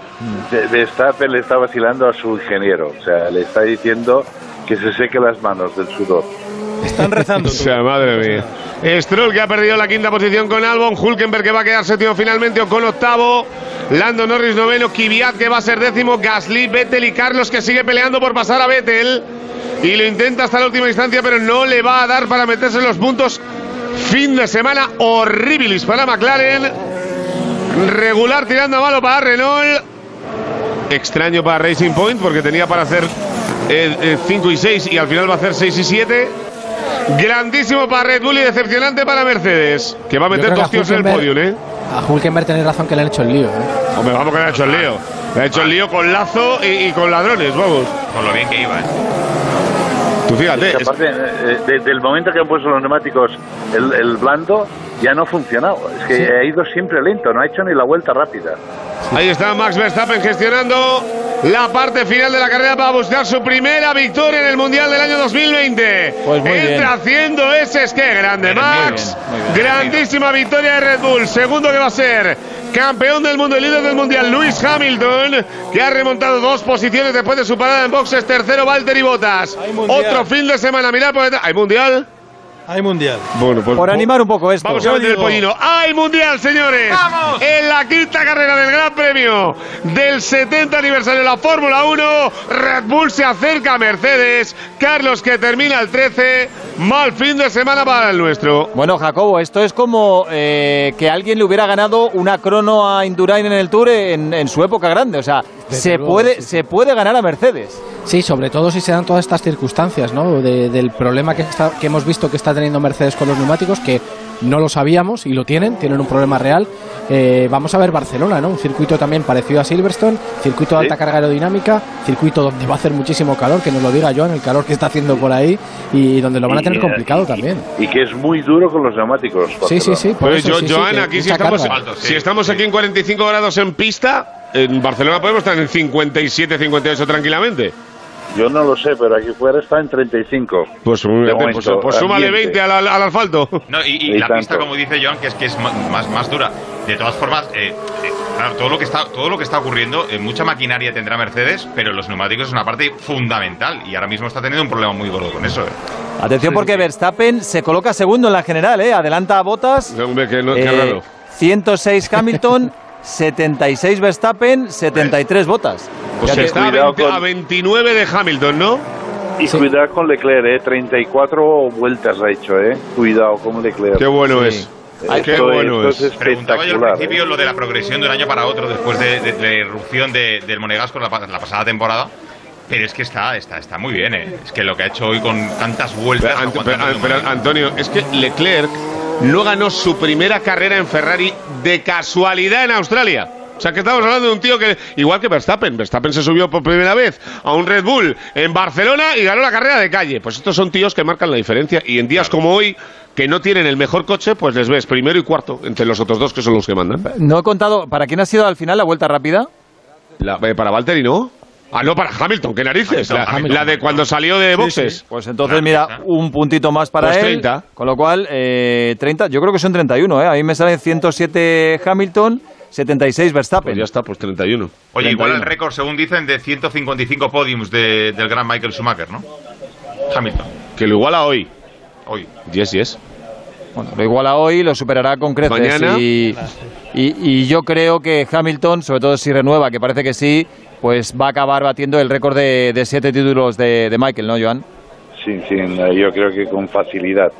De- Verstappen le está vacilando a su ingeniero, o sea, le está diciendo que se seque las manos del sudor. Están rezando. O sea, madre mía. Stroll que ha perdido la quinta posición con Albon, Hulkenberg que va a quedar séptimo finalmente o con octavo, Lando Norris noveno, Kvyat que va a ser décimo, Gasly, Vettel y Carlos que sigue peleando por pasar a Vettel y lo intenta hasta la última instancia pero no le va a dar para meterse en los puntos. Fin de semana horribilis para McLaren, regular tirando a malo para Renault, extraño para Racing Point porque tenía para hacer 5 y 6 y al final va a hacer 6 y 7. Grandísimo para Red Bull y decepcionante para Mercedes, que va a meter dos tíos en el podio, ¿eh? A Hulkenberg tenéis razón que le han hecho el lío. ¿eh? Hombre, vamos que le ha hecho el lío. Le ha hecho el lío con lazo y, y con ladrones, vamos. Con lo bien que iba, ¿eh? Tú fíjate. Es que aparte, eh, desde el momento que han puesto los neumáticos el, el blando, ya no ha funcionado. Es que Sí. ha ido siempre lento, no ha hecho ni la vuelta rápida. Ahí está Max Verstappen gestionando la parte final de la carrera para buscar su primera victoria en el Mundial del año 2020. Pues muy bien. Entra haciendo ese, es que grande Max. muy bien, muy bien. Grandísima victoria de Red Bull. Segundo que va a ser campeón del mundo y líder del Mundial, Lewis Hamilton, que ha remontado dos posiciones después de su parada en boxes. Tercero, Valtteri Bottas. Otro fin de semana, mirad por detrás. ¿Hay Mundial? Hay mundial. Bueno, pues Por animar un poco esto. Vamos a meter el pollino. ¡Hay mundial, señores! ¡Vamos! En la quinta carrera del Gran Premio del 70 aniversario de la Fórmula 1, Red Bull se acerca a Mercedes. Carlos que termina el 13. Mal fin de semana para el nuestro. Bueno, Jacobo, esto es como eh, que alguien le hubiera ganado una crono a Indurain en el Tour en, en su época grande. O sea, se, luego, puede, sí. se puede ganar a Mercedes. Sí, sobre todo si se dan todas estas circunstancias, ¿no? De- del problema que, está, que hemos visto que está teniendo Mercedes con los neumáticos, que no lo sabíamos y lo tienen, tienen un problema real. Eh, vamos a ver Barcelona, ¿no? Un circuito también parecido a Silverstone, circuito de alta carga aerodinámica, circuito donde va a hacer muchísimo calor, que nos lo diga Joan, el calor que está haciendo por ahí y donde lo van a tener Y, complicado y- también. Y que es muy duro con los neumáticos. Sí, sí, sí. por Pues eso, yo, sí, Joan, que aquí si estamos. Alto, sí, si estamos aquí en 45 grados en pista, en Barcelona podemos estar en 57, 58 tranquilamente. Yo no lo sé, pero aquí fuera está en 35. Pues, pues, momento, pues súmale ambiente. 20 al, al- al asfalto. No, y, y Y la tanto. pista, como dice John, que es que es más, más dura. De todas formas, eh, eh, claro, todo lo que está todo lo que está ocurriendo, eh, mucha maquinaria tendrá Mercedes, pero los neumáticos es una parte fundamental y ahora mismo está teniendo un problema muy gordo con eso. eh. Atención porque Verstappen se coloca segundo en la general, ¿eh? Adelanta a Botas. Hombre, que no- qué raro. 106 Hamilton, 76 Verstappen, 73 Botas. Pues está a, cuidado 20 con- a 29 de Hamilton, ¿no? Y cuidado con Leclerc, ¿eh? 34 vueltas ha hecho, ¿eh? Cuidado con Leclerc. Qué bueno Sí. es. Qué bueno esto es. Preguntaba yo al principio ¿eh? lo de la progresión de un año para otro después de, de- de la irrupción de- del Monegasco la, la pasada temporada. Pero es que está, está, está muy bien, ¿eh? Es que lo que ha hecho hoy con tantas vueltas. Pero, Ant-. Antonio, es que Leclerc no ganó su primera carrera en Ferrari de casualidad en Australia. O sea, que estamos hablando de un tío que, igual que Verstappen, Verstappen se subió por primera vez a un Red Bull en Barcelona y ganó la carrera de calle. Pues estos son tíos que marcan la diferencia. Y en días como hoy, que no tienen el mejor coche, pues les ves primero y cuarto entre los otros dos que son los que mandan. No he contado, ¿para quién ha sido al final la vuelta rápida? La- eh, para Valtteri, ¿no? Ah, no, para Hamilton, qué narices. Hamilton, la, Hamilton. la de cuando salió de boxes. Pues entonces, mira, un puntito más para Pues él. 30. Con lo cual, eh, 30, yo creo que son 31, ¿eh? A mí me salen 107 Hamilton, 76 Verstappen. Pues ya está, pues 31. Oye, igual 31. el récord, según dicen, de 155 podiums de- del gran Michael Schumacher, ¿no? Hamilton, Que lo iguala hoy. hoy. Yes, yes. Bueno, lo iguala hoy, lo superará con creces. Mañana. Y, y- y yo creo que Hamilton, sobre todo si renueva, que parece que sí, pues va a acabar batiendo el récord de, de siete títulos de, de Michael, ¿no, Joan? Sí, sí, yo creo que con facilidad.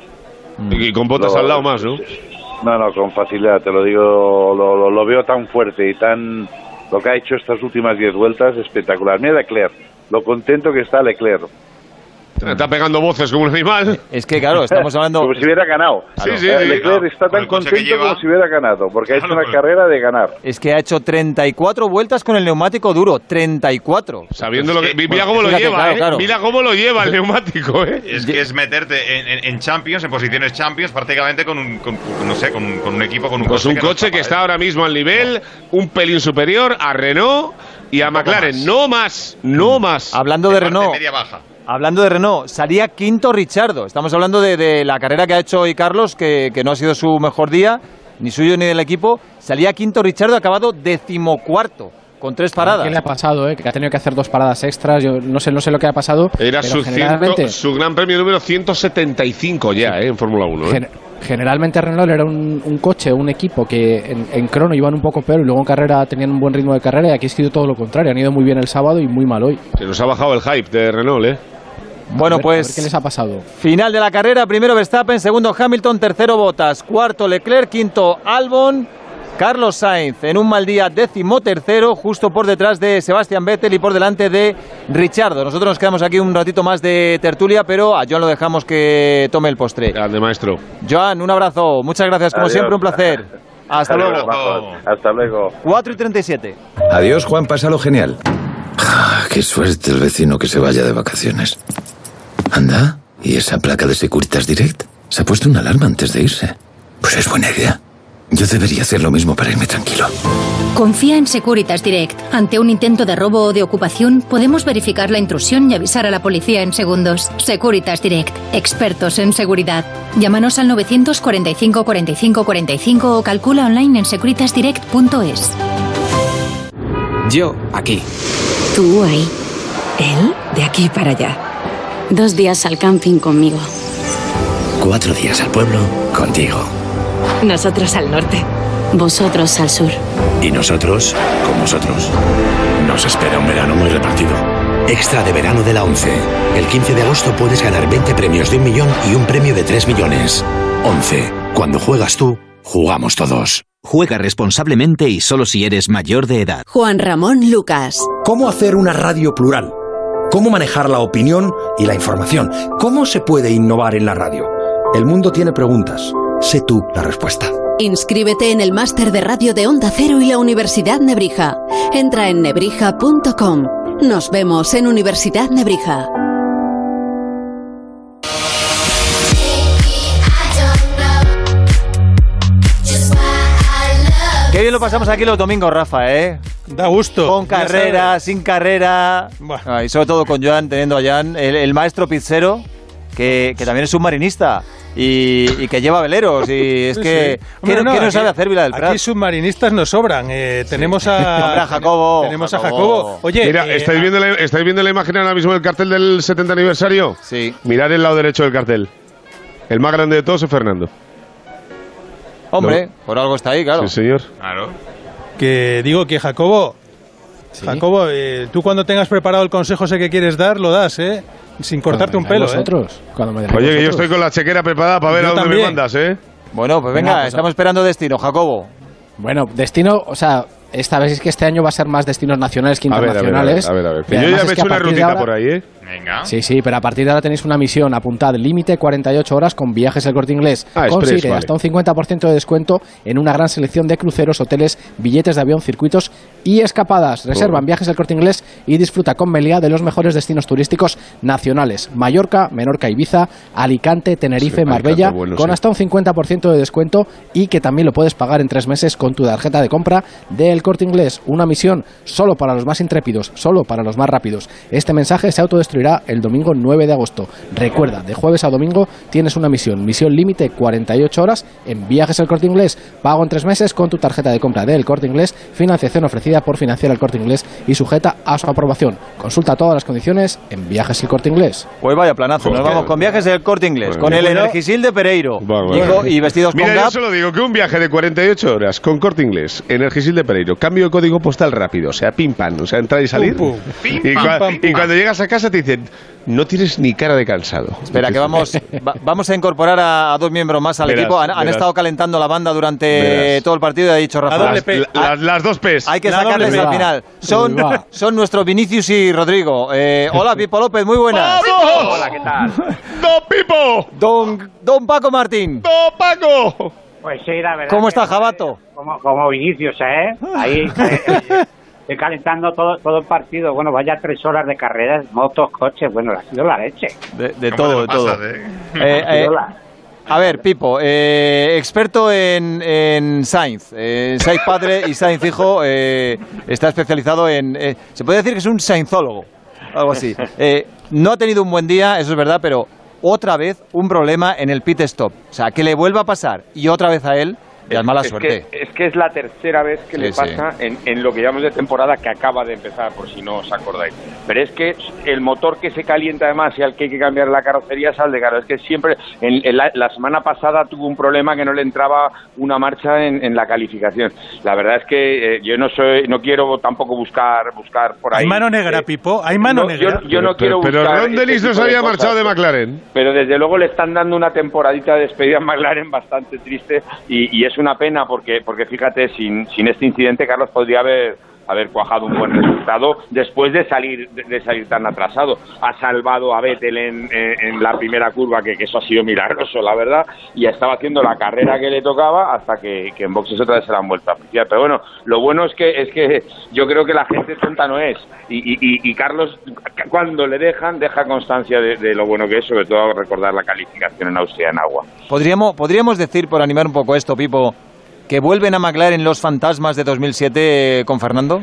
Y con botas Lo- al lado más, ¿no? No, no, con facilidad, te lo digo, lo, lo- lo veo tan fuerte y tan... Lo que ha hecho estas últimas 10 vueltas, espectacular. Mira Leclerc, lo contento que está Leclerc. Está pegando voces como un animal. Es que, claro, estamos hablando... Como si hubiera ganado. Sí, sí, Eh, sí. Leclerc Ah, está tan que contento lleva. como si hubiera ganado, porque ha hecho una carrera de ganar. Es que ha hecho 34 vueltas con el neumático duro. 34. Sabiendo lo que. Mira Bueno, cómo lo fíjate, lleva, claro, ¿eh? claro. Mira cómo lo lleva el neumático, ¿eh? Es que es meterte en, en- en Champions, en posiciones Champions, prácticamente con un, con- no sé, con un, con un equipo, con un Pues coche. un que no coche que está ahora mismo al nivel, un pelín superior a Renault y a McLaren. No más, no más. Hablando de Renault. Hablando de Renault, salía quinto Richardo. Estamos hablando de, de la carrera que ha hecho hoy Carlos, que, que no ha sido su mejor día, ni suyo ni del equipo. Salía quinto Richardo, acabado decimocuarto, con tres paradas. ¿Qué le ha pasado? Eh? Que ha tenido que hacer dos paradas extras. Yo no sé, no sé lo que ha pasado. Era pero su, generalmente, ciento- su gran premio número 175 ya, ¿eh? En Fórmula 1. ¿eh? gen- generalmente Renault era un, un coche, un equipo que en, en crono iban un poco peor y luego en carrera tenían un buen ritmo de carrera y aquí ha sido todo lo contrario. Han ido muy bien el sábado y muy mal hoy. Se nos ha bajado el hype de Renault, ¿eh? Bueno, A ver, pues. a ver ¿Qué les ha pasado? Final de la carrera, primero Verstappen, segundo Hamilton, tercero Bottas, cuarto Leclerc, quinto Albon, Carlos Sainz en un mal día décimo tercero, justo por detrás de Sebastián Vettel y por delante de Richardo. Nosotros nos quedamos aquí un ratito más de tertulia, pero a Joan lo dejamos que tome el postre. Grande maestro. Joan, un abrazo, muchas gracias como Adiós. siempre, un placer. Hasta Adiós, luego. Hasta luego. 4 y 37. Adiós, Juan, pásalo genial. Ah, qué suerte el vecino que se vaya de vacaciones. Anda, ¿y esa placa de Securitas Direct? Se ha puesto una alarma antes de irse. Pues es buena idea. Yo debería hacer lo mismo para irme tranquilo. Confía en Securitas Direct. Ante un intento de robo o de ocupación, podemos verificar la intrusión y avisar a la policía en segundos. Securitas Direct. Expertos en seguridad. Llámanos al 945 45 45 o calcula online en securitasdirect.es. Yo aquí. Tú ahí. Él de aquí para allá. Dos días al camping conmigo. Cuatro días al pueblo contigo. Nosotros al norte. Vosotros al sur. Y nosotros con vosotros. Nos espera un verano muy repartido. Extra de verano de la 11. El 15 de agosto puedes ganar 20 premios de un millón y un premio de 3 millones. 11. Cuando juegas tú, jugamos todos. Juega responsablemente y solo si eres mayor de edad. Juan Ramón Lucas. ¿Cómo hacer una radio plural? ¿Cómo manejar la opinión y la información? ¿Cómo se puede innovar en la radio? El mundo tiene preguntas. Sé tú la respuesta. Inscríbete en el máster de radio de Onda Cero y la Universidad Nebrija. Entra en nebrija.com. Nos vemos en Universidad Nebrija. Bien lo pasamos aquí los domingos, Rafa, ¿eh? Da gusto. Con carrera, sin carrera. Ah, y sobre todo con Joan, teniendo a Joan, el, el maestro pizzero, que, que también es submarinista y, y que lleva veleros. Y es Sí, que. sí. ¿Qué, Hombre, no, qué no aquí- sabe hacer Vila del Prat? Aquí submarinistas nos sobran. Eh, tenemos a, Hombre, a Jacobo. Tenemos a Jacobo. Jacobo. Oye, Mira, eh, ¿estáis, viendo la, ¿estáis viendo la imagen ahora mismo del cartel del 70 aniversario? Sí. Mirad el lado derecho del cartel. El más grande de todos es Fernando. Hombre, por algo está ahí, claro. Sí, señor. Claro. que digo que Jacobo, Jacobo, eh, tú cuando tengas preparado el consejo ese que quieres dar, lo das, ¿eh? Sin cortarte un pelo, ¿eh? vosotros, cuando me Oye, que yo estoy con la chequera preparada para ver Yo a dónde me mandas, ¿eh? Bueno, pues venga, Venga, pues, estamos esperando destino, Jacobo. Bueno, destino, o sea, esta vez es que este año va a ser más destinos nacionales que A ver, a ver, a ver, internacionales. a ver, a ver. Yo ya me he que hecho a una partir de rutita ahora- por ahí, ¿eh? Venga. Sí, sí, pero a partir de ahora tenéis una misión, apuntad, límite 48 horas con viajes el corte inglés. Ah, Consigue express, vale. hasta un 50% de descuento en una gran selección de cruceros, hoteles, billetes de avión, circuitos y escapadas. Reservan Oh. viajes el corte inglés y disfruta con Meliá de los mejores destinos turísticos nacionales. Mallorca, Menorca, Ibiza, Alicante, Tenerife, Sí, Marbella, Alicante, bueno, con sí. hasta un 50% de descuento y que también lo puedes pagar en tres meses con tu tarjeta de compra del corte inglés. Una misión solo para los más intrépidos, solo para los más rápidos. Este mensaje se autodestruirá el domingo 9 de agosto. Recuerda, de jueves a domingo tienes una misión. Misión límite 48 horas en viajes al corte inglés. Pago en tres meses con tu tarjeta de compra del corte inglés. Financiación ofrecida por financiar el corte inglés y sujeta a su aprobación. Consulta todas las condiciones en viajes el corte inglés. Pues vaya planazo, nos vamos con viajes del corte inglés, Bueno, con el bueno. Energisil de Pereiro Bueno, y, y vestidos Mira, con yo Gap. solo digo que un viaje de 48 horas con corte inglés, Energisil de Pereiro, cambio de código postal rápido, o sea, pim pam, o sea, entrar y salir. Pum, Y, Pim, pam, cua- pam, y pum. cuando llegas a casa te dicen, no tienes ni cara de cansado. Espera, que vamos, va- vamos a incorporar a, a dos miembros más al Verás, equipo. Han, han estado calentando la banda durante Verás. todo el partido y ha dicho Rafa. Las, las- las dos P's. Hay que La sacarles al final. Son, son nuestros Vinicius y Rodrigo. Eh, hola, Pipo López, muy buenas. ¡Vamos! Hola, ¿qué tal? ¡Don Pipo! Don, don Paco Martín. ¡Don Paco! Pues sí, la verdad. ¿Cómo está Jabato? Como, como Vinicius, ¿eh? Ahí, eh, eh, calentando todo, todo el partido. Bueno, vaya tres horas de carreras, motos, coches. Bueno, ha sido la leche. De, de todo, de todo. pasas, Eh, eh, a ver, Pipo, eh, experto en, en Sainz. Eh, Sainz padre y Sainz hijo eh, está especializado en... eh, se puede decir que es un Sainzólogo, algo así. Eh, no ha tenido un buen día, eso es verdad, pero otra vez un problema en el pit stop. O sea, que le vuelva a pasar y otra vez a él, es mala es suerte. Que, es que es la tercera vez que Sí, le sí. pasa en, en lo que llamamos de temporada que acaba de empezar, por si no os acordáis. Pero es que el motor que se calienta además y al que hay que cambiar la carrocería es al de. Es que siempre, en, en la, la semana pasada tuvo un problema que no le entraba una marcha en, en la calificación. La verdad es que eh, yo no soy, no quiero tampoco buscar buscar por ahí. Hay mano negra, eh, Pipo. Hay mano no, negra. Yo, yo no Pero- quiero pero buscar Ron este no se había cosas. marchado de McLaren. Pero desde luego le están dando una temporadita de despedida a McLaren bastante triste y, y es una pena porque, porque fíjate, sin, sin este incidente Carlos podría haber haber cuajado un buen resultado después de salir de, salir tan atrasado. Ha salvado a Vettel en, la primera curva, que, eso ha sido milagroso, la verdad, y estaba haciendo la carrera que le tocaba hasta que, en boxes otra vez se la han vuelto a pillar. Pero bueno, lo bueno es que es que yo creo que la gente tonta no es. Y, y- y- Carlos, cuando le dejan, deja constancia de, de lo bueno que es, sobre todo recordar la calificación en Austria en agua. ¿Podríamos, podríamos decir, por animar un poco esto, Pipo, que vuelven a McLaren los fantasmas de 2007 con Fernando?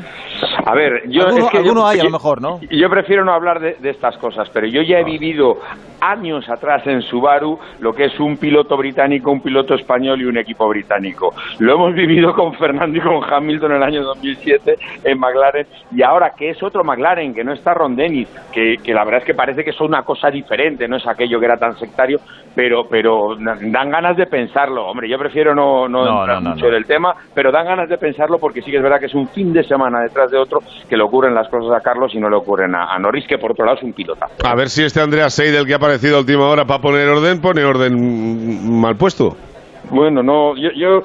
A ver, yo Alguno- es que yo- alguno hay, a lo mejor, ¿no? Yo prefiero no hablar de, de estas cosas, pero yo ya he vivido años atrás en Subaru lo que es un piloto británico, un piloto español y un equipo británico. Lo hemos vivido con Fernando y con Hamilton en el año 2007 en McLaren y ahora que es otro McLaren, que no está Ron Dennis, que, que la verdad es que parece que son una cosa diferente, no es aquello que era tan sectario, pero pero dan ganas de pensarlo. Hombre, yo prefiero no, no, No, entrar no, no, mucho no. del tema, pero dan ganas de pensarlo porque sí que es verdad que es un fin de semana detrás de otro que le ocurren las cosas a Carlos y no le ocurren a, a Norris, que por otro lado es un pilota. A ver si este Andreas Seidel que ha aparecido a última hora para poner orden, pone orden mal puesto. Bueno, no, yo, yo,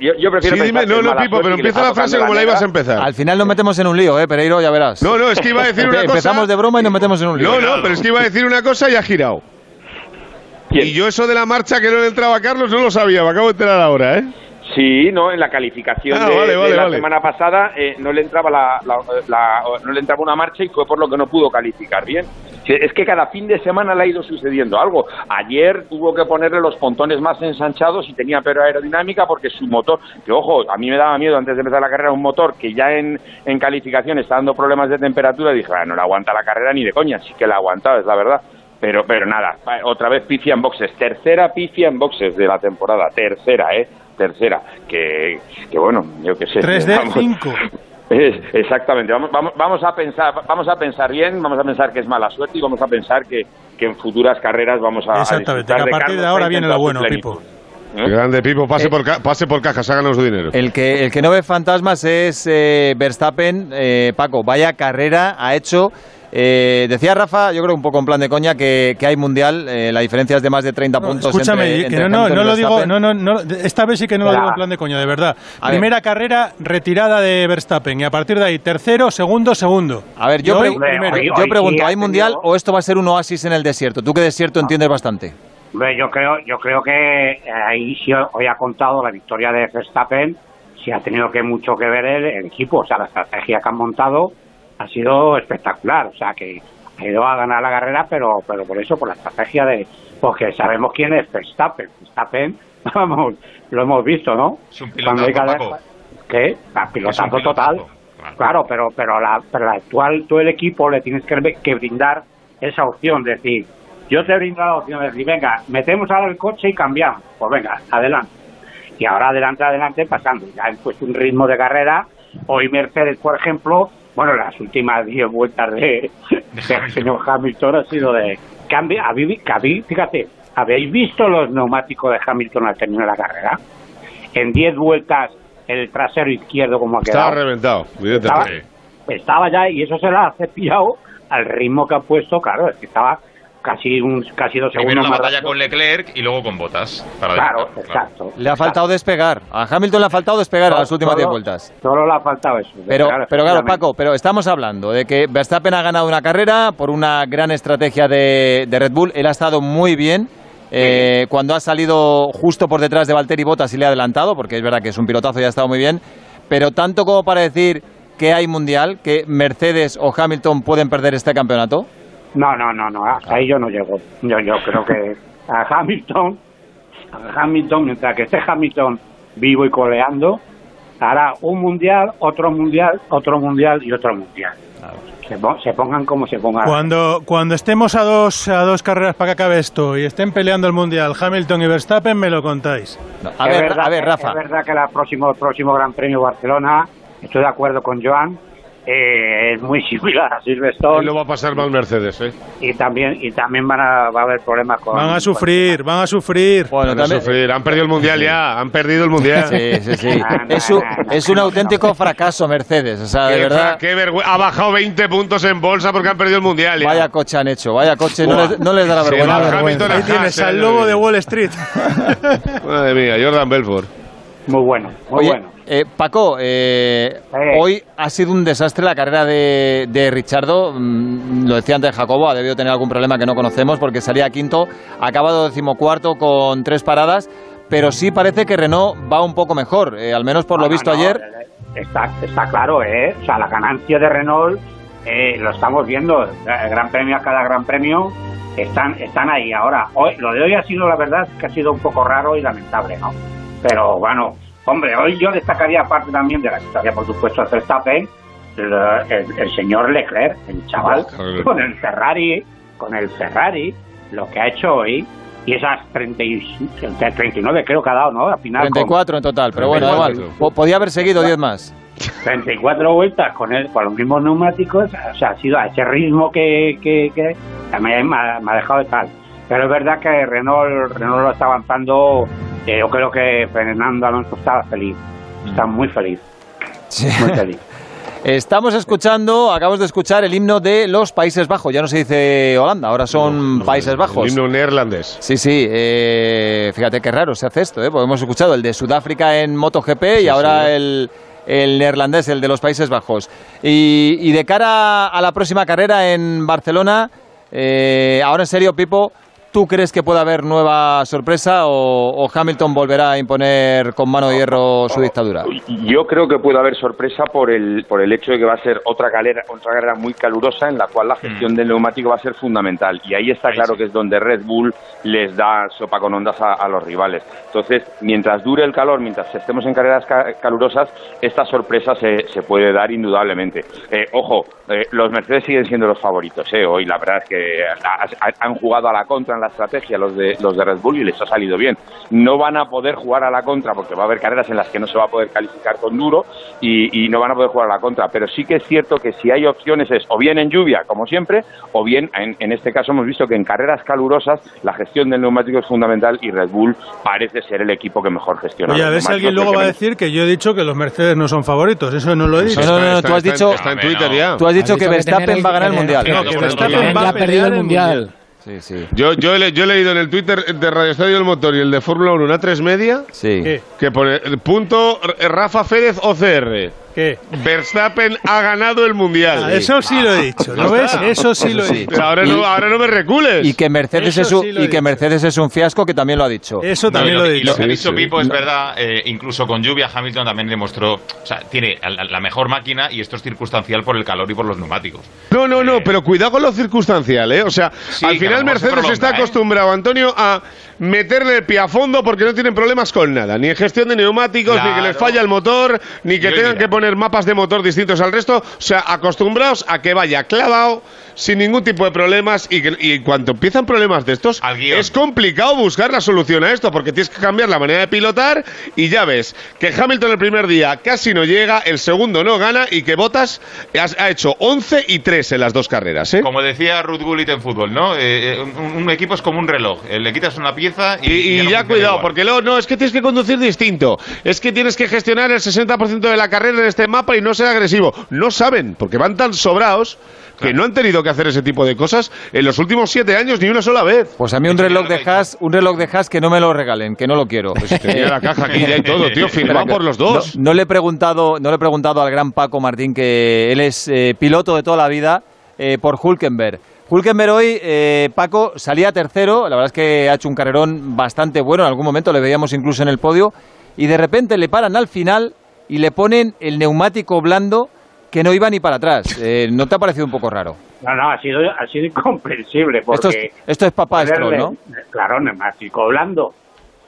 yo, yo prefiero Sí, dime, no, no, Pipo, pero empieza la frase como la ibas a empezar. Al final nos metemos en un lío, ¿eh, Pereiro? Ya verás. No, no, es que iba a decir una cosa. Empezamos de broma y nos metemos en un lío. No, no, pero es que iba a decir una cosa y ha girado. Y yo eso de la marcha que no le entraba a Carlos no lo sabía, me acabo de enterar ahora, ¿eh? Sí, no, en la calificación Ah, de, vale, de vale, la vale. semana pasada eh, no le entraba la, la- la- no le entraba una marcha y fue por lo que no pudo calificar bien. Es que cada fin de semana le ha ido sucediendo algo. Ayer tuvo que ponerle los pontones más ensanchados y tenía peor aerodinámica porque su motor, que ojo, a mí me daba miedo antes de empezar la carrera un motor que ya en, en calificación está dando problemas de temperatura dije, "Ah, no le aguanta la carrera ni de coña, sí que la ha aguantado, es la verdad. Pero, pero nada, otra vez pifia en boxes. Tercera pifia en boxes de la temporada. Tercera, ¿eh? Tercera. Que, que bueno, yo qué sé. 3 de Vamos. 5. Es- exactamente. Vamos, vamos, vamos a pensar, vamos a pensar bien, vamos a pensar que es mala suerte y vamos a pensar que, que en futuras carreras vamos a. a Exactamente, que a partir Carlos de ahora viene en lo su bueno. Pipo. Grande Pipo, Eh, pase, por, ca- pase por caja, háganos dinero. El que, el que no ve fantasmas es eh, Verstappen. Eh, Paco, vaya carrera ha hecho. Eh, decía Rafa, yo creo un poco en plan de coña, que, que hay mundial, eh, la diferencia es de más de 30 puntos. Escúchame, entre- que entre no, no, no lo digo, no, no, no, esta vez sí que no lo digo en plan de coño, de verdad. A ver. Primera carrera retirada de Verstappen y a partir de ahí tercero, segundo, segundo. A ver, yo, hoy, primero. yo pregunto, ¿hay mundial o esto va a ser un oasis en el desierto? Tú que desierto entiendes bastante. Hombre, yo creo, yo creo que eh, ahí sí hoy ha contado la victoria de Verstappen, sí ha tenido que mucho que ver el, el equipo, o sea, la estrategia que han montado ha sido espectacular, o sea, que ha ido a ganar la carrera, pero, pero por eso, por la estrategia de, porque sabemos quién es Verstappen, Verstappen, vamos, lo hemos visto, ¿no? Es un Cuando hay que pilotazo, Paco. ¿Qué? Ah, pilotazo total. Claro, pero pero la, pero la actual, todo el equipo le tienes que, que brindar esa opción, de decir, yo te brindo la opción de decir, venga, metemos ahora el coche y cambiamos. Pues venga, adelante. Y ahora adelante, adelante, pasando. Ya han puesto un ritmo de carrera. Hoy Mercedes, por ejemplo, bueno, las últimas 10 vueltas de, del señor Hamilton ha sido de... Cambio, fíjate, ¿habéis visto los neumáticos de Hamilton al terminar la carrera? En 10 vueltas el trasero izquierdo como ha quedado. Estaba reventado, Estaba, estaba ya y eso se la ha cepillado al ritmo que ha puesto, claro, es que estaba casi un casi dos Primero segundos la más batalla rápido. con Leclerc y luego con Botas. Para Claro, exacto. Le ha faltado despegar. A Hamilton le ha faltado despegar a las últimas Solo- 10 vueltas. Solo le ha faltado eso. Pero, Claro, pero claro. Paco, pero estamos hablando de que Verstappen ha ganado una carrera por una gran estrategia de, de Red Bull. Él ha estado muy bien. eh, cuando ha salido justo por detrás de Valtteri Bottas y le ha adelantado, porque es verdad que es un pilotazo y ha estado muy bien, pero tanto como para decir que hay mundial, que Mercedes o Hamilton pueden perder este campeonato. No, no, no, no, hasta ahí yo no llego. Yo, yo creo que a Hamilton, a Hamilton, mientras que esté Hamilton vivo y coleando, hará un mundial, otro mundial, otro mundial y otro mundial. Se, pon- se pongan como se pongan. Cuando, cuando estemos a dos, a dos carreras para que acabe esto y estén peleando el Mundial Hamilton y Verstappen, me lo contáis. A Es ver, verdad a ver, Rafa. Es verdad que el próximo, próximo Gran Premio Barcelona, estoy de acuerdo con Joan, eh, es muy similar a Silverstone. Ahí lo va a pasar mal Mercedes, ¿eh? Y también, y también van a, va a haber problemas con. Van a sufrir, van a sufrir. Van a sufrir. Han perdido el mundial ya, han perdido el mundial. Sí, sí, sí. Es un, es un auténtico fracaso Mercedes. O sea, de Qué verdad. qué vergüe- Ha bajado 20 puntos en bolsa porque han perdido el mundial. ya. Vaya coche han hecho, vaya coche, no les, no les da la vergüenza. Ahí tienes al eh, lobo de Wall Street. Madre mía, Jordan Belfort. Muy bueno, muy Oye, bueno. Eh, Paco, eh, hoy ha sido un desastre la carrera de, de Richardo. Mm, lo decía antes Jacobo, ha debido tener algún problema que no conocemos porque salía quinto, ha acabado decimocuarto con tres paradas, pero sí parece que Renault va un poco mejor, eh, al menos por lo No, visto no, ayer. Está, está claro, ¿eh? O sea, la ganancia de Renault, eh, lo estamos viendo, el Gran Premio a cada Gran Premio, están, están ahí. Ahora, hoy, lo de hoy ha sido, la verdad, que ha sido un poco raro y lamentable, ¿no? Pero bueno, hombre, hoy yo destacaría, aparte también de la situación, por supuesto, de Verstappen, el, el- el señor Leclerc, el chaval, Claro. con el Ferrari, con el Ferrari, lo que ha hecho hoy, y esas 30 y, 39 creo que ha dado, ¿no? Al final, con- 34 en total, pero bueno, da 34. igual. Po- Podía haber seguido 10 más. 34 vueltas con él, con los mismos neumáticos, o sea, ha sido a ese ritmo que, que, que también me ha, me ha dejado de tal. Pero es verdad que Renault, Renault lo está avanzando, eh, yo creo que Fernando Alonso está feliz, está muy feliz, muy feliz. Estamos escuchando, acabamos de escuchar el himno de los Países Bajos. Ya no se dice Holanda, ahora son Países Bajos. El himno neerlandés. Sí, sí. eh, fíjate qué raro se hace esto, ¿eh? porque hemos escuchado el de Sudáfrica en MotoGP y ahora el, el neerlandés, el de los Países Bajos. Y, y de cara a la próxima carrera en Barcelona, eh, ahora en serio, Pipo, ¿tú crees que puede haber nueva sorpresa o, o Hamilton volverá a imponer con mano de hierro su dictadura? Yo creo que puede haber sorpresa por el, por el hecho de que va a ser otra carrera, otra carrera muy calurosa en la cual la gestión del neumático va a ser fundamental. Y ahí está claro que es donde Red Bull les da sopa con ondas a, a los rivales. Entonces, mientras dure el calor, mientras estemos en carreras ca- calurosas, esta sorpresa se, se puede dar indudablemente. Eh, ojo, eh, los Mercedes siguen siendo los favoritos. eh. Hoy la verdad es que ha- ha- han jugado a la contra en la estrategia los de, los de Red Bull y les ha salido bien. No van a poder jugar a la contra porque va a haber carreras en las que no se va a poder calificar con duro y, y no van a poder jugar a la contra. Pero sí que es cierto que si hay opciones es o bien en lluvia, como siempre, o bien en, en este caso hemos visto que en carreras calurosas la gestión del neumático es fundamental y Red Bull parece ser el equipo que mejor gestiona. Oye, a ver si alguien luego va a decir que yo he dicho que los Mercedes no son favoritos. Eso no lo he dicho. No, no, no, tú has dicho, Está en Twitter ya. tú has dicho que Verstappen va a ganar el mundial. No, que Verstappen va a el mundial. Sí, sí. Yo, yo, he, le- yo he leído en el Twitter de Radio Estadio del Motor y el de Fórmula 1, una 3 media, Sí. Que pone punto Rafa Férez OCR. ¿Qué? Verstappen ha ganado el mundial. Ah, eso sí lo he dicho, ¿no ves? Eso sí lo he sí. dicho. Pero ahora, Y- no, ahora no me recules. Y que Mercedes Eso es un, sí lo y que. Mercedes es un fiasco que también lo ha dicho. Eso también y lo he y dicho. lo que ha dicho sí. Pipo es verdad, eh, incluso con lluvia Hamilton también demostró, o sea, tiene la, la mejor máquina y esto es circunstancial por el calor y por los neumáticos. No, no, no, pero cuidado con lo circunstancial, ¿eh? O sea, Sí, al final lo Mercedes está prolonga, ¿eh? acostumbrado, Antonio, a meterle el pie a fondo porque no tienen problemas con nada. Ni en gestión de neumáticos, ni que les falla el motor, ni que tengan mira. que poner mapas de motor distintos al resto. O sea, acostumbrados a que vaya clavado, sin ningún tipo de problemas. Y, que, y empiezan problemas de estos, es complicado buscar la solución a esto porque tienes que cambiar la manera de pilotar. Y ya ves que Hamilton el primer día casi no llega, el segundo no gana y que Bottas ha, hecho 11 y 3 en las dos carreras, ¿eh? Como decía Ruth Gullit en fútbol, ¿no? Eh, eh, un, un equipo es como un reloj. Eh, le quitas una pieza y, Y, ya cuidado, igual. porque luego no, es que tienes que conducir distinto. Es que tienes que gestionar el 60% de la carrera en este mapa y no ser agresivo. No saben, porque van tan sobrados que no han tenido que hacer ese tipo de cosas en los últimos siete años ni una sola vez. Pues a mí un reloj de Haas, un reloj de Haas que no me lo regalen, que no lo quiero. Pues tenía la caja aquí ya y todo, tío, firmado por los dos. No, no le he preguntado, no le he preguntado al gran Paco Martín que él es eh, piloto de toda la vida eh, por Hulkenberg. Hulkenberg hoy, eh, Paco, salía tercero, la verdad es que ha hecho un carrerón bastante bueno, en algún momento le veíamos incluso en el podio, y de repente le paran al final y le ponen el neumático blando que no iba ni para atrás. Eh, ¿No te ha parecido un poco raro? No, no, ha sido, ha sido incomprensible porque... Esto es, esto es papá Stroll, ¿no? Claro, neumático blando.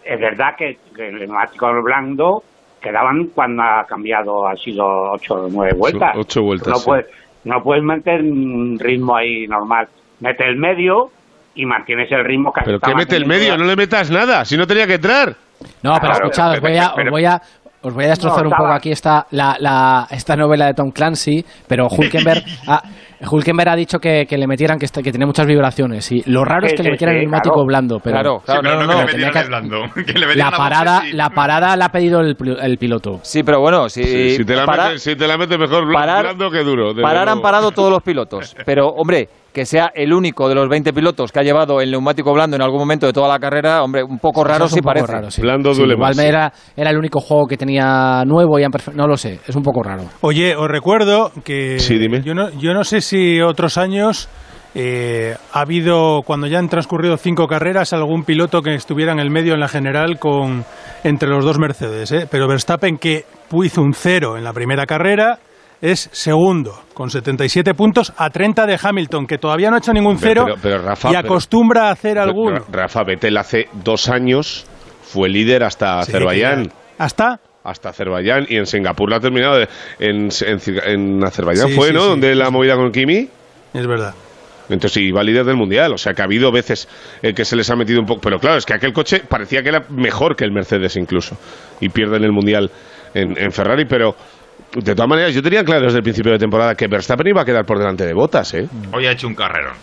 Es verdad que, que el neumático blando quedaban cuando ha cambiado, ha sido ocho o nueve vueltas. ocho vueltas, No, sí. puedes, no puedes meter un ritmo ahí normal. Mete el medio y mantienes el ritmo que Pero que mete el medio, no le metas nada, si no tenía que entrar. No, pero Claro, escuchad, os pero- voy a, os voy a, os voy a destrozar No, un poco aquí esta, la, la- esta novela de Tom Clancy, pero Hulkenberg, ha, Hulkenberg ha dicho que, que le metieran, que, está- que tenía muchas vibraciones. Y lo raro es que le metieran el neumático claro. blando, pero Claro, claro, Sí, pero no, no, no, que no, le metieran que- el blando. Que le la parada, la parada la ha pedido el, el piloto. Sí, pero bueno, si, Sí, si, te la para- metes, si te la metes mejor parar- blando que duro. parar han parado todos los pilotos. Pero, hombre, que sea el único de los 20 pilotos que ha llevado el neumático blando en algún momento de toda la carrera, hombre, un poco raro es sí un poco parece. raro, sí. Blando Sí, duele más, sí. era, era el único juego que tenía nuevo y no lo sé, es un poco raro. Oye, os recuerdo que Sí, dime. Yo, no, yo no sé si otros años eh, ha habido, cuando ya han transcurrido cinco carreras, algún piloto que estuviera en el medio en la general con entre los dos Mercedes. ¿eh? Pero Verstappen, que hizo un cero en la primera carrera, es segundo, con 77 puntos a 30 de Hamilton, que todavía no ha hecho ningún cero pero- pero, Rafa, y acostumbra a hacer alguno. Rafa Vettel hace dos años fue líder hasta Sí, Azerbaiyán. ¿Hasta? Hasta Azerbaiyán y en Singapur la ha terminado. de- en, en, en Azerbaiyán Sí, fue, sí, ¿no? Donde la movida con Kimi. Es verdad. Entonces iba líder del mundial. O sea que ha habido veces eh, que se les ha metido un poco. Pero claro, es que aquel coche parecía que era mejor que el Mercedes incluso. Y pierden el mundial en, en Ferrari. Pero de todas maneras, yo tenía claro desde el principio de temporada que Verstappen iba a quedar por delante de Botas, ¿eh? Hoy ha hecho un carrerón.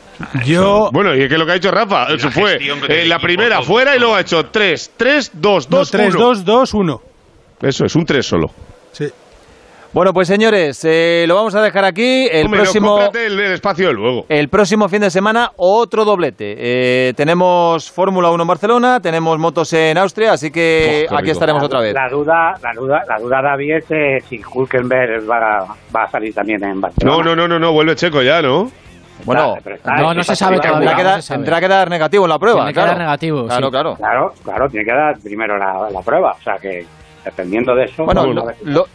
Yo, Bueno, y es que lo que ha hecho Rafa, eso fue eh, la primera todo, fuera y todo. luego ha hecho 3, 3, 2, no, 2, 3, 1. 2, 2, 1. Eso es, un 3 solo. Sí. Bueno, pues señores, eh, lo vamos a dejar aquí. El Hombre, próximo... el, el espacio luego. El próximo fin de semana, otro doblete. Eh, tenemos Fórmula 1 en Barcelona, tenemos motos en Austria, así que Oh, aquí rico. estaremos otra vez. La duda, la duda, la duda, David, es eh, si Hulkenberg va, a- va a salir también en Barcelona. No, no, no, no, no, vuelve Checo ya, ¿no? Bueno, está- No, se sabe todavía. tendrá que, no dar, se sabe. tendrá que dar negativo en la prueba. Tiene que claro. dar negativo, Claro, sí. claro. Claro, claro, tiene que dar primero la, la prueba. O sea que, dependiendo de eso. Bueno,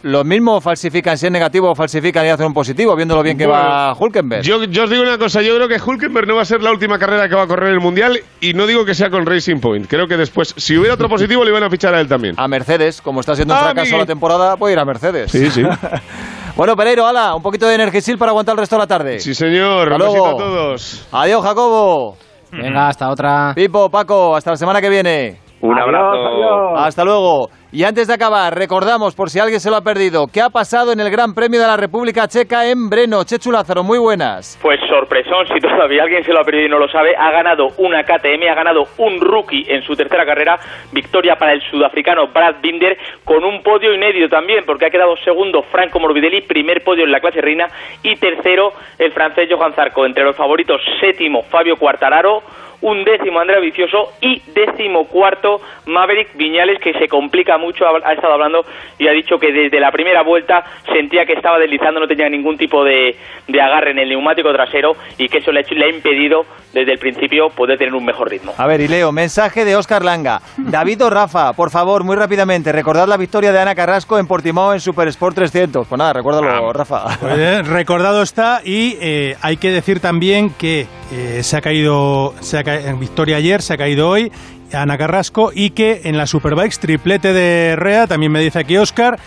lo, mismo falsifican, si es negativo, falsifican y hacen un positivo, viendo lo bien que va Hulkenberg. Yo, yo os digo una cosa, yo creo que Hulkenberg no va a ser la última carrera que va a correr en el Mundial y no digo que sea con Racing Point. Creo que después, si hubiera otro positivo, le iban a fichar a él también. A Mercedes, como está siendo un Ah, fracaso la temporada, puede ir a Mercedes. Sí, sí. bueno, Pereiro, ala, un poquito de Energisil para aguantar el resto de la tarde. Sí, señor. Hasta luego. a todos. Adiós, Jacobo. Venga, hasta otra. Pipo, Paco, hasta la semana que viene. Un Adiós, abrazo. adiós. Hasta luego. Y antes de acabar, recordamos, por si alguien se lo ha perdido, qué ha pasado en el Gran Premio de la República Checa en Breno. Chechu Lázaro, muy buenas. Pues sorpresón, si todavía alguien se lo ha perdido y no lo sabe, ha ganado una KTM, ha ganado un rookie en su tercera carrera, victoria para el sudafricano Brad Binder, con un podio inédito también, porque ha quedado segundo Franco Morbidelli, primer podio en la clase reina, y tercero el francés Johan Zarco. Entre los favoritos, séptimo Fabio Quartararo, un décimo Andrea Vicioso y décimo cuarto Maverick Viñales que se complica mucho, ha, ha estado hablando y ha dicho que desde la primera vuelta sentía que estaba deslizando, no tenía ningún tipo de, de agarre en el neumático trasero y que eso le ha, hecho- le ha impedido desde el principio poder tener un mejor ritmo. A ver, y leo, mensaje de Óscar Langa. David o Rafa, por favor, muy rápidamente, recordad la victoria de Ana Carrasco en Portimao en Super Sport 300. Pues nada, recuérdalo, Rafa. Pues, eh, recordado está y eh, hay que decir también que eh, se ha caído, se ha ca- en victoria ayer, se ha caído hoy Ana Carrasco y que en la Superbikes triplete de Rea, también me dice aquí Oscar,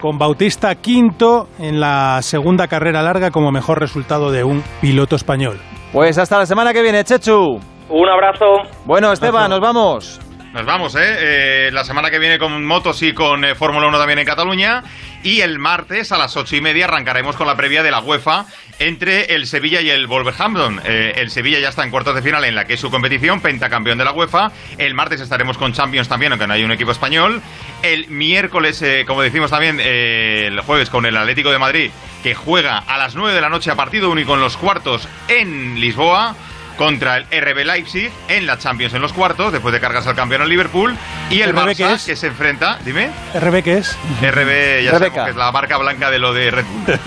con Bautista quinto en la segunda carrera larga como mejor resultado de un piloto español. Pues hasta la semana que viene, Chechu. Un abrazo. Bueno, Esteban, nos vamos. Nos vamos, ¿eh? Eh, La semana que viene con motos y con eh, Fórmula 1 también en Cataluña. Y el martes a las ocho y media arrancaremos con la previa de la UEFA entre el Sevilla y el Wolverhampton. Eh, el Sevilla ya está en cuartos de final en la que es su competición, pentacampeón de la UEFA. El martes estaremos con Champions también, aunque no hay un equipo español. El miércoles, como decimos también, el jueves con el Atlético de Madrid, que juega a las 9 de la noche a partido único en los cuartos en Lisboa contra el RB Leipzig en la Champions en los cuartos, después de cargarse al campeón Liverpool, y el ¿RB Barça qué es? que se enfrenta, dime, ¿RB qué es? RB, ya sabemos que es la marca blanca de lo de Red Bull.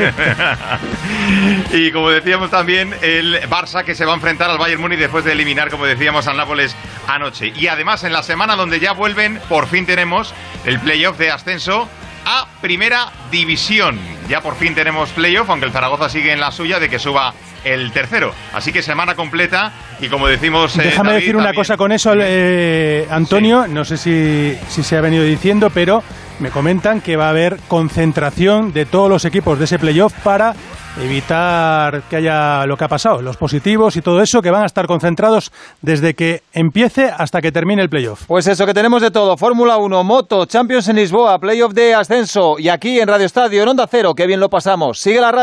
y como decíamos también, el Barça que se va a enfrentar al Bayern Múnich después de eliminar, como decíamos, al Nápoles anoche. Y además en la semana donde ya vuelven, por fin tenemos el playoff de ascenso a Primera División. Ya por fin tenemos playoff, aunque el Zaragoza sigue en la suya de que suba el tercero. Así que semana completa y como decimos... eh, Déjame David, decir una también- cosa con eso, eh, Antonio. No sé si, si se ha venido diciendo, pero me comentan que va a haber concentración de todos los equipos de ese playoff para evitar que haya lo que ha pasado, los positivos y todo eso, que van a estar concentrados desde que empiece hasta que termine el playoff. Pues eso, que tenemos de todo. Fórmula 1, moto, Champions en Lisboa, playoff de ascenso. Y aquí en Radio Estadio, en Onda Cero, que bien lo pasamos. Sigue la radio.